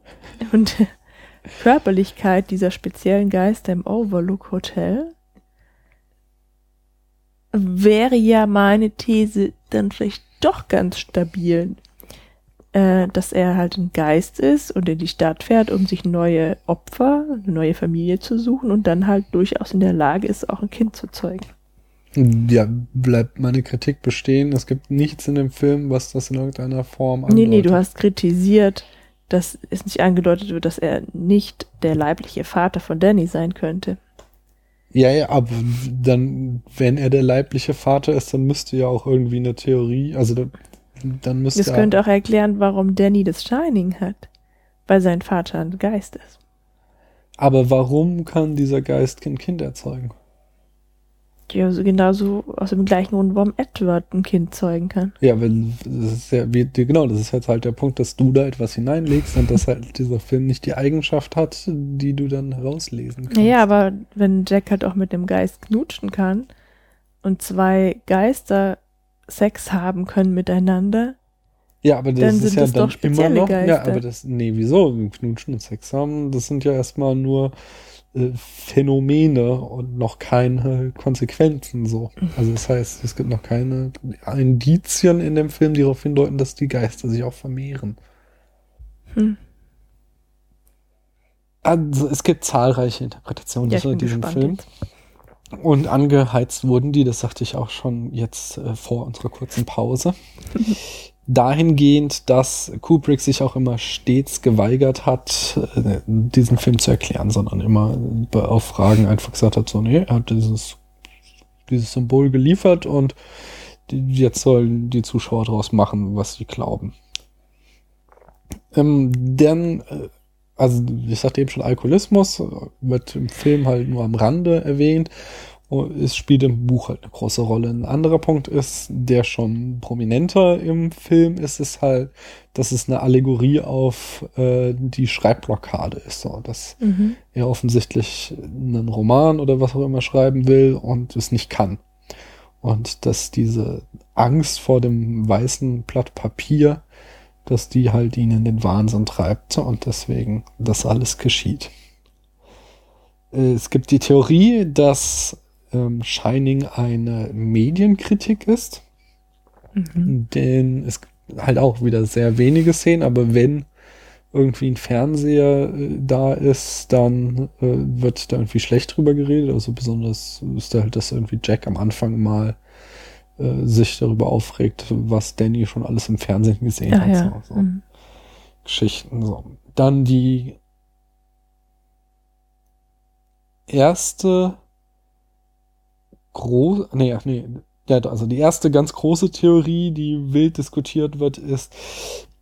A: und der Körperlichkeit dieser speziellen Geister im Overlook Hotel wäre ja meine These dann vielleicht doch ganz stabil, äh, dass er halt ein Geist ist und in die Stadt fährt, um sich neue Opfer, eine neue Familie zu suchen und dann halt durchaus in der Lage ist, auch ein Kind zu zeugen.
D: Ja, bleibt meine Kritik bestehen. Es gibt nichts in dem Film, was das in irgendeiner Form
A: Nee, nee, du hast kritisiert, dass es nicht angedeutet wird, dass er nicht der leibliche Vater von Danny sein könnte.
D: Ja, ja, aber dann, wenn er der leibliche Vater ist, dann müsste ja auch irgendwie eine Theorie, also dann, dann müsste
A: Das könnte auch erklären, warum Danny das Shining hat. Weil sein Vater ein Geist ist.
D: Aber warum kann dieser Geist kein Kind erzeugen?
A: Ja, so genauso aus dem gleichen Grund, warum Edward ein Kind zeugen kann.
D: Ja, wenn, das ist ja, wie, genau, das ist jetzt halt der Punkt, dass du da etwas hineinlegst und dass halt dieser Film nicht die Eigenschaft hat, die du dann herauslesen kannst.
A: Naja, aber wenn Jack halt auch mit dem Geist knutschen kann und zwei Geister Sex haben können miteinander,
D: Ja, aber das
A: Dann
D: ist ja
A: das
D: dann
A: doch
D: immer noch. Ja,
A: Geister.
D: aber das, nee, wieso? Knutschen und Sex haben, das sind ja erstmal nur Phänomene und noch keine Konsequenzen so. Also das heißt, es gibt noch keine Indizien in dem Film, die darauf hindeuten, dass die Geister sich auch vermehren.
A: Hm.
D: Also es gibt zahlreiche Interpretationen
A: ja, bin
D: diesem Film.
A: jetzt.
D: Und angeheizt wurden die, das sagte ich auch schon jetzt äh, vor unserer kurzen Pause. Dahingehend, dass Kubrick sich auch immer stets geweigert hat, äh, diesen Film zu erklären, sondern immer auf Fragen einfach gesagt hat, so, nee, er hat dieses, dieses Symbol geliefert und jetzt sollen die Zuschauer daraus machen, was sie glauben. Ähm, denn, äh, also ich sagte eben schon, Alkoholismus wird im Film halt nur am Rande erwähnt. Es spielt im Buch halt eine große Rolle. Ein anderer Punkt ist, der schon prominenter im Film ist, ist halt, dass es eine Allegorie auf äh, die Schreibblockade ist. So, dass
A: Mhm.
D: er offensichtlich einen Roman oder was auch immer schreiben will und es nicht kann. Und dass diese Angst vor dem weißen Blatt Papier, dass die halt ihn in den Wahnsinn treibt und deswegen das alles geschieht. Äh, Es gibt die Theorie, dass ähm, Shining eine Medienkritik ist,
A: Mhm.
D: denn es gibt halt auch wieder sehr wenige Szenen, aber wenn irgendwie ein Fernseher äh, da ist, dann äh, wird da irgendwie schlecht drüber geredet. Also besonders ist da halt, dass irgendwie Jack am Anfang mal äh, sich darüber aufregt, was Danny schon alles im Fernsehen gesehen
A: Ach
D: hat.
A: ja.
D: So, so.
A: Mhm.
D: Geschichten. So. Dann die erste große, nee, nee, also die erste ganz große Theorie, die wild diskutiert wird, ist,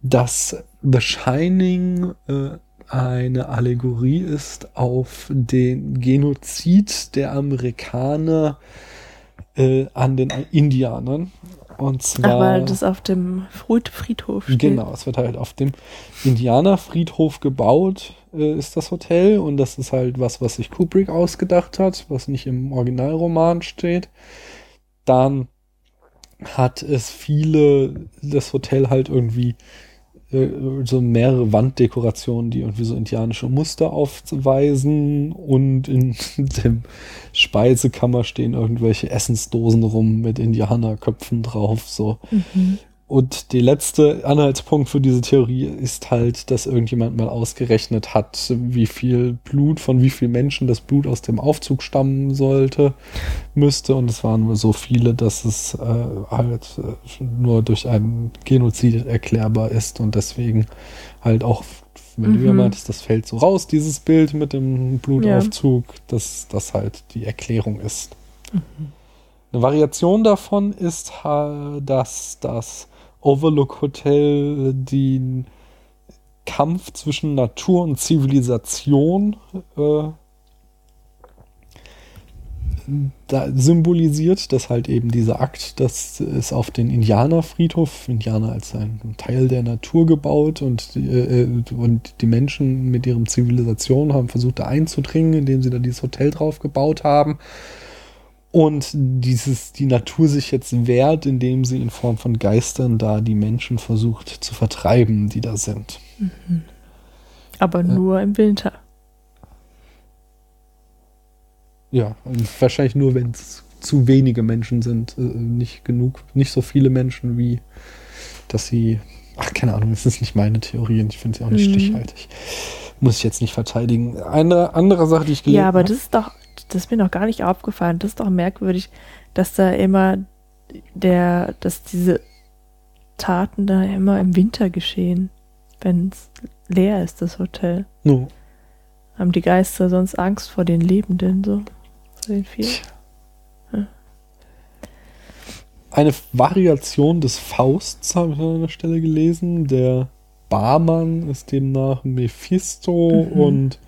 D: dass The Shining äh, eine Allegorie ist auf den Genozid der Amerikaner äh, an den Indianern. Und zwar.
A: Ach, weil das auf dem Fried- Friedhof steht.
D: Genau, es wird halt auf dem Indianerfriedhof gebaut, äh, ist das Hotel. Und das ist halt was, was sich Kubrick ausgedacht hat, was nicht im Originalroman steht. Dann hat es viele, das Hotel halt irgendwie so mehrere Wanddekorationen, die irgendwie so indianische Muster aufweisen und in dem Speisekammer stehen irgendwelche Essensdosen rum mit Indianerköpfen drauf, so.
A: Mhm.
D: Und der letzte Anhaltspunkt für diese Theorie ist halt, dass irgendjemand mal ausgerechnet hat, wie viel Blut, von wie vielen Menschen das Blut aus dem Aufzug stammen sollte, müsste. Und es waren nur so viele, dass es äh, halt äh, nur durch einen Genozid erklärbar ist und deswegen halt auch, wenn du ja
A: Mhm.
D: meintest, das fällt so raus, dieses Bild mit dem Blutaufzug, dass das halt die Erklärung ist. Eine Variation davon ist, ha- dass das Overlook Hotel den Kampf zwischen Natur und Zivilisation äh, symbolisiert, dass halt eben dieser Akt, das ist auf den Indianerfriedhof, Indianer als ein Teil der Natur gebaut und, äh, und die Menschen mit ihrem Zivilisation haben versucht da einzudringen, indem sie da dieses Hotel drauf gebaut haben und dieses, die Natur sich jetzt wehrt, indem sie in Form von Geistern da die Menschen versucht zu vertreiben, die da sind.
A: Aber nur im Winter.
D: Ja, und wahrscheinlich nur, wenn es zu wenige Menschen sind, äh, nicht genug, nicht so viele Menschen, wie dass sie, ach, keine Ahnung, das ist nicht meine Theorie und ich finde sie auch nicht
A: Mhm.
D: stichhaltig. Muss ich jetzt nicht verteidigen. Eine andere Sache, die ich gelesen
A: Ja, aber
D: habe-
A: das ist doch, das ist mir noch gar nicht aufgefallen. Das ist doch merkwürdig, dass da immer der, dass diese Taten da immer im Winter geschehen, wenn es leer ist, das Hotel.
D: No.
A: Haben die Geister sonst Angst vor den Lebenden so? Von den vier.
D: Eine Variation des Fausts habe ich an einer Stelle gelesen. Der Barmann ist demnach Mephisto
A: Mhm.
D: und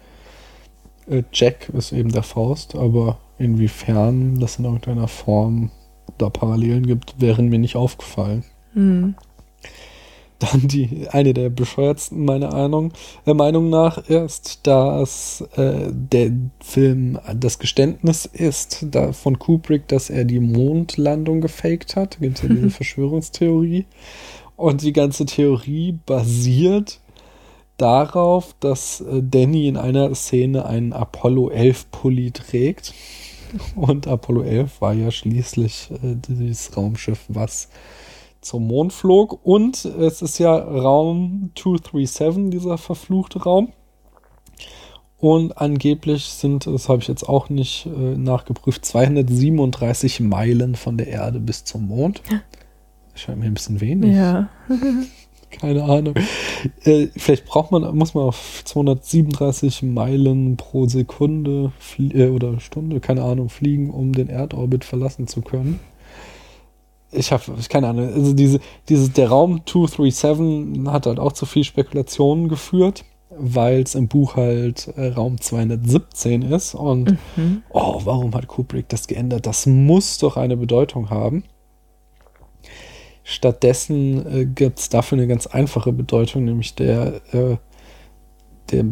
D: Jack ist eben der Faust. Aber inwiefern das in irgendeiner Form da Parallelen gibt, wären mir nicht aufgefallen.
A: Hm.
D: Dann die, eine der bescheuertsten meiner Meinung, äh, Meinung nach ist, dass äh, der Film das Geständnis ist da, von Kubrick, dass er die Mondlandung gefaked hat. Gibt ja diese Verschwörungstheorie. Und die ganze Theorie basiert darauf, dass äh, Danny in einer Szene einen Apollo 11 Pulli trägt. Und Apollo 11 war ja schließlich äh, dieses Raumschiff, was zum Mond flog. Und es ist ja Raum 237, dieser verfluchte Raum. Und angeblich sind, das habe ich jetzt auch nicht äh, nachgeprüft, 237 Meilen von der Erde bis zum Mond. Scheint mir ein bisschen wenig.
A: Ja.
D: Keine Ahnung. Äh, vielleicht braucht man, muss man auf 237 Meilen pro Sekunde äh, oder Stunde, keine Ahnung, fliegen, um den Erdorbit verlassen zu können. Ich habe keine Ahnung. Also diese, diese, der Raum 237 hat halt auch zu viel Spekulationen geführt, weil es im Buch halt äh, Raum 217 ist. Und
A: Mhm.
D: oh, warum hat Kubrick das geändert? Das muss doch eine Bedeutung haben. Stattdessen äh, gibt es dafür eine ganz einfache Bedeutung, nämlich der, äh, der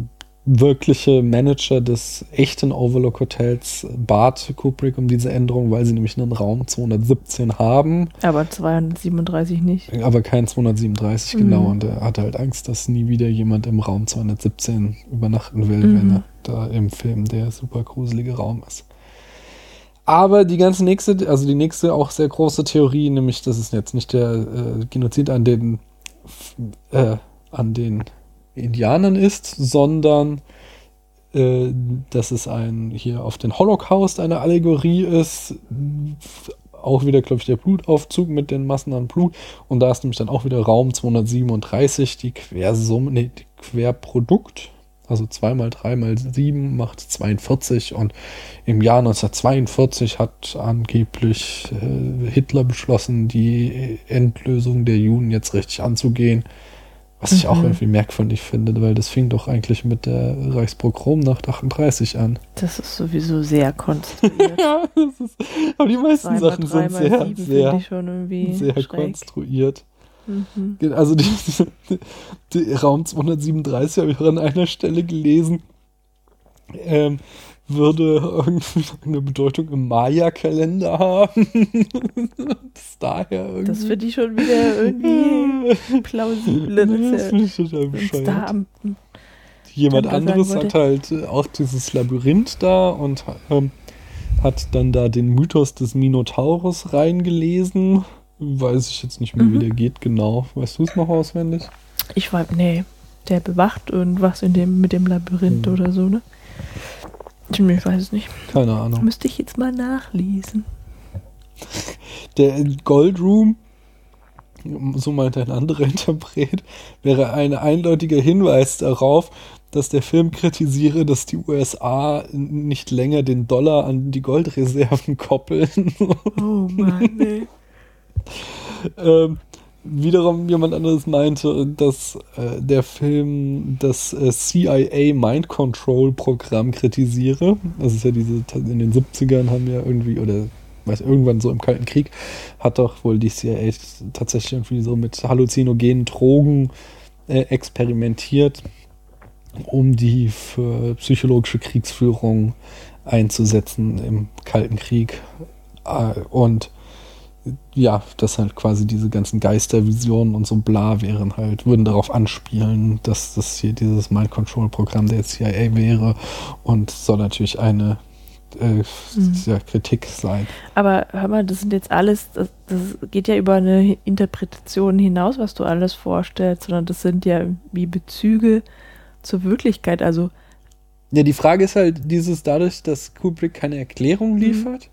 D: wirkliche Manager des echten Overlook Hotels bat Kubrick um diese Änderung, weil sie nämlich einen Raum 217 haben,
A: Aber 237 nicht.
D: aber kein 237
A: Mhm.
D: genau. Und er hatte halt Angst, dass nie wieder jemand im Raum 217 übernachten will,
A: Mhm.
D: wenn er da im Film der super gruselige Raum ist. Aber die ganze nächste, also die nächste auch sehr große Theorie, nämlich das ist jetzt nicht der äh, Genozid an den äh, an den Indianern ist, sondern äh, dass es ein hier auf den Holocaust eine Allegorie ist. Auch wieder, glaube ich, der Blutaufzug mit den Massen an Blut. Und da ist nämlich dann auch wieder Raum 237, die Quersumme, nee, die Querprodukt. Also 2 mal 3 mal 7 macht 42 und im Jahr 1942 hat angeblich äh, Hitler beschlossen, die Endlösung der Juden jetzt richtig anzugehen. Was ich auch
A: Mhm.
D: irgendwie merkwürdig finde, weil das fing doch eigentlich mit der Reichspogromnacht 38 an.
A: Das ist sowieso sehr konstruiert.
D: Ja, das ist, aber die meisten Sachen sind sehr, sehr, sehr konstruiert.
A: Mhm.
D: Also die, die Raum 237 habe ich auch an einer Stelle gelesen, ähm, würde irgendwie eine Bedeutung im Maya-Kalender haben. das daher irgendwie.
A: Das finde ich schon wieder irgendwie plausibel.
D: das finde ich total bescheuert. Jemand anderes hat halt auch dieses Labyrinth da und ähm, hat dann da den Mythos des Minotaurus reingelesen. Weiß ich jetzt nicht mehr,
A: Mhm.
D: wie der geht genau. Weißt du es noch auswendig?
A: ich weiß, nee, der bewacht irgendwas in dem, mit dem Labyrinth
D: Mhm.
A: oder so, ne? Ich, weiß es nicht.
D: Keine Ahnung.
A: Müsste ich jetzt mal nachlesen.
D: Der Gold Room, so meint ein anderer Interpret, wäre ein eindeutiger Hinweis darauf, dass der Film kritisiere, dass die USA nicht länger den Dollar an die Goldreserven koppeln.
A: Oh Mann, nee.
D: ähm, wiederum jemand anderes meinte, dass äh, der Film das äh, CIA Mind Control Programm kritisiere. Das ist ja diese, in den 70ern haben ja irgendwie, oder weiß irgendwann so im Kalten Krieg, hat doch wohl die CIA tatsächlich irgendwie so mit halluzinogenen Drogen äh, experimentiert, um die für psychologische Kriegsführung einzusetzen im Kalten Krieg. Äh, und ja, dass halt quasi diese ganzen Geistervisionen und so bla wären halt, würden darauf anspielen, dass das hier dieses Mind Control Programm der CIA wäre und soll natürlich eine äh,
A: Mhm.
D: ja, Kritik sein.
A: Aber hör mal, das sind jetzt alles, das, das geht ja über eine Interpretation hinaus, was du alles vorstellst, sondern das sind ja wie Bezüge zur Wirklichkeit. Also,
D: Ja, die Frage ist halt dieses dadurch, dass Kubrick keine Erklärung liefert, äh,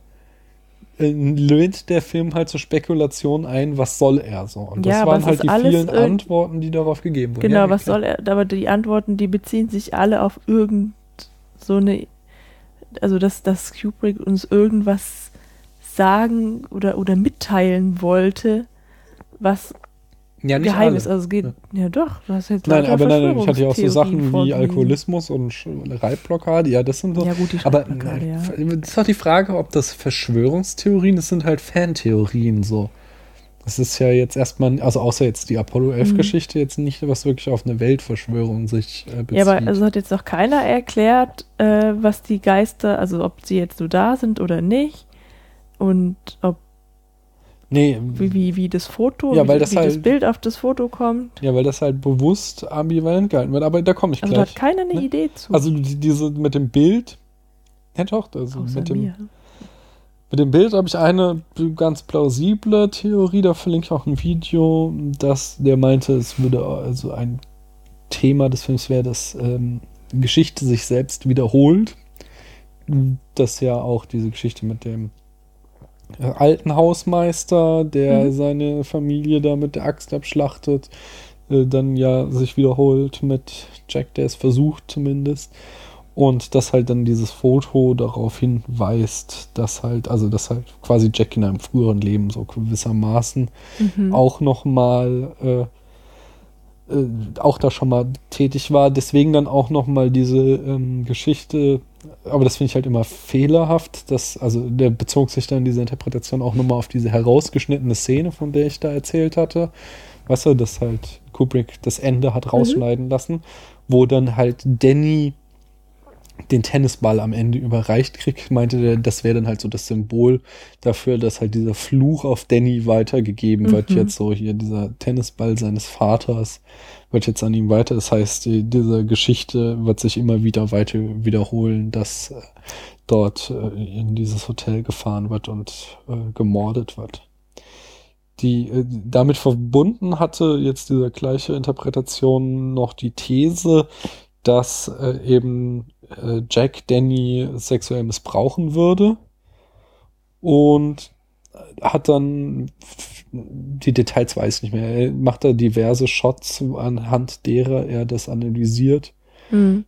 D: lädt der Film halt zur Spekulation ein, was soll er so? Und das
A: Ja,
D: waren halt die vielen Antworten, die darauf gegeben wurden.
A: genau,
D: Ja,
A: was
D: klar.
A: soll er, aber die Antworten, die beziehen sich alle auf irgend so eine also dass, dass Kubrick uns irgendwas sagen oder, oder mitteilen wollte, was
D: Ja, nicht
A: geheim
D: alle.
A: ist. Also es geht, ja, doch, du hast jetzt
D: Nein, aber nein, ich hatte ja auch so Sachen wie. Alkoholismus und Reibblockade, ja, das sind so.
A: Ja, gut, die
D: aber
A: ja.
D: das ist doch die Frage, ob das Verschwörungstheorien, das sind halt Fantheorien so. Das ist ja jetzt erstmal, also außer jetzt die Apollo 11 Geschichte, jetzt nicht, was wirklich auf eine Weltverschwörung sich äh, bezieht.
A: Ja, aber also hat jetzt noch keiner erklärt, äh, was die Geister, also ob sie jetzt so da sind oder nicht. Und ob
D: nee,
A: wie, wie, wie das Foto,
D: Ja,
A: wie,
D: weil das
A: wie das
D: halt-
A: Bild auf das Foto kommt.
D: ja, weil das halt bewusst ambivalent gehalten wird, aber da komme ich
A: Also da
D: gleich.
A: hat keiner eine
D: Ne?
A: Idee zu.
D: Also die, diese mit dem Bild, ja doch, also
A: außer
D: mit dem,
A: mir.
D: Mit dem Bild habe ich eine ganz plausible Theorie, da verlinke ich auch ein Video, dass der meinte, es würde also ein Thema des Films wäre, dass ähm, Geschichte sich selbst wiederholt. Das ja auch diese Geschichte mit dem alten Hausmeister, der
A: Mhm.
D: seine Familie da mit der Axt abschlachtet, äh, dann ja sich wiederholt mit Jack, der es versucht zumindest. Und dass halt dann dieses Foto darauf hinweist, dass halt, also dass halt quasi Jack in einem früheren Leben so gewissermaßen
A: Mhm.
D: auch nochmal, äh, äh, auch da schon mal tätig war. Deswegen dann auch nochmal diese ähm, Geschichte, aber das finde ich halt immer fehlerhaft, dass, also der bezog sich dann diese Interpretation auch nochmal auf diese herausgeschnittene Szene, von der ich da erzählt hatte. Weißt du, dass halt Kubrick das Ende hat rausschneiden lassen, wo dann halt Danny den Tennisball am Ende überreicht kriegt, meinte der, das wäre dann halt so das Symbol dafür, dass halt dieser Fluch auf Danny weitergegeben wird.
A: Mhm.
D: Jetzt so hier dieser Tennisball seines Vaters wird jetzt an ihm weiter. Das heißt, die, diese Geschichte wird sich immer wieder weiter wiederholen, dass äh, dort äh, in dieses Hotel gefahren wird und äh, gemordet wird. Die äh, damit verbunden hatte jetzt diese gleiche Interpretation noch die These, dass äh, eben äh, Jack Danny sexuell missbrauchen würde und hat dann die Details weiß ich nicht mehr. Er macht da diverse Shots anhand derer er das analysiert.
A: Mhm.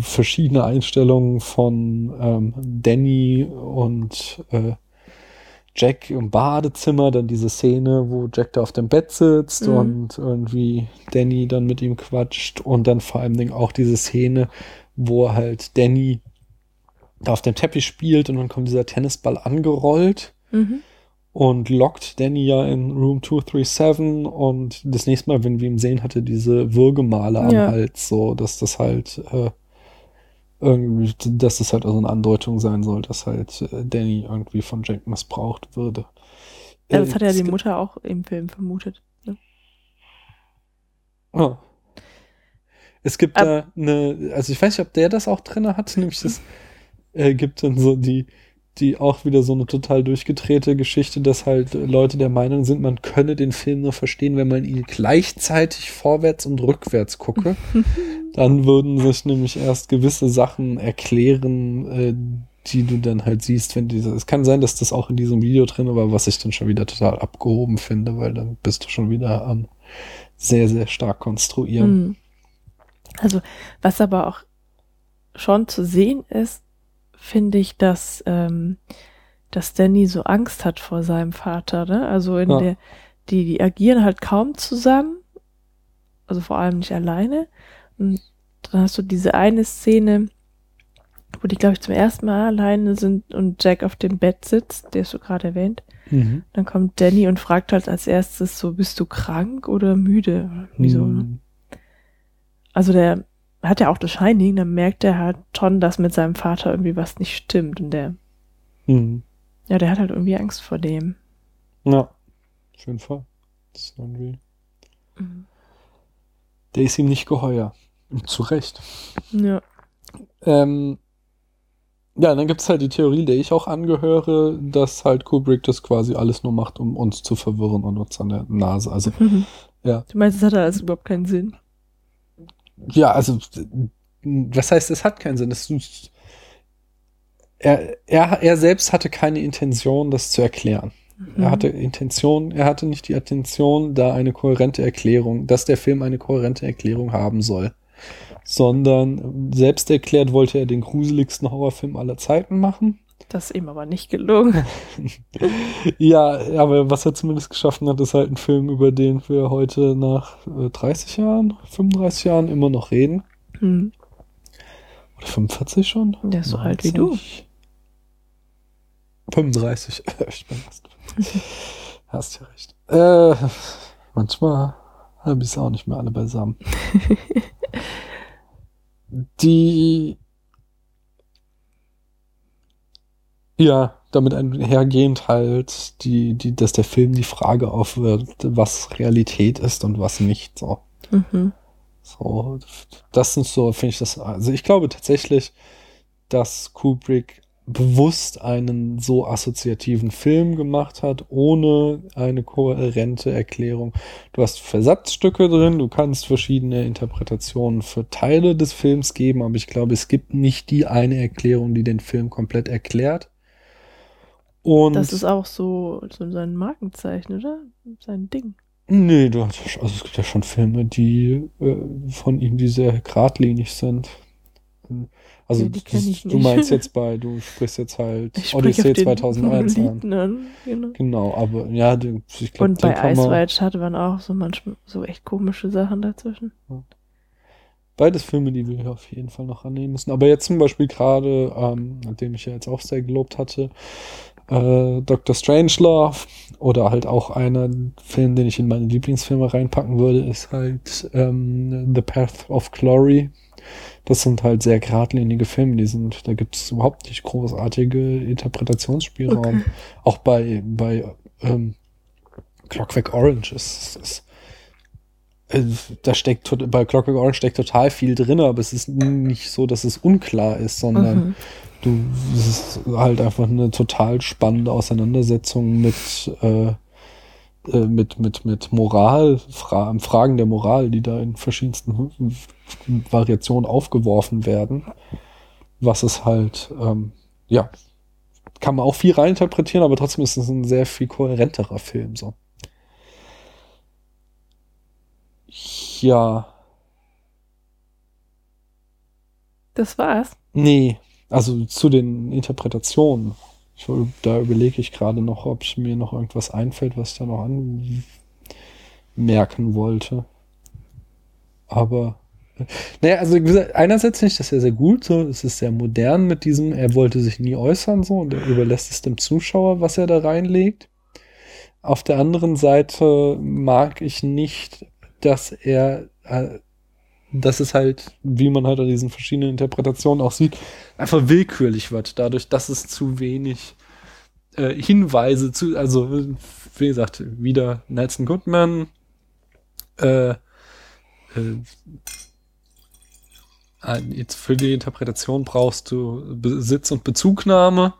D: Verschiedene Einstellungen von ähm, Danny und äh, Jack im Badezimmer, dann diese Szene, wo Jack da auf dem Bett sitzt
A: Mhm.
D: und irgendwie Danny dann mit ihm quatscht und dann vor allem auch diese Szene, wo halt Danny da auf dem Teppich spielt und dann kommt dieser Tennisball angerollt
A: Mhm.
D: und lockt Danny ja in Room 237 und das nächste Mal, wenn wir ihn sehen, hatte diese Würgemale am
A: Ja.
D: Hals, so dass das halt äh, irgendwie, dass das halt also eine Andeutung sein soll, dass halt äh, Danny irgendwie von Jack missbraucht würde.
A: Ja,
D: Äh,
A: das hat ja
D: es
A: die Mutter auch im Film vermutet. Ne?
D: Ja. Es gibt
A: Ab-
D: da eine, also ich weiß nicht, ob der das auch drin hat, nämlich das äh, gibt dann so die, die auch wieder so eine total durchgedrehte Geschichte, dass halt Leute der Meinung sind, man könne den Film nur verstehen, wenn man ihn gleichzeitig vorwärts und rückwärts gucke. dann würden sich nämlich erst gewisse Sachen erklären, äh, die du dann halt siehst, wenn diese. Es kann sein, dass das auch in diesem Video drin war, was ich dann schon wieder total abgehoben finde, weil dann bist du schon wieder am sehr, sehr stark konstruieren.
A: Mhm. Also, was aber auch schon zu sehen ist, finde ich, dass, ähm, dass Danny so Angst hat vor seinem Vater, ne? Also in
D: Ja.
A: der, die, die agieren halt kaum zusammen, also vor allem nicht alleine. Und dann hast du diese eine Szene, wo die, glaube ich, zum ersten Mal alleine sind und Jack auf dem Bett sitzt, der ist so gerade erwähnt.
D: Mhm.
A: Dann kommt Danny und fragt halt als erstes so, bist du krank oder müde? Wieso? Ne?
D: Mhm.
A: Also der hat ja auch das Shining, dann merkt er halt schon, dass mit seinem Vater irgendwie was nicht stimmt. Und der,
D: Mhm.
A: ja, der hat halt irgendwie Angst vor dem.
D: Ja, auf jeden Fall. Das ist irgendwie.
A: Mhm.
D: Der ist ihm nicht geheuer. Und Zu Recht.
A: Ja.
D: Ähm, ja, dann gibt's halt die Theorie, der ich auch angehöre, dass halt Kubrick das quasi alles nur macht, um uns zu verwirren und uns an der Nase. Also, Ja.
A: Du meinst, es hat alles überhaupt keinen Sinn?
D: Ja, also, was heißt, es hat keinen Sinn. Es, er, er, er selbst hatte keine Intention, das zu erklären.
A: Mhm.
D: Er hatte Intention, er hatte nicht die Intention, da eine kohärente Erklärung, dass der Film eine kohärente Erklärung haben soll. sondern selbst erklärt wollte er den gruseligsten Horrorfilm aller Zeiten machen.
A: Das ist ihm aber nicht gelungen.
D: Ja, aber was er zumindest geschaffen hat, ist halt ein Film, über den wir heute nach äh, 30 Jahren, 35 Jahren immer noch reden.
A: Hm.
D: Oder 45 schon?
A: Der ist so alt wie du.
D: 35. ich bin fast. Hast ja recht. Äh, manchmal habe ich es auch nicht mehr alle beisammen. Die ja, damit einhergehend halt, die, die, dass der Film die Frage aufwirft, was Realität ist und was nicht. So.
A: Mhm.
D: So, das sind so, finde ich das, also ich glaube tatsächlich, dass Kubrick bewusst einen so assoziativen Film gemacht hat, ohne eine kohärente Erklärung. Du hast Versatzstücke drin, du kannst verschiedene Interpretationen für Teile des Films geben, aber ich glaube, es gibt nicht die eine Erklärung, die den Film komplett erklärt. Und
A: Das ist auch so, so sein Markenzeichen, oder? Sein Ding.
D: Nee, du hast, also es gibt ja schon Filme, die äh, von ihm, die sehr geradlinig sind. Also
A: Ja,
D: du
A: nicht.
D: meinst jetzt bei, du sprichst jetzt halt
A: Ich
D: Odyssey
A: auf den
D: 2001 an.
A: An. Genau.
D: Genau, aber ja, ich glaube,
A: Und bei Ice White Shut waren auch so manchmal so echt komische Sachen dazwischen.
D: beides Filme, die wir auf jeden Fall noch annehmen müssen. Aber jetzt zum Beispiel gerade, ähm, nachdem ich ja jetzt auch sehr gelobt hatte, äh, Dr. Strangelove oder halt auch einer Film, den ich in meine Lieblingsfilme reinpacken würde, ist halt ähm, The Path of Glory. Das sind halt sehr geradlinige Filme, die sind, da gibt es überhaupt nicht großartige Interpretationsspielraum. Auch bei, bei ähm, Clockwork Orange ist, ist äh, da steckt bei Clockwork Orange steckt total viel drin, aber es ist nicht so, dass es unklar ist, sondern
A: Mhm.
D: Du es ist halt einfach eine total spannende Auseinandersetzung mit äh, äh, mit mit mit Moral Fra Fragen der Moral, die da in verschiedensten Variationen aufgeworfen werden. Was es halt ähm, ja kann man auch viel reininterpretieren, aber trotzdem ist es ein sehr viel kohärenterer Film so. Ja,
A: Das war's.
D: nee, also zu den Interpretationen. Ich, da überlege ich gerade noch, ob mir noch irgendwas einfällt, was ich da noch anmerken wollte. Aber, naja, also einerseits finde ich das ja sehr gut, so, es ist sehr modern mit diesem, er wollte sich nie äußern, so, und er überlässt es dem Zuschauer, was er da reinlegt. Auf der anderen Seite mag ich nicht, dass er, äh, dass es halt, wie man halt an diesen verschiedenen Interpretationen auch sieht, einfach willkürlich wird, dadurch, dass es zu wenig äh, Hinweise zu, also wie gesagt, wieder Nelson Goodman, äh, äh, jetzt für die Interpretation brauchst du Besitz und Bezugnahme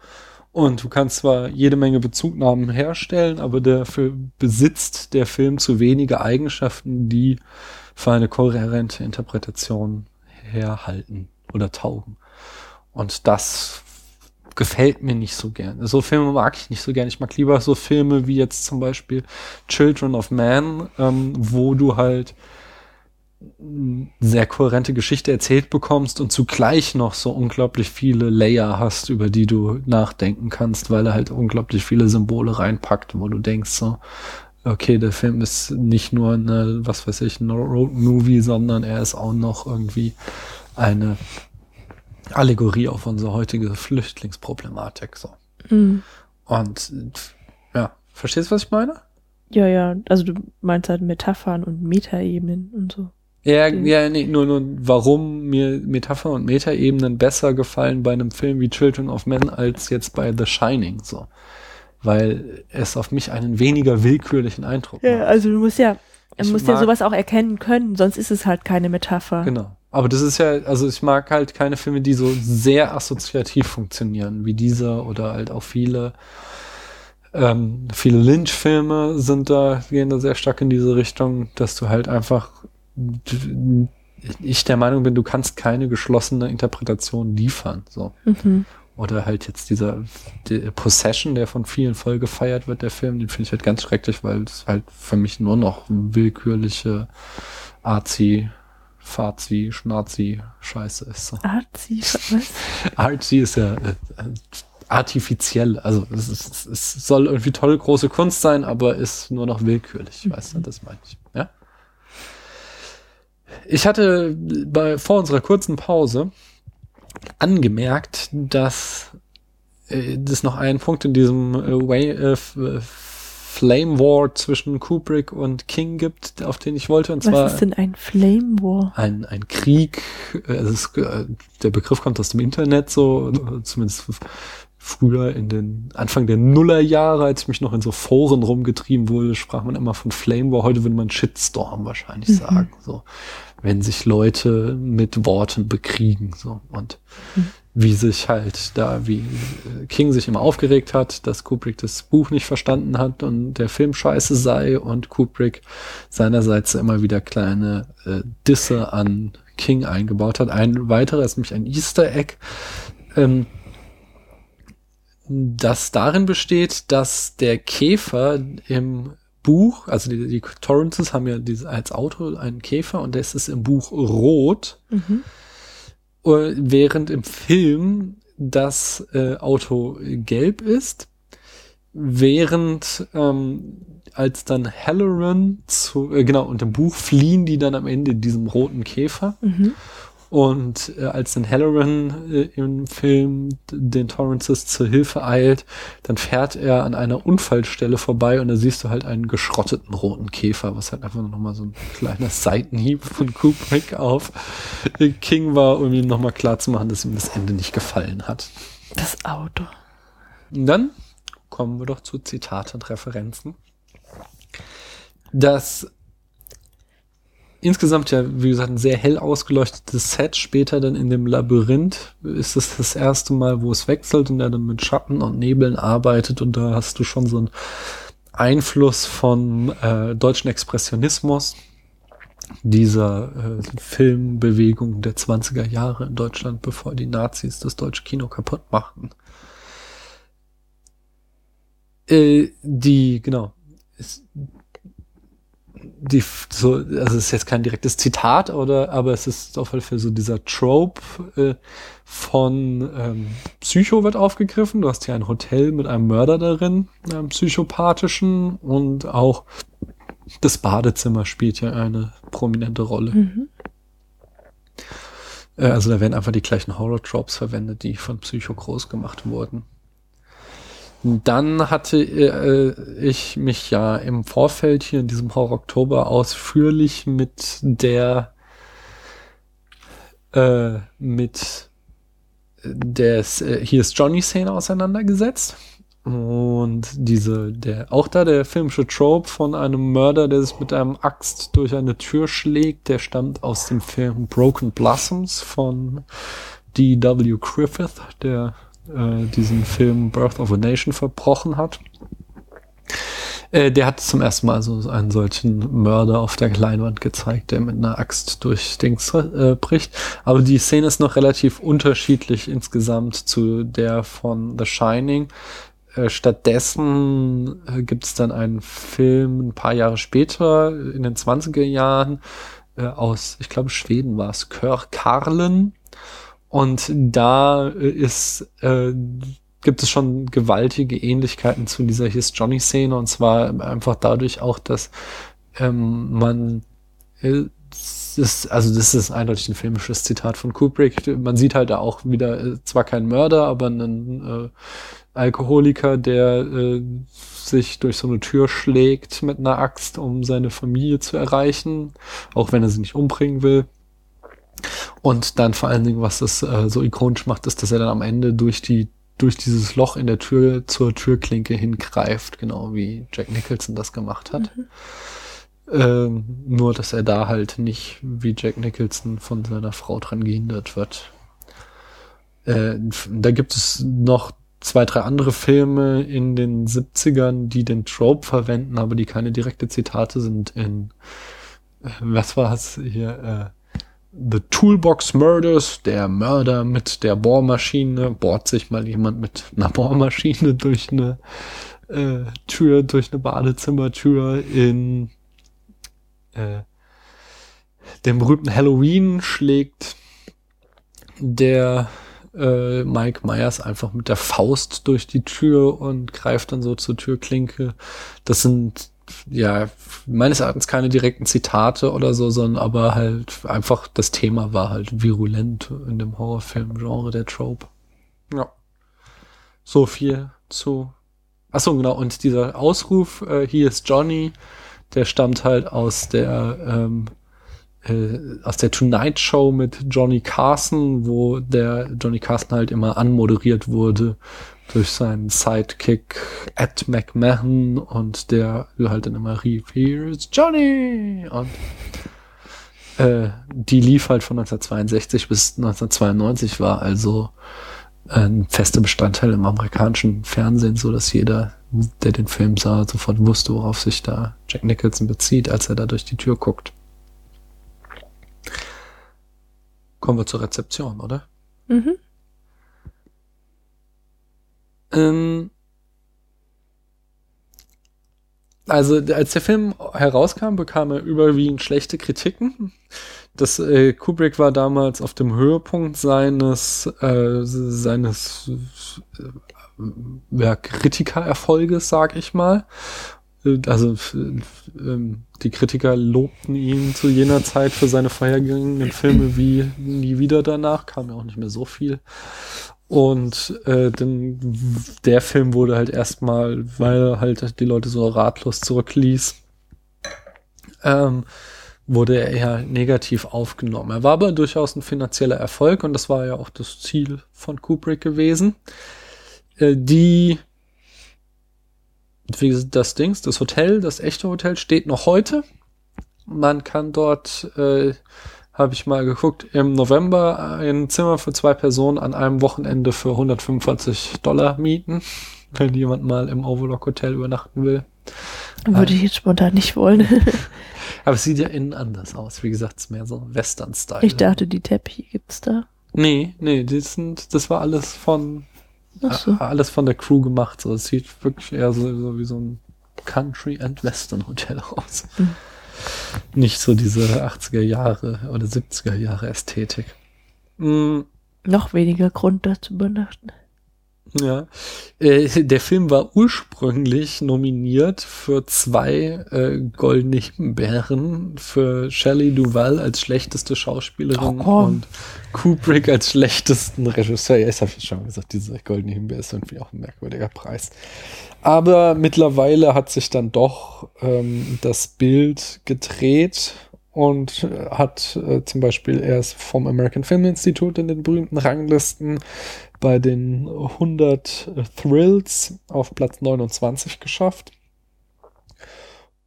D: und du kannst zwar jede Menge Bezugnahmen herstellen, aber dafür besitzt der Film zu wenige Eigenschaften, die für eine kohärente Interpretation herhalten oder taugen. Und das gefällt mir nicht so gern. So Filme mag ich nicht so gern. Ich mag lieber so Filme wie jetzt zum Beispiel Children of Man, ähm, wo du halt sehr kohärente Geschichte erzählt bekommst und zugleich noch so unglaublich viele Layer hast, über die du nachdenken kannst, weil er halt unglaublich viele Symbole reinpackt, wo du denkst so, okay, der Film ist nicht nur eine, was weiß ich, ein Road-Movie, sondern er ist auch noch irgendwie eine Allegorie auf unsere heutige Flüchtlingsproblematik. So.
A: Mhm.
D: Und ja, verstehst du, was ich meine?
A: Ja, ja, also du meinst halt Metaphern und Metaebenen und so.
D: Ja, ja, nee, nur, nur, warum mir Metapher und Metaebenen besser gefallen bei einem Film wie Children of Men als jetzt bei The Shining, so. Weil es auf mich einen weniger willkürlichen Eindruck
A: Ja,
D: macht.
A: also du musst ja, du musst ja sowas auch erkennen können, sonst ist es halt keine Metapher.
D: Genau. Aber das ist ja, also ich mag halt keine Filme, die so sehr assoziativ funktionieren, wie dieser oder halt auch viele, ähm, viele Lynch-Filme sind da, gehen da sehr stark in diese Richtung, dass du halt einfach, ich der Meinung bin, du kannst keine geschlossene Interpretation liefern, so.
A: Mhm.
D: Oder halt jetzt dieser der Possession, der von vielen voll gefeiert wird, der Film, den finde ich halt ganz schrecklich, weil es halt für mich nur noch willkürliche Arzi Fazi, Schnazi, Scheiße ist so.
A: Arzi, was?
D: Artsy ist ja äh, artifiziell, also es, ist, es soll irgendwie tolle große Kunst sein, aber ist nur noch willkürlich, weißt du, das meine ich. Ja? Ich hatte bei vor unserer kurzen Pause angemerkt, dass äh, es noch einen Punkt in diesem äh, Way, äh, äh, Flame War zwischen Kubrick und King gibt, auf den ich wollte, und zwar
A: Was ist denn ein Flame War?
D: ein, ein Krieg, äh, es ist, äh, der Begriff kommt aus dem Internet so, zumindest früher in den Anfang der Nullerjahre, als ich mich noch in so Foren rumgetrieben wurde, sprach man immer von Flame War, heute würde man Shitstorm wahrscheinlich sagen, so, wenn sich Leute mit Worten bekriegen, so, und wie sich halt da, wie äh, King sich immer aufgeregt hat, dass Kubrick das Buch nicht verstanden hat und der Film scheiße sei und Kubrick seinerseits immer wieder kleine äh, Disse an King eingebaut hat. Ein weiterer ist nämlich ein Easter Egg, ähm, das darin besteht, dass der Käfer im Buch, also die, die Torrances haben ja diese, als Auto einen Käfer und das ist im Buch rot,
A: Mhm.
D: äh, während im Film das äh, Auto gelb ist, während ähm, als dann Halloran zu, äh, genau, und im Buch fliehen die dann am Ende diesem roten Käfer.
A: Mhm.
D: Und äh, als dann Halloran äh, im Film den Torrances zur Hilfe eilt, dann fährt er an einer Unfallstelle vorbei und da siehst du halt einen geschrotteten roten Käfer, was halt einfach noch mal so ein kleiner Seitenhieb von Kubrick auf King war, um ihm nochmal klar zu machen, dass ihm das Ende nicht gefallen hat.
A: Das Auto.
D: Und dann kommen wir doch zu Zitate und Referenzen. Das insgesamt ja, wie gesagt, ein sehr hell ausgeleuchtetes Set. Später dann in dem Labyrinth ist es das erste Mal, wo es wechselt und er dann mit Schatten und Nebeln arbeitet und da hast du schon so einen Einfluss von äh, deutschen Expressionismus, dieser äh, Filmbewegung der 20er Jahre in Deutschland, bevor die Nazis das deutsche Kino kaputt machten. Äh, die, genau, ist, die so, also es ist jetzt kein direktes Zitat, oder, aber es ist auf jeden Fall so dieser Trope äh, von ähm, Psycho wird aufgegriffen. Du hast hier ein Hotel mit einem Mörder darin, einem psychopathischen, und auch das Badezimmer spielt ja eine prominente Rolle.
A: Mhm.
D: Äh, also da werden einfach die gleichen Horror-Tropes verwendet, die von Psycho groß gemacht wurden. Dann hatte äh, ich mich ja im Vorfeld hier in diesem Horror Oktober ausführlich mit der äh, mit der äh, hier ist Johnny Szene auseinandergesetzt und diese der auch da der filmische Trope von einem Mörder, der sich mit einem Axt durch eine Tür schlägt, der stammt aus dem Film Broken Blossoms von D.W. Griffith, der äh, diesen Film Birth of a Nation verbrochen hat. Äh, der hat zum ersten Mal so einen solchen Mörder auf der Leinwand gezeigt, der mit einer Axt durch Dings äh, bricht. Aber die Szene ist noch relativ unterschiedlich insgesamt zu der von The Shining. Äh, stattdessen äh, gibt es dann einen Film ein paar Jahre später, in den 20er Jahren, äh, aus, ich glaube, Schweden war es, Kör Karlen. Und da äh, ist, äh, gibt es schon gewaltige Ähnlichkeiten zu dieser Here's Johnny-Szene. Und zwar einfach dadurch auch, dass ähm, man äh, ist, also das ist eindeutig ein filmisches Zitat von Kubrick. Man sieht halt da auch wieder äh, zwar keinen Mörder, aber einen äh, Alkoholiker, der äh, sich durch so eine Tür schlägt mit einer Axt, um seine Familie zu erreichen, auch wenn er sie nicht umbringen will. Und dann vor allen Dingen, was das äh, so ikonisch macht, ist, dass er dann am Ende durch die durch dieses Loch in der Tür zur Türklinke hingreift, genau wie Jack Nicholson das gemacht hat. Ähm, nur, dass er da halt nicht wie Jack Nicholson von seiner Frau dran gehindert wird. Äh, da gibt es noch zwei, drei andere Filme in den 70ern, die den Trope verwenden, aber die keine direkte Zitate sind in, äh, was war es hier, äh, The Toolbox Murders, der Mörder mit der Bohrmaschine, bohrt sich mal jemand mit einer Bohrmaschine durch eine äh, Tür, durch eine Badezimmertür in äh, dem berühmten Halloween schlägt der äh, Mike Myers einfach mit der Faust durch die Tür und greift dann so zur Türklinke. Das sind ja meines Erachtens keine direkten Zitate oder so, sondern aber halt einfach das Thema war halt virulent in dem Horrorfilm-Genre der Trope. Ja. So viel zu. Ach so genau. Und dieser Ausruf, äh, hier ist Johnny, der stammt halt aus der ähm, äh, aus der Tonight Show mit Johnny Carson, wo der Johnny Carson halt immer anmoderiert wurde durch seinen Sidekick Ed McMahon und der halt dann immer rief, here's Johnny! Und äh, die lief halt von 1962 bis 1992, war also ein fester Bestandteil im amerikanischen Fernsehen, so dass jeder, der den Film sah, sofort wusste, worauf sich da Jack Nicholson bezieht, als er da durch die Tür guckt. Kommen wir zur Rezeption, oder?
A: Mhm.
D: Ähm, also als der Film herauskam, bekam er überwiegend schlechte Kritiken. Das äh, Kubrick war damals auf dem Höhepunkt seines äh, seines äh, ja, Kritikererfolges, sag ich mal. Äh, Also äh, ähm, die Kritiker lobten ihn zu jener Zeit für seine vorhergehenden Filme wie nie wieder danach, kam ja auch nicht mehr so viel. Und äh, denn der Film wurde halt erstmal, weil halt die Leute so ratlos zurückließ, ähm, wurde er eher negativ aufgenommen. Er war aber durchaus ein finanzieller Erfolg und das war ja auch das Ziel von Kubrick gewesen. Äh, die wie gesagt, das Dings, das Hotel, das echte Hotel steht noch heute. Man kann dort äh, habe ich mal geguckt, im November ein Zimmer für zwei Personen an einem Wochenende für 145 Dollar mieten, wenn jemand mal im Overlock Hotel übernachten will.
A: Würde ich jetzt spontan nicht wollen.
D: Aber es sieht ja innen anders aus. Wie gesagt, es ist mehr so Western-Style.
A: ich dachte, die Teppiche gibt's da.
D: Nee, nee, das sind, das war alles von,
A: so.
D: a- alles von der Crew gemacht. So, es sieht wirklich eher so, so wie so ein Country and Western Hotel aus.
A: Mhm.
D: Nicht so diese 80er Jahre oder 70er Jahre Ästhetik. Mm,
A: Noch weniger Grund, da zu übernachten.
D: Ja, äh, der Film war ursprünglich nominiert für zwei äh, goldene Himbeeren für Shelley Duvall als schlechteste Schauspielerin
A: Oh,
D: und Kubrick als schlechtesten Regisseur. Ja, ich habe schon gesagt, diese goldene Himbeere ist irgendwie auch ein merkwürdiger Preis. Aber mittlerweile hat sich dann doch ähm, das Bild gedreht und äh, hat äh, zum Beispiel erst vom American Film Institute in den berühmten Ranglisten bei den 100 Thrills auf Platz 29 geschafft.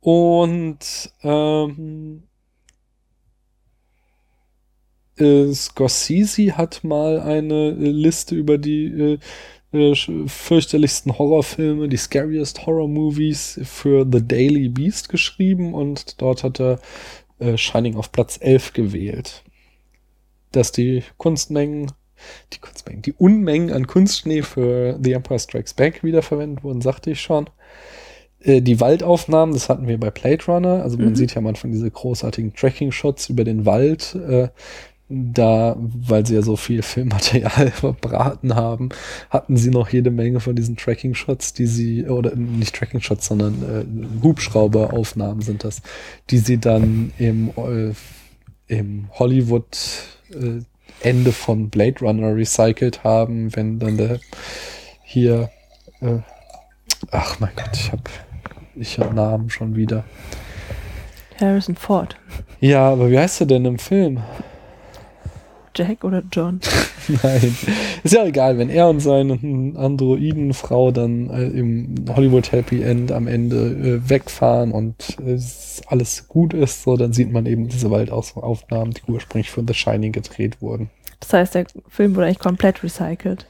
D: Und ähm, äh, Scorsese hat mal eine Liste über die äh, äh, fürchterlichsten Horrorfilme, die scariest Horror Movies für The Daily Beast geschrieben und dort hat er äh, Shining auf Platz 11 gewählt. Dass die Kunstmengen, die Kunstmengen, die Unmengen an Kunstschnee für The Empire Strikes Back wiederverwendet wurden, sagte ich schon. Äh, die Waldaufnahmen, das hatten wir bei Blade Runner, also man
A: Mhm.
D: sieht ja manchmal diese großartigen Tracking-Shots über den Wald, äh, da, weil sie ja so viel Filmmaterial verbraten haben, hatten sie noch jede Menge von diesen Tracking-Shots, die sie, oder nicht Tracking-Shots, sondern äh, Hubschrauberaufnahmen sind das, die sie dann im, äh, im Hollywood äh, Ende von Blade Runner recycelt haben, wenn dann der hier, äh, ach mein Gott, ich hab, ich hab Namen schon wieder.
A: Harrison Ford.
D: Ja, aber wie heißt er denn im Film?
A: Jack oder John?
D: Nein. Ist ja egal, wenn er und seine Androidenfrau dann äh, im Hollywood Happy End am Ende äh, wegfahren und äh, es alles gut ist, so dann sieht man eben diese Waldaufnahmen, die ursprünglich für The Shining gedreht wurden.
A: Das heißt, der Film wurde eigentlich komplett recycelt.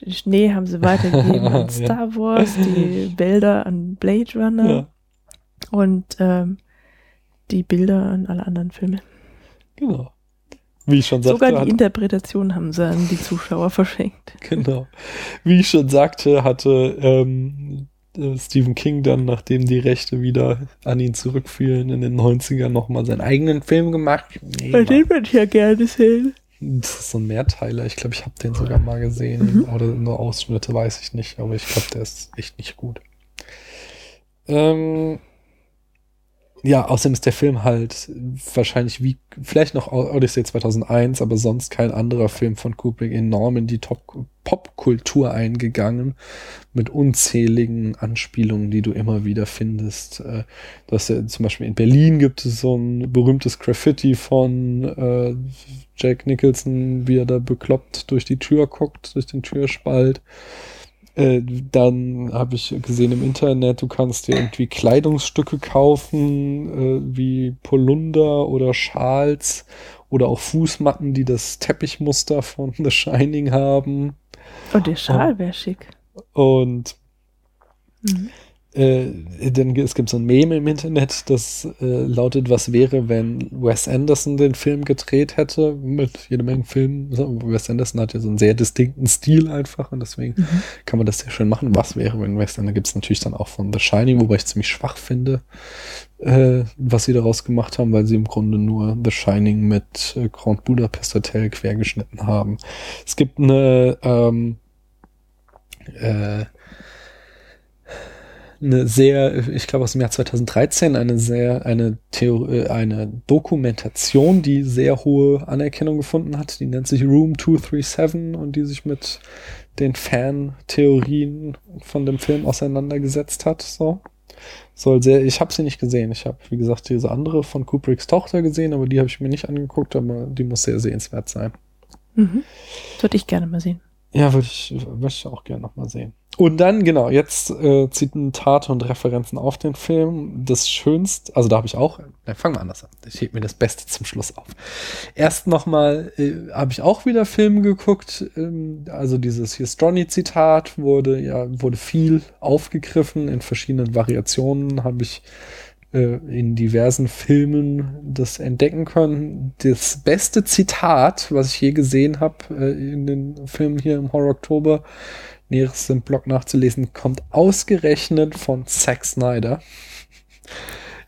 A: Den Schnee haben sie weitergegeben an. Star Wars, die Bilder an Blade Runner
D: Ja,
A: und ähm, die Bilder an alle anderen Filme.
D: genau. Wie ich schon sagte,
A: Sogar die Interpretation haben sie an die Zuschauer verschenkt.
D: genau. Wie ich schon sagte, hatte ähm, äh, Stephen King dann, nachdem die Rechte wieder an ihn zurückfielen, in den 90ern nochmal seinen eigenen Film gemacht. Nee,
A: Bei dem würde ich ja gerne sehen.
D: das ist so ein Mehrteiler. Ich glaube, ich habe den sogar mal gesehen. Oder nur Ausschnitte, weiß ich nicht. Aber ich glaube, der ist echt nicht gut. Ähm, ja, außerdem ist der Film halt wahrscheinlich wie, vielleicht noch Odyssey 2001, aber sonst kein anderer Film von Kubrick enorm in die Popkultur eingegangen mit unzähligen Anspielungen, die du immer wieder findest. Äh, Du hast ja zum Beispiel in Berlin gibt es so ein berühmtes Graffiti von äh, Jack Nicholson, wie er da bekloppt durch die Tür guckt, durch den Türspalt. Äh, dann habe ich gesehen im Internet, du kannst dir irgendwie Kleidungsstücke kaufen, äh, wie Polunder oder Schals oder auch Fußmatten, die das Teppichmuster von The Shining haben.
A: Und der Schal wäre schick.
D: Und
A: Mhm.
D: Äh, dann, es gibt so ein Meme im Internet, das äh, lautet, was wäre, wenn Wes Anderson den Film gedreht hätte, mit jede Menge Filmen. Wes Anderson hat ja so einen sehr distinkten Stil einfach und deswegen kann man das sehr schön machen. Was wäre, wenn Wes Anderson, gibt es natürlich dann auch von The Shining, wobei ich ziemlich schwach finde, äh, was sie daraus gemacht haben, weil sie im Grunde nur The Shining mit äh, Grand Budapest Hotel quergeschnitten haben. Es gibt eine ähm, äh, eine sehr, ich glaube aus dem Jahr 2013, eine sehr, eine Theorie, eine Dokumentation, die sehr hohe Anerkennung gefunden hat. Die nennt sich Room 237 und die sich mit den Fan-Theorien von dem Film auseinandergesetzt hat. So. Soll sehr, ich habe sie nicht gesehen. Ich habe, wie gesagt, diese andere von Kubricks Tochter gesehen, aber die habe ich mir nicht angeguckt, aber die muss sehr sehenswert sein.
A: Mhm. Würde ich gerne mal sehen.
D: Ja, würde ich, würde ich auch gerne nochmal sehen. Und dann, genau, jetzt äh, Zitate und Referenzen auf den Film. Das Schönste, also da habe ich auch, na, fangen wir anders an. Ich heb mir das Beste zum Schluss auf. Erst nochmal äh, habe ich auch wieder Filme geguckt. Ähm, also dieses hier Stronny-Zitat wurde ja wurde viel aufgegriffen in verschiedenen Variationen. Habe ich äh, in diversen Filmen das entdecken können. Das beste Zitat, was ich je gesehen habe äh, in den Filmen hier im Horror Oktober, Näheres im Blog nachzulesen, kommt ausgerechnet von Zack Snyder,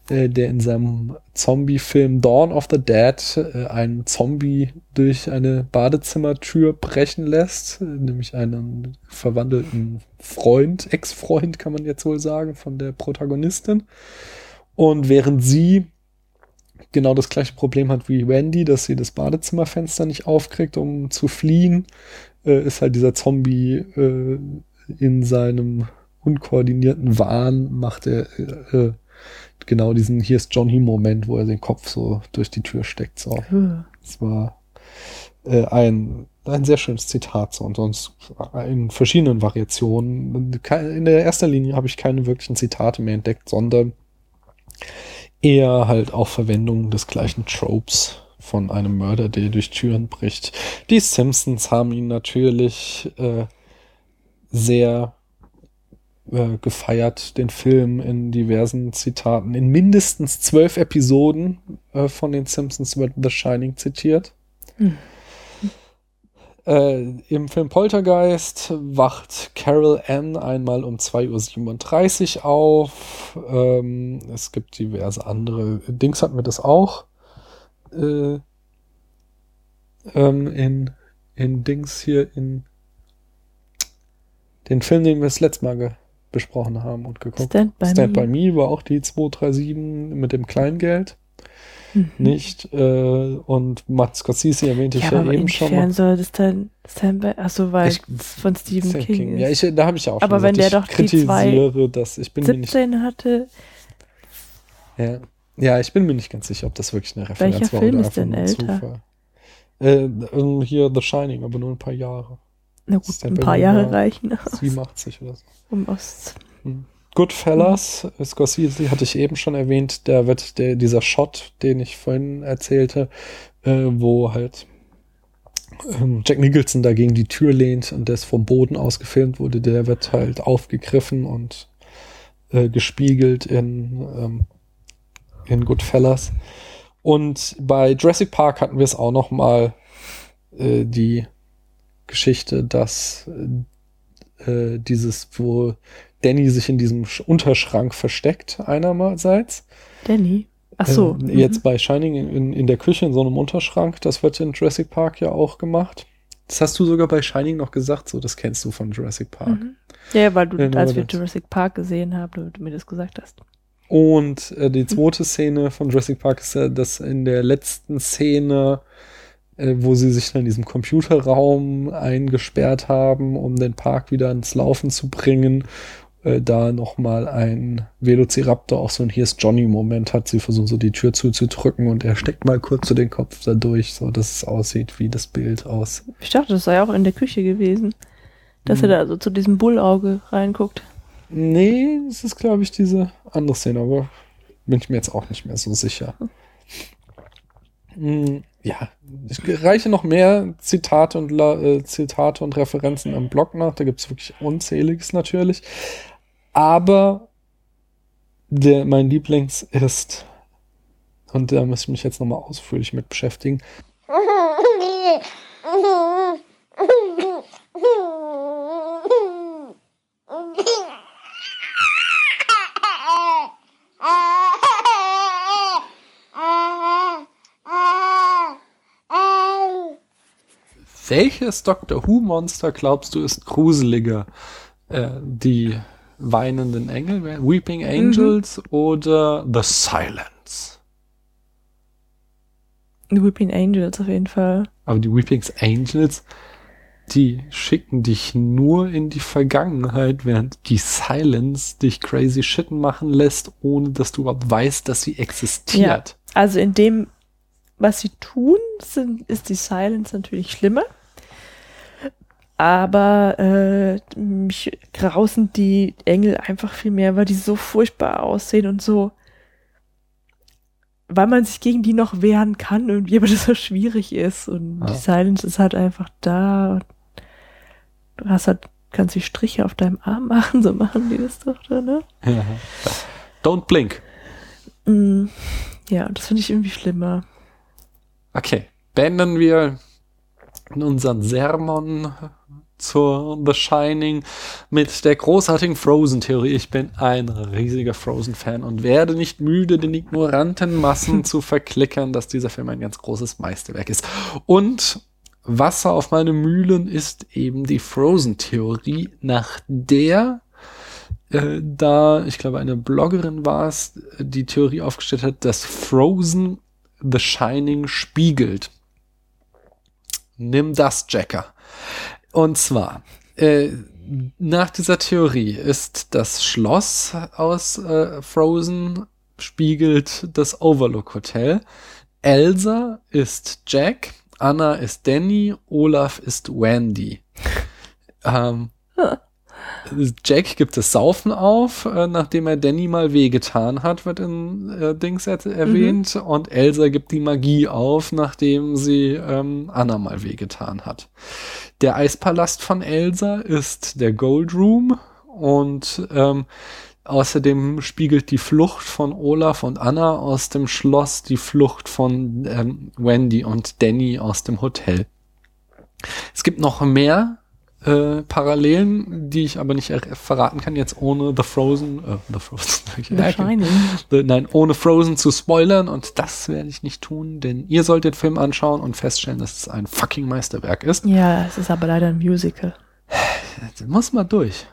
D: äh, der in seinem Zombie-Film Dawn of the Dead äh, einen Zombie durch eine Badezimmertür brechen lässt, äh, nämlich einen verwandelten Freund, Ex-Freund kann man jetzt wohl sagen, von der Protagonistin. Und während sie genau das gleiche Problem hat wie Wendy, dass sie das Badezimmerfenster nicht aufkriegt, um zu fliehen, äh, ist halt dieser Zombie äh, in seinem unkoordinierten Wahn, macht er äh, äh, genau diesen Hier ist Johnny-Moment, wo er den Kopf so durch die Tür steckt. So.
A: Puh.
D: Es war äh, ein, ein sehr schönes Zitat so, und sonst in verschiedenen Variationen. In der erster Linie habe ich keine wirklichen Zitate mehr entdeckt, sondern eher halt auch Verwendung des gleichen Tropes von einem Mörder, der durch Türen bricht. Die Simpsons haben ihn natürlich äh, sehr äh, gefeiert, den Film in diversen Zitaten. In mindestens zwölf Episoden äh, von den Simpsons wird The Shining zitiert. Äh, Im Film Poltergeist wacht Carol Ann einmal um 2.37 Uhr auf. Ähm, es gibt diverse andere. Dings hatten wir das auch. Äh, ähm, in, in Dings hier in den Film, den wir das letzte Mal ge besprochen haben und geguckt.
A: Stand by
D: Stand
A: Me.
D: by Me war auch die 237 mit dem Kleingeld.
A: Mhm.
D: Nicht? Äh, und Matt Scorsese erwähnte ich
A: Ja,
D: ja,
A: aber
D: eben schon. mal.
A: soll das dann Standby, ach so, weil
D: Ich-
A: von Stephen King,
D: Ja,
A: ist.
D: ich, da habe ich ja auch
A: Aber
D: schon
A: wenn der
D: gesagt,
A: doch die
D: ich
A: zwei
D: kritisiere, dass ich bin mir nicht
A: 17 hatte,
D: ja, ja, ich bin mir nicht ganz sicher, ob das wirklich eine Referenz
A: Welcher
D: war
A: Film
D: oder
A: ist denn älter?
D: Äh, ähm, hier The Shining, aber nur ein paar Jahre.
A: na gut, ein paar Jahre reichen,
D: 87 oder so.
A: um aus,
D: Goodfellas, Scorsese hatte ich eben schon erwähnt, da wird der, dieser Shot, den ich vorhin erzählte, äh, wo halt ähm, Jack Nicholson da gegen die Tür lehnt und das vom Boden aus gefilmt wurde, der wird halt aufgegriffen und äh, gespiegelt in, ähm, in Goodfellas. Und bei Jurassic Park hatten wir es auch noch mal äh, die Geschichte, dass äh, dieses, wo Danny sich in diesem Sch- Unterschrank versteckt, einerseits.
A: Danny. Ach so.
D: Äh, jetzt bei Shining in, in der Küche in so einem Unterschrank. Das wird in Jurassic Park ja auch gemacht. Das hast du sogar bei Shining noch gesagt, so das kennst du von Jurassic Park.
A: Mhm. Ja, weil du, als wir. Jurassic Park gesehen haben, du mir das gesagt hast.
D: Und äh, die zweite Szene von Jurassic Park ist ja, dass in der letzten Szene, äh, wo sie sich dann in diesem Computerraum eingesperrt haben, um den Park wieder ans Laufen zu bringen, äh, da nochmal ein Velociraptor auch so ein Hier ist Johnny-Moment hat. Sie versuchen so die Tür zuzudrücken und er steckt mal kurz so den Kopf da durch, so dass es aussieht wie das Bild aus.
A: Ich dachte, das sei auch in der Küche gewesen. Dass
D: Mhm.
A: er da so zu diesem Bullauge reinguckt.
D: Nee, es ist, glaube ich, diese andere Szene, aber bin ich mir jetzt auch nicht mehr so sicher. Hm, Ja, ich reiche noch mehr Zitate und, äh, Zitate und Referenzen am Blog nach. Da gibt es wirklich unzähliges natürlich. Aber der, mein Lieblings ist, und da muss ich mich jetzt nochmal ausführlich mit beschäftigen, welches Doctor Who-Monster glaubst du ist gruseliger? Äh, die weinenden Engel, Weeping Angels oder The Silence?
A: Die Weeping Angels auf jeden Fall.
D: Aber die Weeping Angels, die schicken dich nur in die Vergangenheit, während die Silence dich crazy shitten machen lässt, ohne dass du überhaupt weißt, dass sie existiert.
A: Also in dem, was sie tun, sind, ist die Silence natürlich schlimmer. Aber äh, mich grausen die Engel einfach viel mehr, weil die so furchtbar aussehen und so, weil man sich gegen die noch wehren kann irgendwie, aber das so schwierig ist. Und
D: Ja.
A: die Silence ist halt einfach da. Du hast halt, kannst die Striche auf deinem Arm machen, so machen die das doch da, ne?
D: Ja. Don't blink.
A: Mm, ja, das finde ich irgendwie schlimmer.
D: Okay, beenden wir unseren Sermon zur The Shining mit der großartigen Frozen-Theorie. Ich bin ein riesiger Frozen-Fan und werde nicht müde, den ignoranten Massen zu verklickern, dass dieser Film ein ganz großes Meisterwerk ist. Und Wasser auf meine Mühlen ist eben die Frozen-Theorie, nach der äh, da, ich glaube, eine Bloggerin war es, die Theorie aufgestellt hat, dass Frozen The Shining spiegelt. Nimm das, Jacker. Und zwar, äh, nach dieser Theorie ist das Schloss aus äh, Frozen spiegelt das Overlook Hotel. Elsa ist Jack, Anna ist Danny, Olaf ist Wendy. Ähm, Jack gibt das Saufen auf, äh, nachdem er Danny mal wehgetan hat, wird in äh, Dings er erwähnt. Und Elsa gibt die Magie auf, nachdem sie ähm, Anna mal wehgetan hat. Der Eispalast von Elsa ist der Gold Room und ähm, außerdem spiegelt die Flucht von Olaf und Anna aus dem Schloss die Flucht von ähm, Wendy und Danny aus dem Hotel. Es gibt noch mehr äh, Parallelen, die ich aber nicht er- verraten kann jetzt ohne The Frozen, äh, The Frozen,
A: The Shining.
D: The, nein, ohne Frozen zu spoilern und das werde ich nicht tun, denn ihr sollt den Film anschauen und feststellen, dass es ein fucking Meisterwerk ist.
A: Ja, es ist aber leider ein Musical.
D: Das muss mal durch.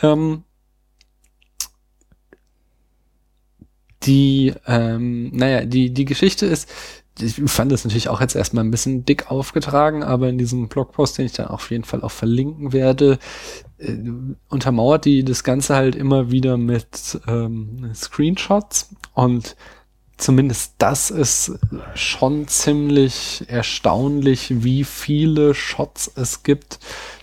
D: Ähm, die, ähm, naja, die, die Geschichte ist, ich fand das natürlich auch jetzt erstmal ein bisschen dick aufgetragen, aber in diesem Blogpost, den ich dann auf jeden Fall auch verlinken werde, äh, untermauert die das Ganze halt immer wieder mit ähm, Screenshots. Und zumindest das ist schon ziemlich erstaunlich, wie viele Shots es gibt,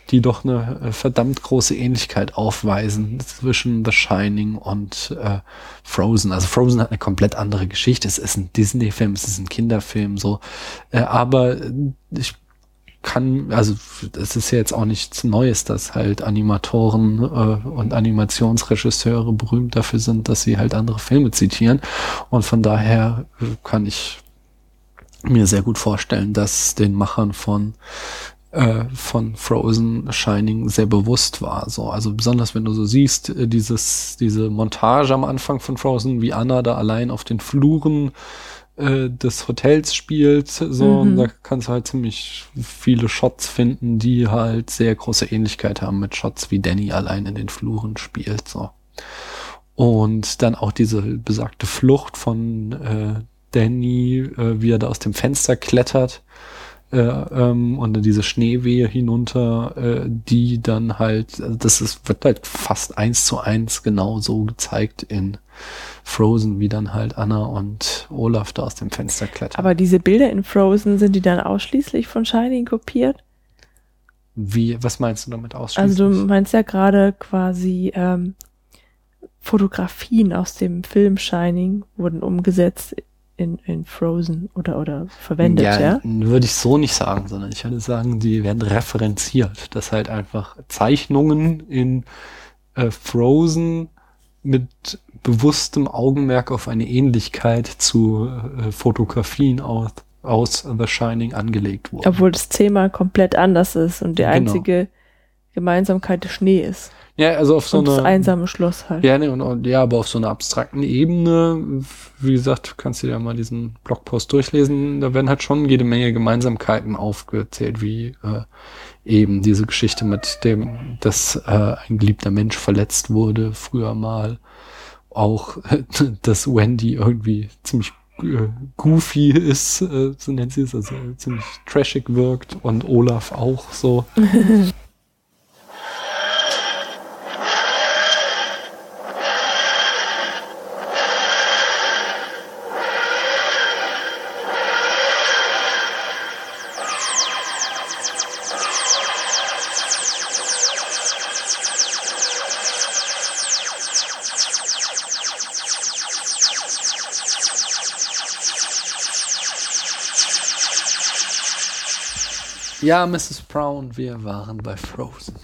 D: die doch eine äh, verdammt große Ähnlichkeit aufweisen zwischen The Shining und äh, Frozen. Also Frozen hat eine komplett andere Geschichte. Es ist ein Disney-Film, es ist ein Kinderfilm, so. Äh, aber ich kann, also es ist ja jetzt auch nichts Neues, dass halt Animatoren äh, und Animationsregisseure berühmt dafür sind, dass sie halt andere Filme zitieren. Und von daher äh, kann ich mir sehr gut vorstellen, dass den Machern von äh, von Frozen Shining sehr bewusst war. So, also besonders wenn du so siehst, äh, dieses, diese Montage am Anfang von Frozen, wie Anna da allein auf den Fluren äh, des Hotels spielt, so,
A: Mhm.
D: und da kannst du halt ziemlich viele Shots finden, die halt sehr große Ähnlichkeit haben mit Shots, wie Danny allein in den Fluren spielt, so. Und dann auch diese besagte Flucht von äh, Danny, äh, wie er da aus dem Fenster klettert äh, ähm, und dann diese Schneewehe hinunter, äh, die dann halt, also das ist, wird halt fast eins zu eins genau so gezeigt in Frozen, wie dann halt Anna und Olaf da aus dem Fenster klettern.
A: Aber diese Bilder in Frozen, sind die dann ausschließlich von Shining kopiert?
D: wie, was meinst du damit ausschließlich?
A: Also du meinst ja gerade quasi ähm, Fotografien aus dem Film Shining wurden umgesetzt in, in Frozen oder, oder verwendet, ja?
D: Würde ich so nicht sagen, sondern ich würde sagen, die werden referenziert, dass halt einfach Zeichnungen in äh, Frozen mit bewusstem Augenmerk auf eine Ähnlichkeit zu äh, Fotografien aus, aus The Shining angelegt wurden.
A: Obwohl das Thema komplett anders ist und die
D: Genau.
A: einzige Gemeinsamkeit der Schnee ist.
D: Ja, also auf so
A: und das
D: einer
A: einsame Schloss halt.
D: Ja, nee, und, und, ja, aber auf so einer abstrakten Ebene, wie gesagt, kannst du dir ja mal diesen Blogpost durchlesen, da werden halt schon jede Menge Gemeinsamkeiten aufgezählt, wie äh, eben diese Geschichte mit dem, dass äh, ein geliebter Mensch verletzt wurde früher mal. Auch, dass Wendy irgendwie ziemlich äh, goofy ist, äh, so nennt sie es, also ziemlich trashig wirkt und Olaf auch so. Ja, Mrs. Brown, wir waren bei Frozen.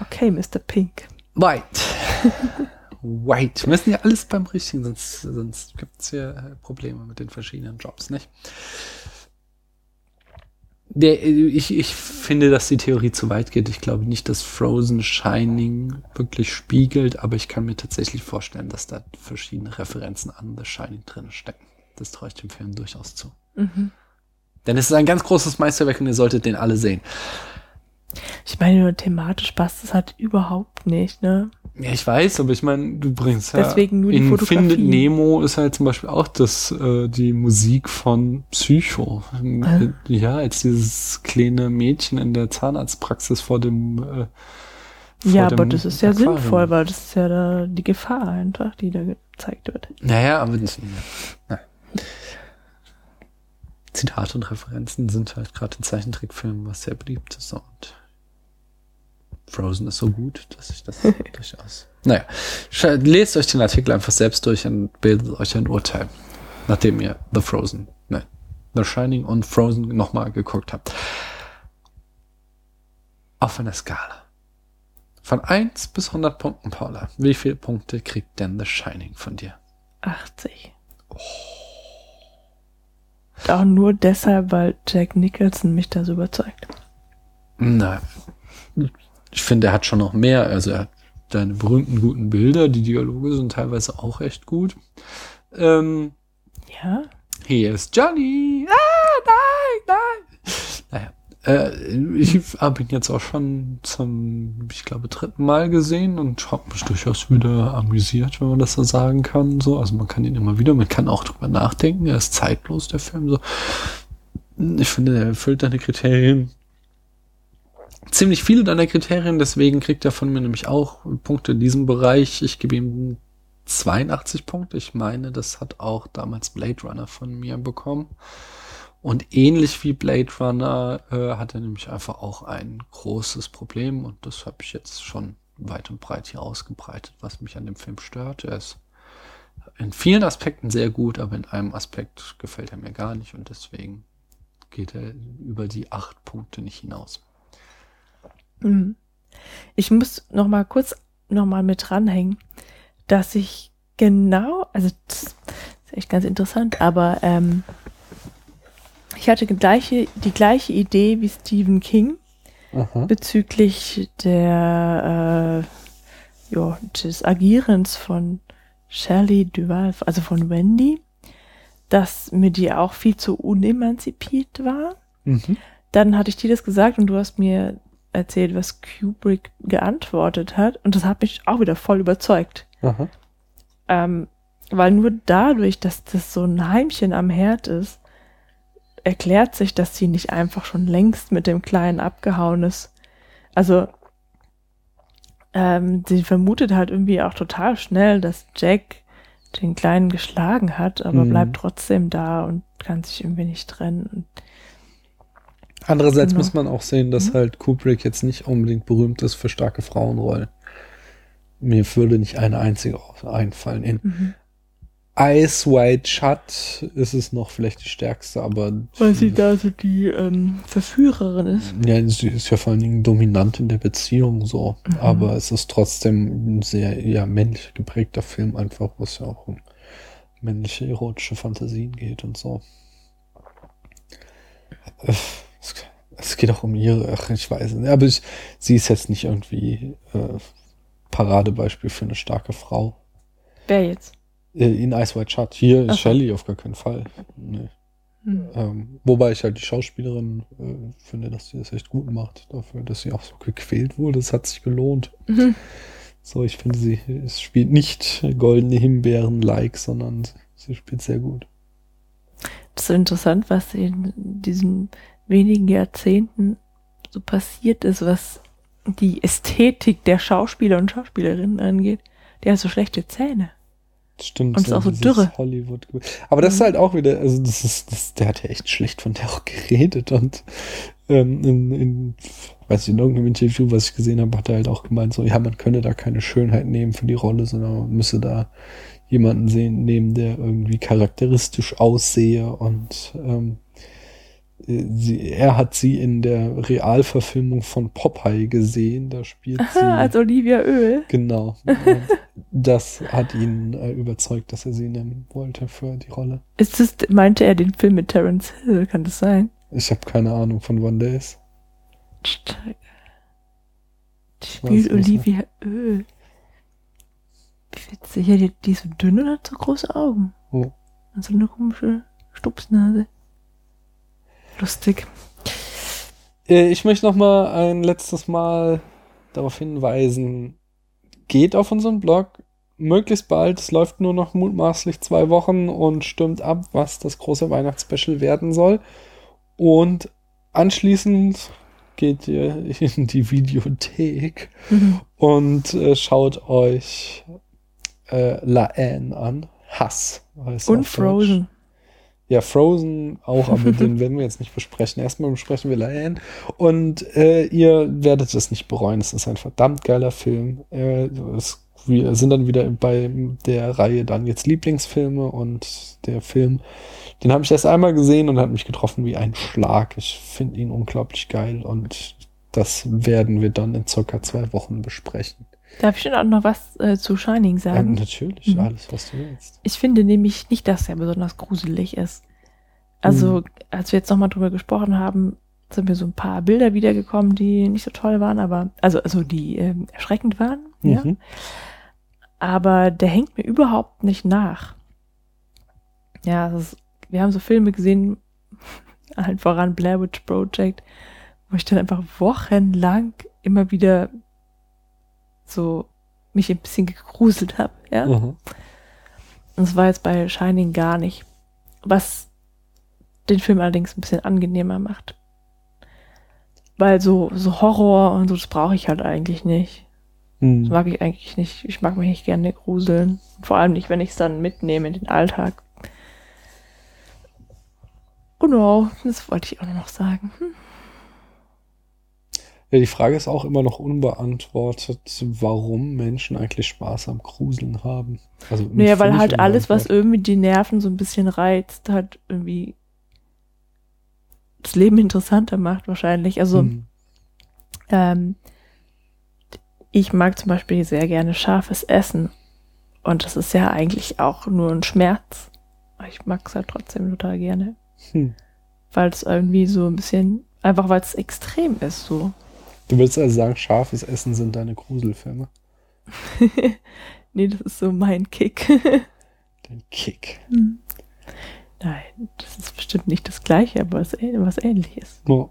A: Okay, Mr. Pink.
D: White. White. Wir müssen ja alles beim Richtigen, sonst, sonst gibt es ja äh, Probleme mit den verschiedenen Jobs, nicht? Der, äh, ich, ich finde, dass die Theorie zu weit geht. Ich glaube nicht, dass Frozen Shining wirklich spiegelt, aber ich kann mir tatsächlich vorstellen, dass da verschiedene Referenzen an The Shining drin stecken. Das traue ich dem Film durchaus zu. Denn es ist ein ganz großes Meisterwerk und ihr solltet den alle sehen.
A: Ich meine, nur thematisch passt das halt überhaupt nicht, ne?
D: Ja, ich weiß, aber ich meine, du bringst ja.
A: Deswegen nur die
D: in
A: Fotografie.
D: Findet Nemo ist halt zum Beispiel auch das, äh, die Musik von Psycho.
A: Ah.
D: Ja, als dieses kleine Mädchen in der Zahnarztpraxis vor dem. Äh, vor
A: Ja,
D: dem
A: aber das ist ja
D: Aquarium.
A: sinnvoll, weil das ist ja da die Gefahr einfach, die da gezeigt wird.
D: Naja, aber das, ja. Zitate und Referenzen sind halt gerade in Zeichentrickfilmen was sehr beliebt ist und Frozen ist so gut, dass ich das durchaus. Naja, lest euch den Artikel einfach selbst durch und bildet euch ein Urteil, nachdem ihr The Frozen, nein, The Shining und Frozen nochmal geguckt habt. Auf einer Skala. Von 1 bis 100 Punkten, Paula. Wie viele Punkte kriegt denn The Shining von dir?
A: 80. Auch nur deshalb, weil Jack Nicholson mich da so überzeugt.
D: Nein. Ich finde, er hat schon noch mehr. Also er hat seine berühmten guten Bilder, die Dialoge sind teilweise auch echt gut. Ähm,
A: Ja?
D: hier ist Johnny. Ah, nein, nein. Naja. Äh, ich habe ihn jetzt auch schon zum, ich glaube, dritten Mal gesehen und habe mich durchaus wieder amüsiert, wenn man das so sagen kann. So, also man kann ihn immer wieder, man kann auch drüber nachdenken. Er ist zeitlos, der Film. So, ich finde, er erfüllt deine Kriterien ziemlich viele deiner Kriterien, deswegen kriegt er von mir nämlich auch Punkte in diesem Bereich. Ich gebe ihm 82 Punkte. Ich meine, das hat auch damals Blade Runner von mir bekommen. Und ähnlich wie Blade Runner äh, hat er nämlich einfach auch ein großes Problem und das habe ich jetzt schon weit und breit hier ausgebreitet, was mich an dem Film stört. Er ist in vielen Aspekten sehr gut, aber in einem Aspekt gefällt er mir gar nicht und deswegen geht er über die acht Punkte nicht hinaus.
A: Mhm. Ich muss noch mal kurz noch mal mit dranhängen, dass ich genau, also das ist echt ganz interessant, aber ähm, ich hatte die gleiche, die gleiche Idee wie Stephen King
D: Aha.
A: bezüglich der, äh, ja, des Agierens von Shelley Duval, also von Wendy, dass mir die auch viel zu unemanzipiert war.
D: Mhm.
A: Dann hatte ich dir das gesagt und du hast mir erzählt, was Kubrick geantwortet hat und das hat mich auch wieder voll überzeugt. Ähm, weil nur dadurch, dass das so ein Heimchen am Herd ist, erklärt sich, dass sie nicht einfach schon längst mit dem Kleinen abgehauen ist. Also, ähm, sie vermutet halt irgendwie auch total schnell, dass Jack den Kleinen geschlagen hat, aber
D: Mhm.
A: bleibt trotzdem da und kann sich irgendwie nicht trennen.
D: Andererseits
A: Genau.
D: muss man auch sehen, dass
A: Mhm.
D: halt Kubrick jetzt nicht unbedingt berühmt ist für starke Frauenrollen. Mir würde nicht eine einzige einfallen. In
A: Mhm.
D: Eyes Wide Shut ist es noch vielleicht die stärkste, aber
A: weil sie da so die ähm, Verführerin ist.
D: ja, sie ist ja vor allen Dingen dominant in der Beziehung so.
A: Mhm.
D: Aber es ist trotzdem ein sehr ja, männlich geprägter Film, einfach, wo es ja auch um männliche erotische Fantasien geht und so. Äh, Es, es geht auch um ihre, ach, ich weiß nicht. Aber ich, sie ist jetzt nicht irgendwie äh, Paradebeispiel für eine starke Frau.
A: Wer jetzt?
D: Äh, in Ice White Shut. Hier ist
A: so.
D: Shelley auf gar keinen Fall. Nee.
A: Hm.
D: Ähm, wobei ich halt die Schauspielerin äh, finde, dass sie das echt gut macht. Dafür, dass sie auch so gequält wurde. Das hat sich gelohnt.
A: Mhm.
D: So, ich finde, sie es spielt nicht goldene Himbeeren-like, sondern sie spielt sehr gut.
A: Das ist so interessant, was in diesen wenigen Jahrzehnten so passiert ist, was die Ästhetik der Schauspieler und Schauspielerinnen angeht. Der hat so schlechte Zähne.
D: Stimmt.
A: Und ist auch so dürre.
D: Hollywood. Aber das ist
A: Mhm.
D: halt auch wieder, also das ist, das, der hat ja echt schlecht von der auch geredet und ähm, in, in, weiß ich, in irgendeinem Interview, was ich gesehen habe, hat er halt auch gemeint, so, ja, man könne da keine Schönheit nehmen für die Rolle, sondern man müsse da jemanden sehen, nehmen, der irgendwie charakteristisch aussehe und ähm, äh, sie, er hat sie in der Realverfilmung von Popeye gesehen, da spielt sie.
A: Aha, als Olivia Öl.
D: Genau. Das hat ihn äh, überzeugt, dass er sie nehmen wollte für die Rolle.
A: Ist das, meinte er den Film mit Terence Hill? Kann das sein?
D: Ich habe keine Ahnung, von wann der ist.
A: Spielt
D: nicht.
A: Olivia Öl. Wie witzig. Ja, die, die ist so dünn und hat so große Augen.
D: Oh.
A: Und so eine komische Stupsnase. Lustig.
D: Äh, Ich möchte noch mal ein letztes Mal darauf hinweisen, geht auf unseren Blog möglichst bald. Es läuft nur noch mutmaßlich zwei Wochen und stimmt ab, was das große Weihnachtsspecial werden soll. Und anschließend geht ihr in die Videothek
A: Mhm.
D: und äh, schaut euch äh, La Anne an. Hass.
A: Und. Frozen.
D: Ja, Frozen auch, aber den werden wir jetzt nicht besprechen. Erstmal besprechen wir La. Und äh, ihr werdet es nicht bereuen. Es ist ein verdammt geiler Film. Äh, es, wir sind dann wieder bei der Reihe dann jetzt Lieblingsfilme und der Film, den habe ich erst einmal gesehen und hat mich getroffen wie ein Schlag. Ich finde ihn unglaublich geil und das werden wir dann in circa zwei Wochen besprechen.
A: Darf ich denn auch noch was äh, zu Shining
D: Ähm,
A: sagen?
D: natürlich,
A: Mhm.
D: alles, was du willst.
A: Ich finde nämlich nicht, dass er besonders gruselig ist. Also,
D: Mhm.
A: als wir jetzt nochmal drüber gesprochen haben, sind mir so ein paar Bilder wiedergekommen, die nicht so toll waren, aber, also, also die ähm, erschreckend waren, ja.
D: Mhm.
A: Aber der hängt mir überhaupt nicht nach. Ja, ist, wir haben so Filme gesehen, allen voran Blair Witch Project, wo ich dann einfach wochenlang immer wieder so mich ein bisschen gegruselt habe, ja.
D: Mhm.
A: Und das war jetzt bei Shining gar nicht. Was den Film allerdings ein bisschen angenehmer macht. Weil so, so Horror und so, das brauche ich halt eigentlich nicht. Das
D: Mhm.
A: mag ich eigentlich nicht. Ich mag mich nicht gerne gruseln. Vor allem nicht, wenn ich es dann mitnehme in den Alltag. Genau, das wollte ich auch noch sagen. Hm.
D: Ja, die Frage ist auch immer noch unbeantwortet, warum Menschen eigentlich Spaß am Gruseln haben. Also
A: Naja, weil halt alles, was irgendwie die Nerven so ein bisschen reizt, halt irgendwie das Leben interessanter macht wahrscheinlich. Also,
D: Hm.
A: Ähm, ich mag zum Beispiel sehr gerne scharfes Essen. Und das ist ja eigentlich auch nur ein Schmerz. Aber ich mag es halt trotzdem total gerne.
D: Hm.
A: weil es irgendwie so ein bisschen, einfach weil es extrem ist, so.
D: Du willst also sagen, scharfes Essen sind deine Gruselfilme.
A: nee, das ist so mein Kick.
D: Den Kick.
A: Nein, das ist bestimmt nicht das gleiche, aber es ist was ähnliches.
D: So.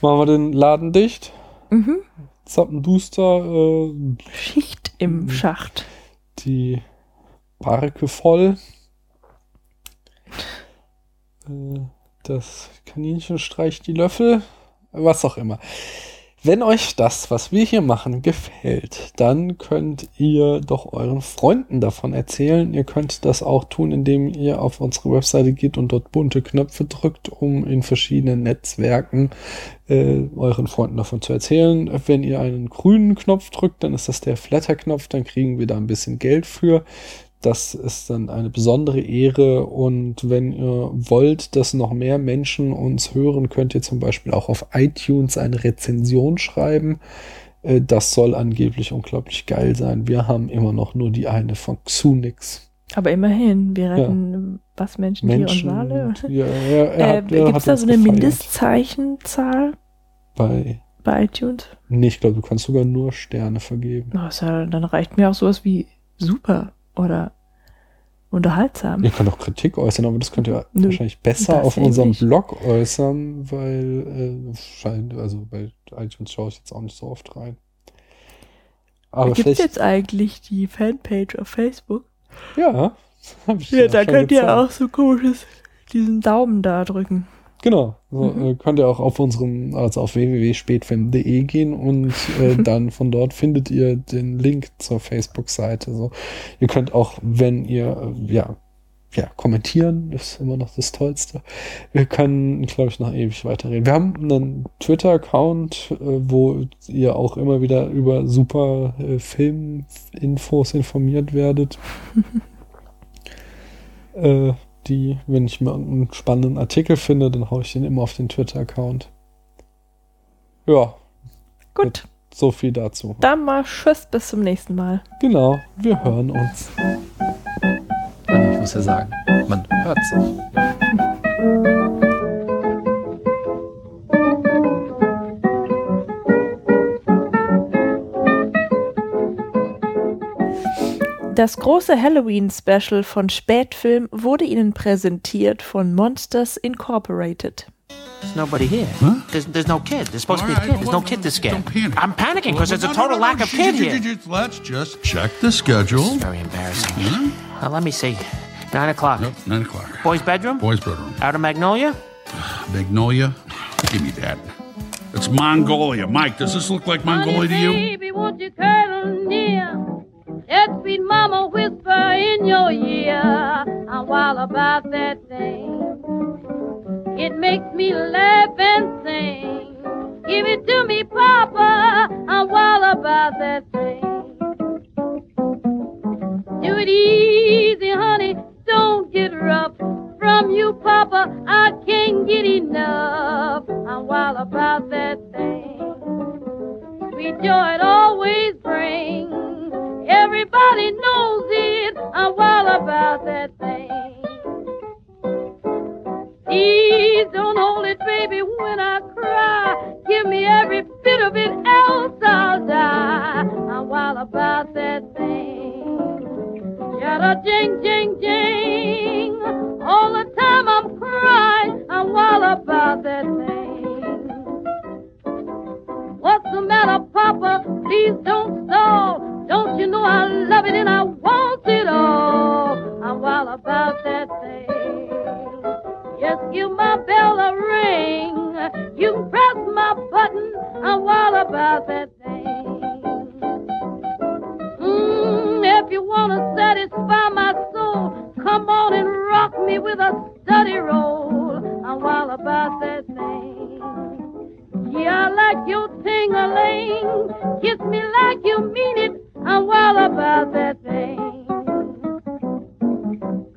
D: Machen wir den Laden dicht.
A: Mhm.
D: Zappenduster, äh,
A: Schicht im Schacht.
D: die Barke voll. Äh, Das Kaninchen streicht die Löffel. Was auch immer. Wenn euch das, was wir hier machen, gefällt, dann könnt ihr doch euren Freunden davon erzählen. Ihr könnt das auch tun, indem ihr auf unsere Webseite geht und dort bunte Knöpfe drückt, um in verschiedenen Netzwerken äh, euren Freunden davon zu erzählen. Wenn ihr einen grünen Knopf drückt, dann ist das der Flatter-Knopf, dann kriegen wir da ein bisschen Geld für. Das ist dann eine besondere Ehre und wenn ihr wollt, dass noch mehr Menschen uns hören, könnt ihr zum Beispiel auch auf iTunes eine Rezension schreiben. Äh, Das soll angeblich unglaublich geil sein. Wir haben immer noch nur die eine von Xunix.
A: Aber immerhin, wir retten was Menschen,
D: Menschen.
A: Tiere und Wale.
D: Ja, er
A: Äh, Gibt es da so eine
D: gefeiert.
A: Mindestzeichenzahl
D: Bei,
A: bei iTunes?
D: nee, ich glaube, du kannst sogar nur Sterne vergeben.
A: Oh, ja, dann reicht mir auch sowas wie super oder unterhaltsam.
D: Ihr könnt auch Kritik äußern, aber das könnt ihr
A: Nö,
D: wahrscheinlich besser auf unserem
A: nicht.
D: Blog äußern, weil äh, scheint, also bei iTunes schaue ich jetzt auch nicht so oft rein. Aber
A: Gibt es jetzt eigentlich die Fanpage auf Facebook?
D: ja, hab ich
A: Ja,
D: dir
A: da könnt ihr
D: gezeigt.
A: auch so komisches, diesen Daumen da drücken.
D: Genau, so,
A: Mhm.
D: äh, könnt ihr auch auf unserem, also auf www.spätfilm.de gehen und äh, dann von dort findet ihr den Link zur Facebook-Seite. So, ihr könnt auch, wenn ihr, äh, ja, ja, kommentieren, ist immer noch das Tollste. Wir können, glaube ich, noch ewig weiterreden. Wir haben einen Twitter-Account, äh, wo ihr auch immer wieder über super äh, Filminfos informiert werdet. äh, die, wenn ich mal einen spannenden Artikel finde, dann haue ich den immer auf den Twitter-Account. Ja,
A: Gut,
D: so viel dazu.
A: dann mal Tschüss, bis zum nächsten Mal.
D: Genau, wir hören uns. Ich muss ja sagen, man hört sich.
A: Das große Halloween-Special von Spätfilm wurde Ihnen präsentiert von Monsters Incorporated.
B: There's nobody here.
C: Huh?
B: There's, there's no kid. There's supposed to be a kid.
C: right,
B: There's no kid this scared.
C: don't panic.
B: I'm panicking because there's a
C: No, no,
B: total
C: no,
B: lack
C: no,
B: of kid
C: sh-
B: here.
C: sh- sh- Let's just check the schedule.
B: Very embarrassing.
C: Huh?
B: Uh, let me see. Nine o'clock.
C: Nope, nine o'clock.
B: Boys' bedroom?
C: Boys' bedroom.
B: Out of Magnolia?
C: Magnolia. Give me that. It's Mongolia. Mike, does this look like Mongolia to you?
F: Baby, won't you cuddle near? Let sweet mama whisper in your ear. I'm wild about that thing. It makes me laugh and sing. Give it to me, Papa. I'm wild about that thing. Do it easy, honey. Don't get rough. From you, Papa, I can't get enough. I'm wild about that thing. Sweet joy it always brings. Everybody knows it. I'm wild about that thing. Please don't hold it, baby, when I cry. Give me every bit of it, else I'll die. I'm wild about that thing. Yada jing jing jing. All the time I'm crying, I'm wild about that thing. What's the matter, Papa? Please don't stall. Don't you know I love it and I want it all? I'm wild about that thing. Just give my bell a ring. You can press my button. I'm wild about that thing. Mm, if you want to satisfy my soul, come on and rock me with a study roll. I'm wild about that thing. Yeah, I like your ting-a-ling. Kiss me like you mean it. I'm well about that thing.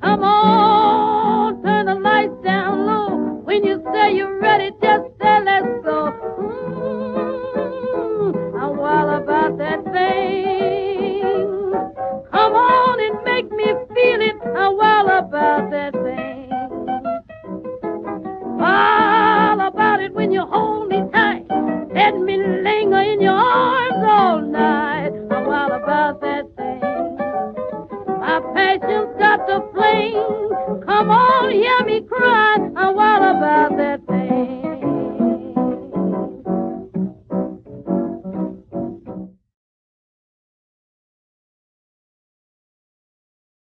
F: Come on, turn the lights down low. When you say you're ready, just say let's go. swing. Come on, hear me cry. a while about that